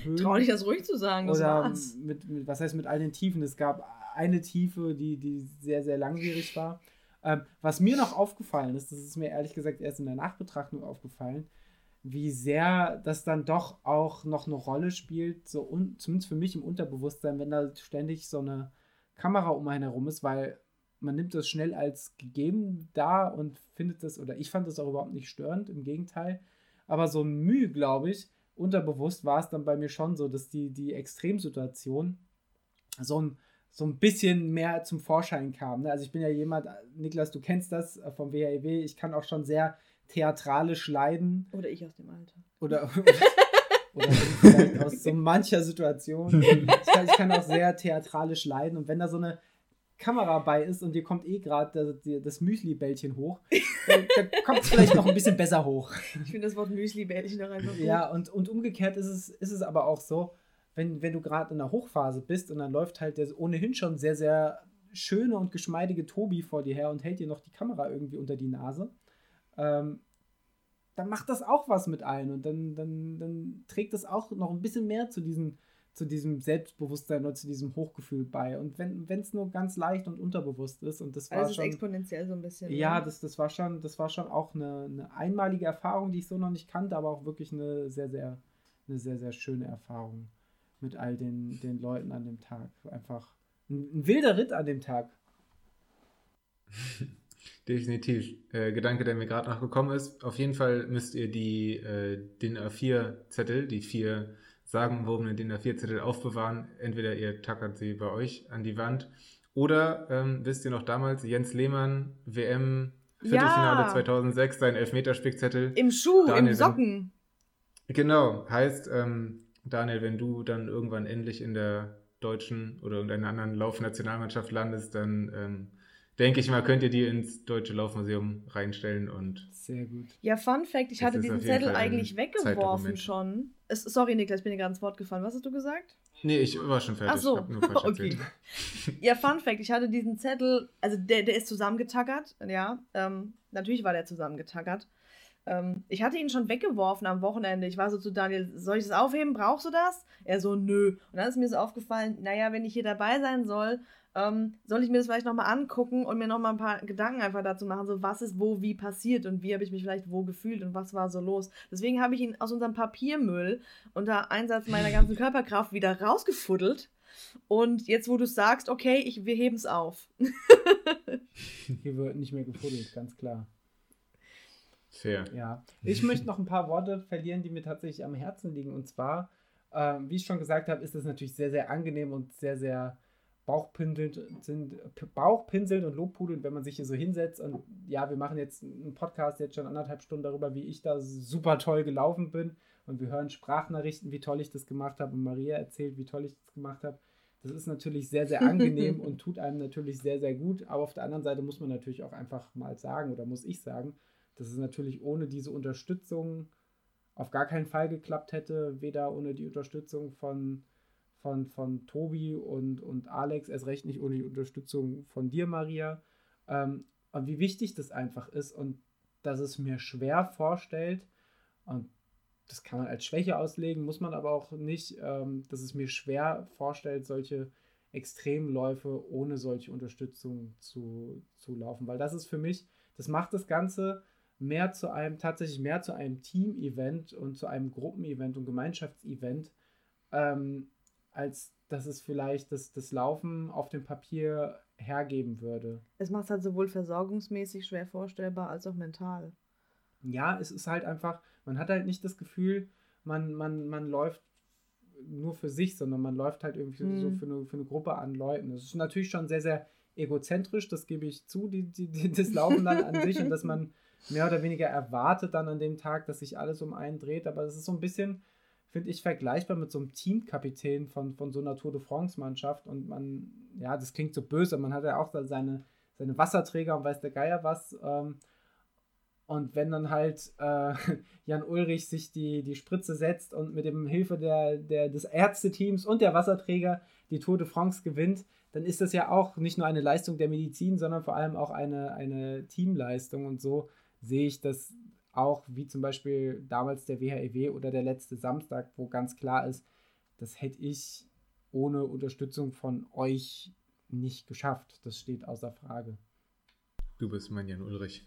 S3: Höhen. Trau dich das ruhig zu sagen,
S1: das oder war's. Mit, mit, was heißt mit all den Tiefen? Es gab eine Tiefe, die, die sehr, sehr langwierig war. Ähm, was mir noch aufgefallen ist, das ist mir ehrlich gesagt erst in der Nachbetrachtung aufgefallen, wie sehr das dann doch auch noch eine Rolle spielt, so un, zumindest für mich im Unterbewusstsein, wenn da ständig so eine Kamera um einen herum ist, weil man nimmt das schnell als gegeben da und findet das, oder ich fand das auch überhaupt nicht störend, im Gegenteil. Aber so Mühe, glaube ich, unterbewusst war es dann bei mir schon so, dass die, die Extremsituation so ein, so ein bisschen mehr zum Vorschein kam. Ne? Also ich bin ja jemand, Niklas, du kennst das äh, vom WHEW, ich kann auch schon sehr theatralisch leiden.
S3: Oder ich aus dem Alter.
S1: Oder, oder, oder aus so mancher Situation. Ich kann, ich kann auch sehr theatralisch leiden und wenn da so eine Kamera bei ist und dir kommt eh gerade das, das Müsli-Bällchen hoch, dann, dann kommt es vielleicht noch ein bisschen besser hoch.
S3: Ich finde das Wort Müsli-Bällchen noch einfach gut.
S1: Ja, und, und umgekehrt ist es, ist es aber auch so, wenn, wenn du gerade in der Hochphase bist und dann läuft halt der ohnehin schon sehr, sehr schöne und geschmeidige Tobi vor dir her und hält dir noch die Kamera irgendwie unter die Nase, ähm, dann macht das auch was mit allen und dann, dann, dann trägt das auch noch ein bisschen mehr zu diesem, zu diesem Selbstbewusstsein oder zu diesem Hochgefühl bei. Und wenn es nur ganz leicht und unterbewusst ist und das war also schon
S3: exponentiell so ein bisschen.
S1: Ja, ne? das, das war schon, das war schon auch eine, eine einmalige Erfahrung, die ich so noch nicht kannte, aber auch wirklich eine sehr, sehr, eine sehr, sehr schöne Erfahrung mit all den, den Leuten an dem Tag. Einfach ein, ein wilder Ritt an dem Tag.
S2: Definitiv. Äh, Gedanke, der mir gerade noch gekommen ist. Auf jeden Fall müsst ihr die äh, DIN A4-Zettel, die vier sagenwobenen DIN A4-Zettel aufbewahren. Entweder ihr tackert sie bei euch an die Wand oder ähm, wisst ihr noch damals, Jens Lehmann, WM, Viertelfinale ja. 2006, sein Elfmeterspickzettel.
S3: Im Schuh, Daniel, im Socken.
S2: Genau, heißt, ähm, Daniel, wenn du dann irgendwann endlich in der deutschen oder irgendeiner anderen Laufnationalmannschaft landest, dann ähm, denke ich mal, könnt ihr die ins Deutsche Laufmuseum reinstellen und.
S1: Sehr gut.
S3: Ja, Fun Fact, ich hatte diesen Zettel eigentlich weggeworfen schon. Es, sorry, Niklas, ich bin dir gerade ins Wort gefallen. Was hast du gesagt?
S2: Nee, ich war schon fertig.
S3: Ach so, okay. ja, Fun Fact, ich hatte diesen Zettel, also der, der ist zusammengetackert, ja. Ähm, natürlich war der zusammengetackert. Ähm, ich hatte ihn schon weggeworfen am Wochenende. Ich war so zu Daniel, soll ich das aufheben? Brauchst du das? Er so, nö. Und dann ist mir so aufgefallen, naja, wenn ich hier dabei sein soll, ähm, soll ich mir das vielleicht nochmal angucken und mir nochmal ein paar Gedanken einfach dazu machen, so was ist wo wie passiert und wie habe ich mich vielleicht wo gefühlt und was war so los. Deswegen habe ich ihn aus unserem Papiermüll unter Einsatz meiner ganzen Körperkraft wieder rausgefuddelt. Und jetzt, wo du sagst, okay, ich, wir heben es auf.
S1: Hier wird nicht mehr gefuddelt, ganz klar.
S2: Fair.
S1: Ja. Ich möchte noch ein paar Worte verlieren, die mir tatsächlich am Herzen liegen. Und zwar, äh, wie ich schon gesagt habe, ist es natürlich sehr, sehr angenehm und sehr, sehr Bauchpinselnd sind, Bauchpinseln und Lobpudeln, wenn man sich hier so hinsetzt und ja, wir machen jetzt einen Podcast jetzt schon anderthalb Stunden darüber, wie ich da super toll gelaufen bin und wir hören Sprachnachrichten, wie toll ich das gemacht habe und Maria erzählt, wie toll ich das gemacht habe. Das ist natürlich sehr, sehr angenehm und tut einem natürlich sehr, sehr gut, aber auf der anderen Seite muss man natürlich auch einfach mal sagen oder muss ich sagen, dass es natürlich ohne diese Unterstützung auf gar keinen Fall geklappt hätte, weder ohne die Unterstützung von von, von Tobi und, und Alex, erst recht nicht ohne die Unterstützung von dir, Maria. Ähm, und wie wichtig das einfach ist und dass es mir schwer vorstellt, und das kann man als Schwäche auslegen, muss man aber auch nicht, ähm, dass es mir schwer vorstellt, solche Extremläufe ohne solche Unterstützung zu, zu laufen. Weil das ist für mich, das macht das Ganze mehr zu einem, tatsächlich mehr zu einem Team-Event und zu einem Gruppenevent und Gemeinschaftsevent, ähm, als dass es vielleicht das, das Laufen auf dem Papier hergeben würde.
S3: Es macht es halt sowohl versorgungsmäßig schwer vorstellbar als auch mental.
S1: Ja, es ist halt einfach, man hat halt nicht das Gefühl, man, man, man läuft nur für sich, sondern man läuft halt irgendwie hm. so für eine, für eine Gruppe an Leuten. Das ist natürlich schon sehr, sehr egozentrisch, das gebe ich zu, die, die, die, das Laufen dann an sich und dass man mehr oder weniger erwartet dann an dem Tag, dass sich alles um einen dreht, aber es ist so ein bisschen, finde ich, vergleichbar mit so einem Teamkapitän von, von so einer Tour de France-Mannschaft. Und man, ja, das klingt so böse, man hat ja auch seine, seine Wasserträger und weiß der Geier was. Ähm, und wenn dann halt äh, Jan Ulrich sich die, die Spritze setzt und mit dem Hilfe der, der, des Ärzteteams und der Wasserträger die Tour de France gewinnt, dann ist das ja auch nicht nur eine Leistung der Medizin, sondern vor allem auch eine, eine Teamleistung. Und so sehe ich das auch wie zum Beispiel damals der WHEW e oder der letzte Samstag, wo ganz klar ist, das hätte ich ohne Unterstützung von euch nicht geschafft. Das steht außer Frage.
S2: Du bist mein Jan Ulrich.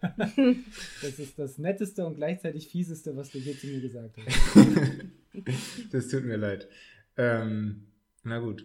S1: das ist das Netteste und gleichzeitig Fieseste, was du hier zu mir gesagt hast.
S2: das tut mir leid. Ähm, na gut.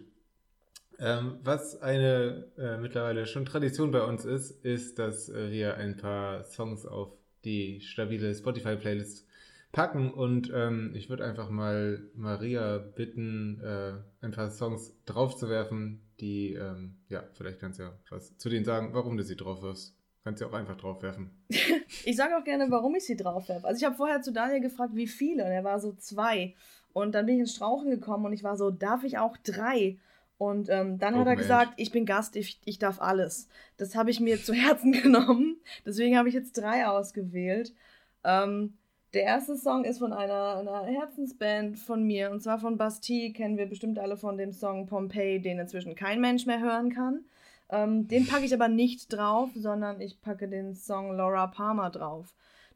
S2: Ähm, was eine äh, mittlerweile schon Tradition bei uns ist, ist, dass äh, wir ein paar Songs auf die stabile Spotify-Playlist packen. Und ähm, ich würde einfach mal Maria bitten, äh, ein paar Songs draufzuwerfen, die, ähm, ja, vielleicht kannst du ja was zu denen sagen, warum du sie drauf wirfst. Kannst du auch einfach draufwerfen.
S3: ich sage auch gerne, warum ich sie draufwerfe. Also ich habe vorher zu Daniel gefragt, wie viele. Und er war so zwei. Und dann bin ich ins Strauchen gekommen und ich war so, darf ich auch drei? Und ähm, dann oh, hat er Mensch. gesagt, ich bin Gast, ich, ich darf alles. Das habe ich mir zu Herzen genommen. Deswegen habe ich jetzt drei ausgewählt. Ähm, der erste Song ist von einer, einer, Herzensband von mir, und zwar von Bastille, kennen wir bestimmt alle von dem Song Pompeii, den inzwischen kein Mensch mehr hören kann. Ähm, den packe ich aber nicht drauf, sondern ich packe den Song Laura Palmer drauf,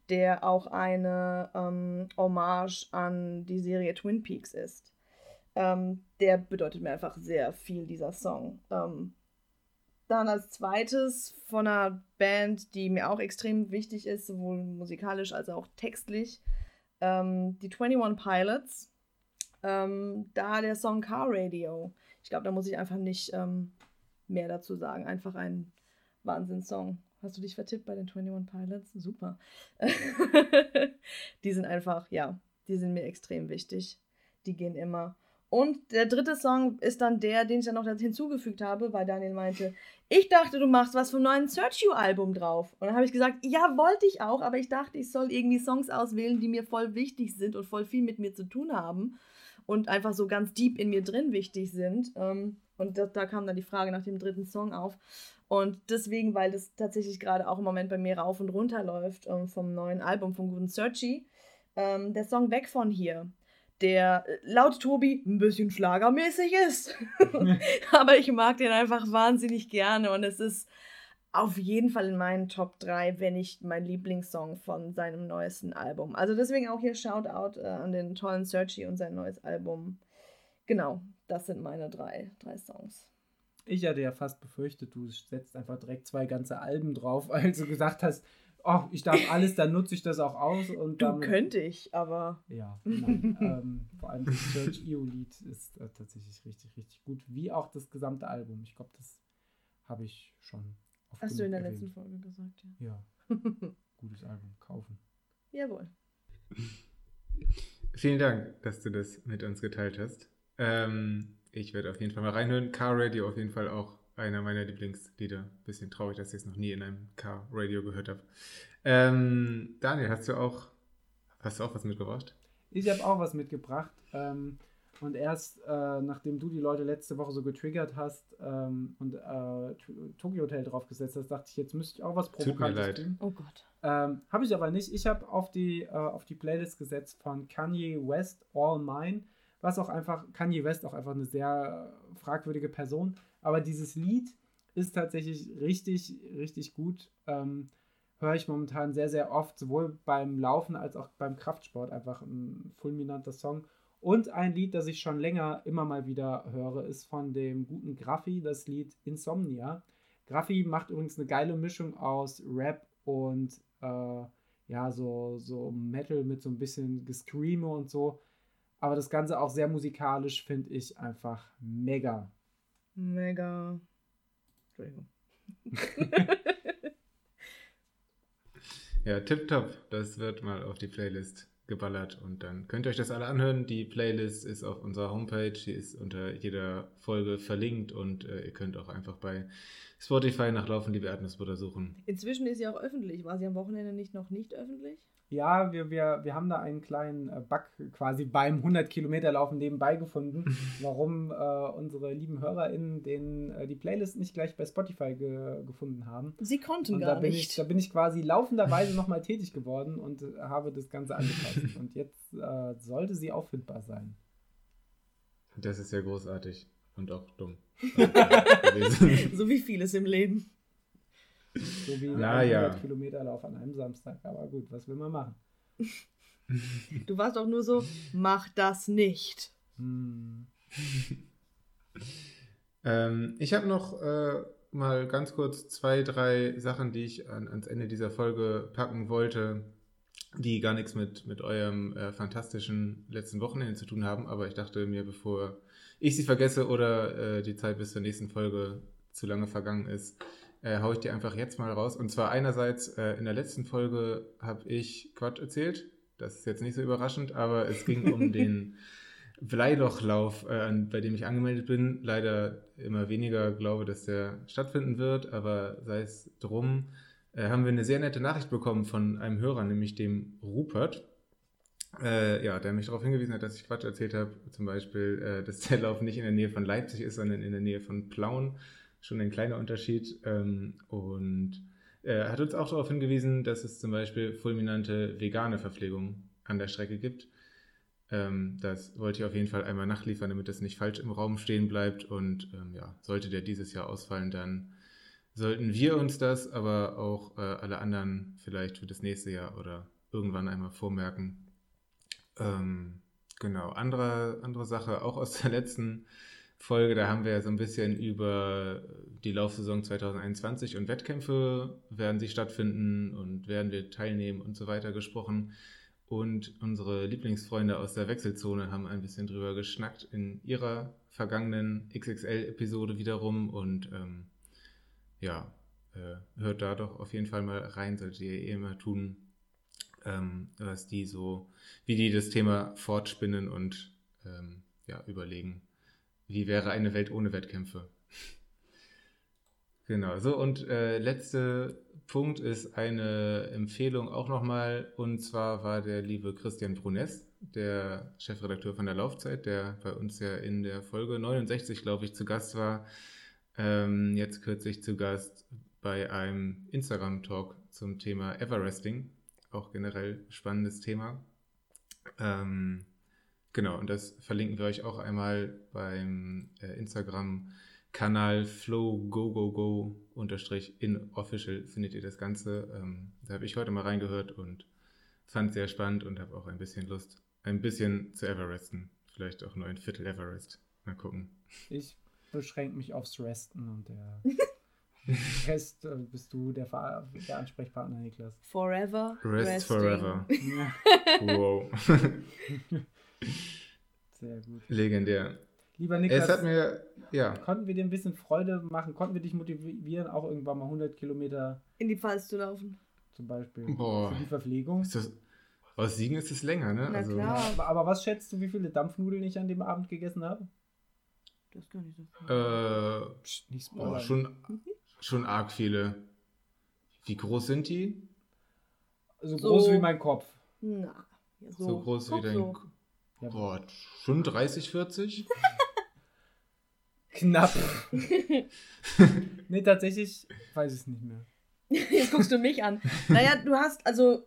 S3: der auch eine ähm, Hommage an die Serie Twin Peaks ist. Ähm, der bedeutet mir einfach sehr viel, dieser Song. Ähm, dann als zweites von einer Band, die mir auch extrem wichtig ist, sowohl musikalisch als auch textlich, ähm, die 21 Pilots. Ähm, da der Song Car Radio. Ich glaube, da muss ich einfach nicht ähm, mehr dazu sagen. Einfach ein Wahnsinnssong. Hast du dich vertippt bei den 21 Pilots? Super. die sind einfach, ja, die sind mir extrem wichtig. Die gehen immer. Und der dritte Song ist dann der, den ich dann noch hinzugefügt habe, weil Daniel meinte, ich dachte, du machst was vom neuen Search You Album drauf. Und dann habe ich gesagt, ja, wollte ich auch, aber ich dachte, ich soll irgendwie Songs auswählen, die mir voll wichtig sind und voll viel mit mir zu tun haben und einfach so ganz deep in mir drin wichtig sind. Ähm, und da, da kam dann die Frage nach dem dritten Song auf. Und deswegen, weil das tatsächlich gerade auch im Moment bei mir rauf und runter läuft ähm, vom neuen Album von guten Searchy, ähm, der Song Weg von hier der äh, laut Tobi ein bisschen schlagermäßig ist. Aber ich mag den einfach wahnsinnig gerne und es ist auf jeden Fall in meinen Top 3, wenn nicht mein Lieblingssong von seinem neuesten Album. Also deswegen auch hier Shoutout äh, an den tollen Searchy und sein neues Album. Genau, das sind meine drei, drei Songs.
S1: Ich hatte ja fast befürchtet, du setzt einfach direkt zwei ganze Alben drauf, als du gesagt hast, oh, ich darf alles, dann nutze ich das auch aus. Und
S3: du damit, könnte ich, aber.
S1: Ja, nein, ähm, vor allem das Church EO-Lied ist äh, tatsächlich richtig, richtig gut. Wie auch das gesamte Album. Ich glaube, das habe ich schon
S3: oft Hast du in der erwähnt. letzten Folge gesagt,
S1: ja. Ja. Gutes Album, kaufen.
S3: Jawohl.
S2: Vielen Dank, dass du das mit uns geteilt hast. Ähm, ich werde auf jeden Fall mal reinhören. Car Radio auf jeden Fall auch einer meiner Lieblingslieder. Bisschen traurig, dass ich es noch nie in einem Car Radio gehört habe. Ähm, Daniel, hast du auch, hast du auch was mitgebracht?
S1: Ich habe auch was mitgebracht. Ähm, und erst äh, nachdem du die Leute letzte Woche so getriggert hast ähm, und äh, Tokyo Hotel draufgesetzt hast, dachte ich, jetzt müsste ich auch was Provokantes tun.
S3: Oh Gott.
S1: Ähm, habe ich aber nicht. Ich habe auf, die, äh, auf die Playlist gesetzt von Kanye West, All Mine, was auch einfach, Kanye West auch einfach eine sehr fragwürdige Person, aber dieses Lied ist tatsächlich richtig, richtig gut. Ähm, höre ich momentan sehr, sehr oft, sowohl beim Laufen als auch beim Kraftsport. Einfach ein fulminanter Song. Und ein Lied, das ich schon länger immer mal wieder höre, ist von dem guten Graffi, das Lied Insomnia. Graffi macht übrigens eine geile Mischung aus Rap und äh, ja, so, so Metal mit so ein bisschen Gescreame und so. Aber das Ganze auch sehr musikalisch finde ich einfach mega.
S3: Mega. Entschuldigung.
S2: ja, tipptopp. Das wird mal auf die Playlist geballert und dann könnt ihr euch das alle anhören. Die Playlist ist auf unserer Homepage, die ist unter jeder Folge verlinkt und äh, ihr könnt auch einfach bei Spotify nach Laufen die Erdnussbutter suchen.
S3: Inzwischen ist sie auch öffentlich. War sie am Wochenende nicht noch nicht öffentlich?
S1: Ja, wir, wir, wir haben da einen kleinen äh, Bug quasi beim 100 Kilometer Laufen nebenbei gefunden, warum äh, unsere lieben HörerInnen den, äh, die Playlist nicht gleich bei Spotify ge gefunden haben.
S3: Sie konnten
S1: und
S3: gar
S1: da bin
S3: nicht.
S1: Ich, da bin ich quasi laufenderweise nochmal tätig geworden und habe das Ganze angepasst. und jetzt äh, sollte sie auffindbar sein.
S2: Das ist ja großartig und auch dumm.
S3: so wie vieles im Leben.
S1: So wie ein
S2: Na, ja.
S1: Kilometerlauf an einem Samstag. Aber gut, was will man machen?
S3: Du warst auch nur so, mach das nicht.
S1: Hm.
S2: ähm, ich habe noch äh, mal ganz kurz zwei, drei Sachen, die ich an, ans Ende dieser Folge packen wollte, die gar nichts mit, mit eurem äh, fantastischen letzten Wochenende zu tun haben. Aber ich dachte mir, bevor ich sie vergesse oder äh, die Zeit bis zur nächsten Folge zu lange vergangen ist, äh, haue ich dir einfach jetzt mal raus. Und zwar einerseits, äh, in der letzten Folge habe ich Quatsch erzählt. Das ist jetzt nicht so überraschend, aber es ging um den Bleilochlauf, äh, bei dem ich angemeldet bin. Leider immer weniger glaube, dass der stattfinden wird, aber sei es drum, äh, haben wir eine sehr nette Nachricht bekommen von einem Hörer, nämlich dem Rupert. Äh, ja, der mich darauf hingewiesen hat, dass ich Quatsch erzählt habe. Zum Beispiel, äh, dass der Lauf nicht in der Nähe von Leipzig ist, sondern in der Nähe von Plauen schon ein kleiner Unterschied. Ähm, und er äh, hat uns auch darauf hingewiesen, dass es zum Beispiel fulminante vegane Verpflegung an der Strecke gibt. Ähm, das wollte ich auf jeden Fall einmal nachliefern, damit das nicht falsch im Raum stehen bleibt. Und ähm, ja, sollte der dieses Jahr ausfallen, dann sollten wir uns das, aber auch äh, alle anderen vielleicht für das nächste Jahr oder irgendwann einmal vormerken. Ähm, genau, andere, andere Sache, auch aus der letzten Folge, da haben wir so ein bisschen über die Laufsaison 2021 und Wettkämpfe, werden sie stattfinden und werden wir teilnehmen und so weiter gesprochen. Und unsere Lieblingsfreunde aus der Wechselzone haben ein bisschen drüber geschnackt in ihrer vergangenen XXL-Episode wiederum. Und ähm, ja, äh, hört da doch auf jeden Fall mal rein, solltet ihr eh immer tun, ähm, was die so, wie die das Thema fortspinnen und ähm, ja, überlegen, wie wäre eine Welt ohne Wettkämpfe? genau, so und äh, letzter Punkt ist eine Empfehlung auch nochmal und zwar war der liebe Christian Brunes, der Chefredakteur von der Laufzeit, der bei uns ja in der Folge 69, glaube ich, zu Gast war. Ähm, jetzt kürzlich zu Gast bei einem Instagram-Talk zum Thema Everesting. Auch generell spannendes Thema. Ähm, Genau, und das verlinken wir euch auch einmal beim äh, Instagram-Kanal flowgogogo unterstrich in official findet ihr das Ganze. Ähm, da habe ich heute mal reingehört und fand es sehr spannend und habe auch ein bisschen Lust, ein bisschen zu Everesten. Vielleicht auch nur ein Viertel Everest. Mal gucken.
S1: Ich beschränke mich aufs Resten und der Rest äh, bist du der, der, Ansprechpartner, Niklas.
S3: Forever.
S2: Rest resting. forever. wow.
S1: Sehr gut.
S2: Legendär.
S1: Lieber Niklas,
S2: es hat mir, ja.
S1: konnten wir dir ein bisschen Freude machen? Konnten wir dich motivieren, auch irgendwann mal 100 Kilometer
S3: in die Pfalz zu laufen?
S1: Zum Beispiel.
S2: Boah.
S1: Für die Verpflegung.
S2: Ist das, aus Siegen ist es länger, ne?
S3: Na
S2: also,
S3: klar.
S1: Ja, aber was schätzt du, wie viele Dampfnudeln ich an dem Abend gegessen habe?
S2: Das gar nicht so viel. Äh, nicht oh, schon, schon arg viele. Wie groß sind die?
S1: So, so groß wie mein Kopf.
S3: Na,
S2: ja, so, so, groß wie dein so. Kopf. Boah, schon 30, 40?
S1: Knapp. nee, tatsächlich weiß ich es nicht mehr.
S3: Jetzt guckst du mich an. Naja, du hast, also,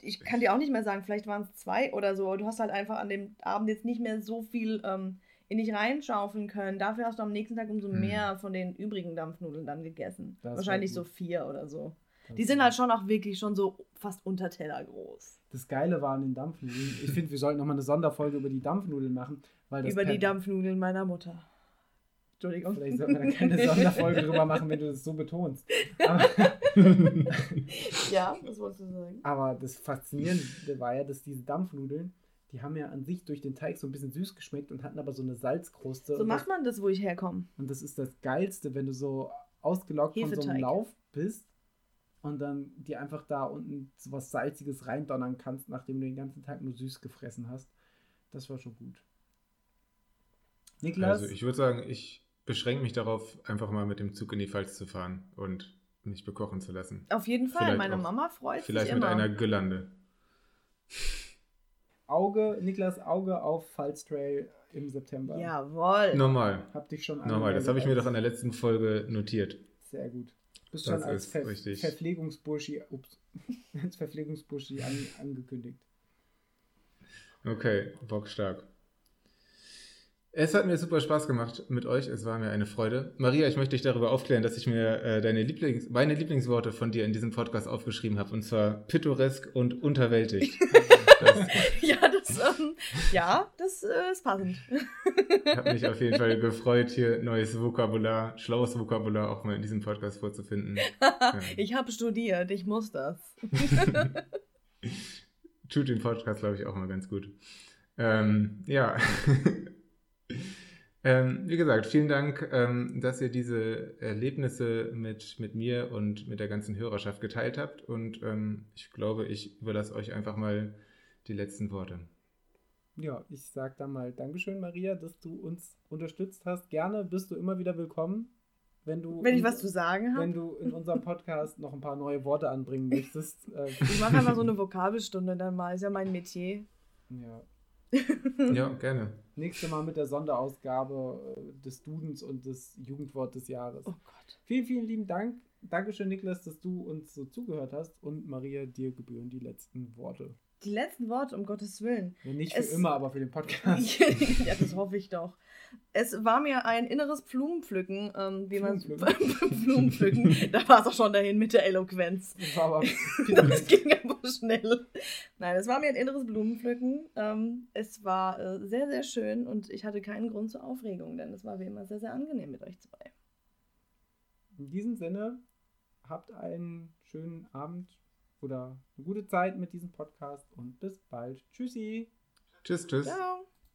S3: ich kann dir auch nicht mehr sagen, vielleicht waren es zwei oder so. Du hast halt einfach an dem Abend jetzt nicht mehr so viel ähm, in dich reinschaufeln können. Dafür hast du am nächsten Tag umso hm. mehr von den übrigen Dampfnudeln dann gegessen. Das Wahrscheinlich so vier oder so. Das die sind halt schon auch wirklich schon so fast unter Teller groß.
S1: Das Geile war an den Dampfnudeln. Ich finde, wir sollten nochmal eine Sonderfolge über die Dampfnudeln machen.
S3: über die Dampfnudeln meiner Mutter.
S1: Entschuldigung. Vielleicht sollten wir dann keine Sonderfolge drüber machen, wenn du das so betonst.
S3: Aber ja, das wolltest du sagen.
S1: Aber das Faszinierende war ja, dass diese Dampfnudeln, die haben ja an sich durch den Teig so ein bisschen süß geschmeckt und hatten aber so eine Salzkruste.
S3: So macht man das, wo ich herkomme.
S1: Und das ist das Geilste, wenn du so ausgelockt Hefeteig. von so einem Lauf bist und dann dir einfach da unten so was Salziges reindonnern kannst, nachdem du den ganzen Tag nur süß gefressen hast. Das war schon gut.
S2: Niklas? Also ich würde sagen, ich beschränke mich darauf, einfach mal mit dem Zug in die Pfalz zu fahren und mich bekochen zu lassen.
S3: Auf jeden Fall, vielleicht meine auch, Mama freut
S2: vielleicht sich Vielleicht mit einer Gelande.
S1: Auge, Niklas Auge auf Pfalz Trail im September.
S3: Jawohl.
S2: Normal.
S1: Hab dich schon
S2: Normal, das habe ich mir doch in der letzten Folge notiert.
S1: Sehr gut. Du bist das schon als Ver richtig. Verpflegungsburschi, ups, als Verpflegungsburschi an, angekündigt.
S2: Okay, bockstark. Es hat mir super Spaß gemacht mit euch. Es war mir eine Freude. Maria, ich möchte dich darüber aufklären, dass ich mir äh, deine Lieblings meine Lieblingsworte von dir in diesem Podcast aufgeschrieben habe. Und zwar pittoresk und unterwältigt.
S3: das, ja, ähm, ja, das äh, ist passend.
S2: Hat mich auf jeden Fall gefreut, hier neues Vokabular, schlaues Vokabular auch mal in diesem Podcast vorzufinden.
S3: ja. Ich habe studiert, ich muss das.
S2: Tut den Podcast, glaube ich, auch mal ganz gut. Ähm, ja. Ähm, wie gesagt, vielen Dank, ähm, dass ihr diese Erlebnisse mit, mit mir und mit der ganzen Hörerschaft geteilt habt. Und ähm, ich glaube, ich überlasse euch einfach mal die letzten Worte.
S1: Ja, ich sage dann mal Dankeschön, Maria, dass du uns unterstützt hast. Gerne bist du immer wieder willkommen. Wenn, du
S3: wenn ich was zu sagen
S1: habe. Wenn du in unserem Podcast noch ein paar neue Worte anbringen möchtest.
S3: Äh, ich mache einfach so eine Vokabelstunde dann mal. Ist ja mein Metier.
S1: Ja,
S2: ja, gerne.
S1: Nächste Mal mit der Sonderausgabe äh, des Dudens und des Jugendwort des Jahres.
S3: Oh Gott.
S1: Vielen, vielen lieben Dank. Dankeschön, Niklas, dass du uns so zugehört hast. Und Maria, dir gebühren die letzten Worte.
S3: Die letzten Worte, um Gottes Willen.
S1: Ja, nicht für es, immer, aber für den Podcast.
S3: ja, das hoffe ich doch. Es war mir ein inneres Blumenpflücken, ähm, wie man Blumenpflücken. da war es auch schon dahin mit der Eloquenz. Das, war aber das ging aber schnell. Nein, es war mir ein inneres Blumenpflücken. Ähm, es war äh, sehr, sehr schön und ich hatte keinen Grund zur Aufregung, denn es war wie immer sehr, sehr angenehm mit euch zwei.
S1: In diesem Sinne, habt einen schönen Abend oder eine gute Zeit mit diesem Podcast und bis bald. Tschüssi.
S2: Tschüss, tschüss. Ciao.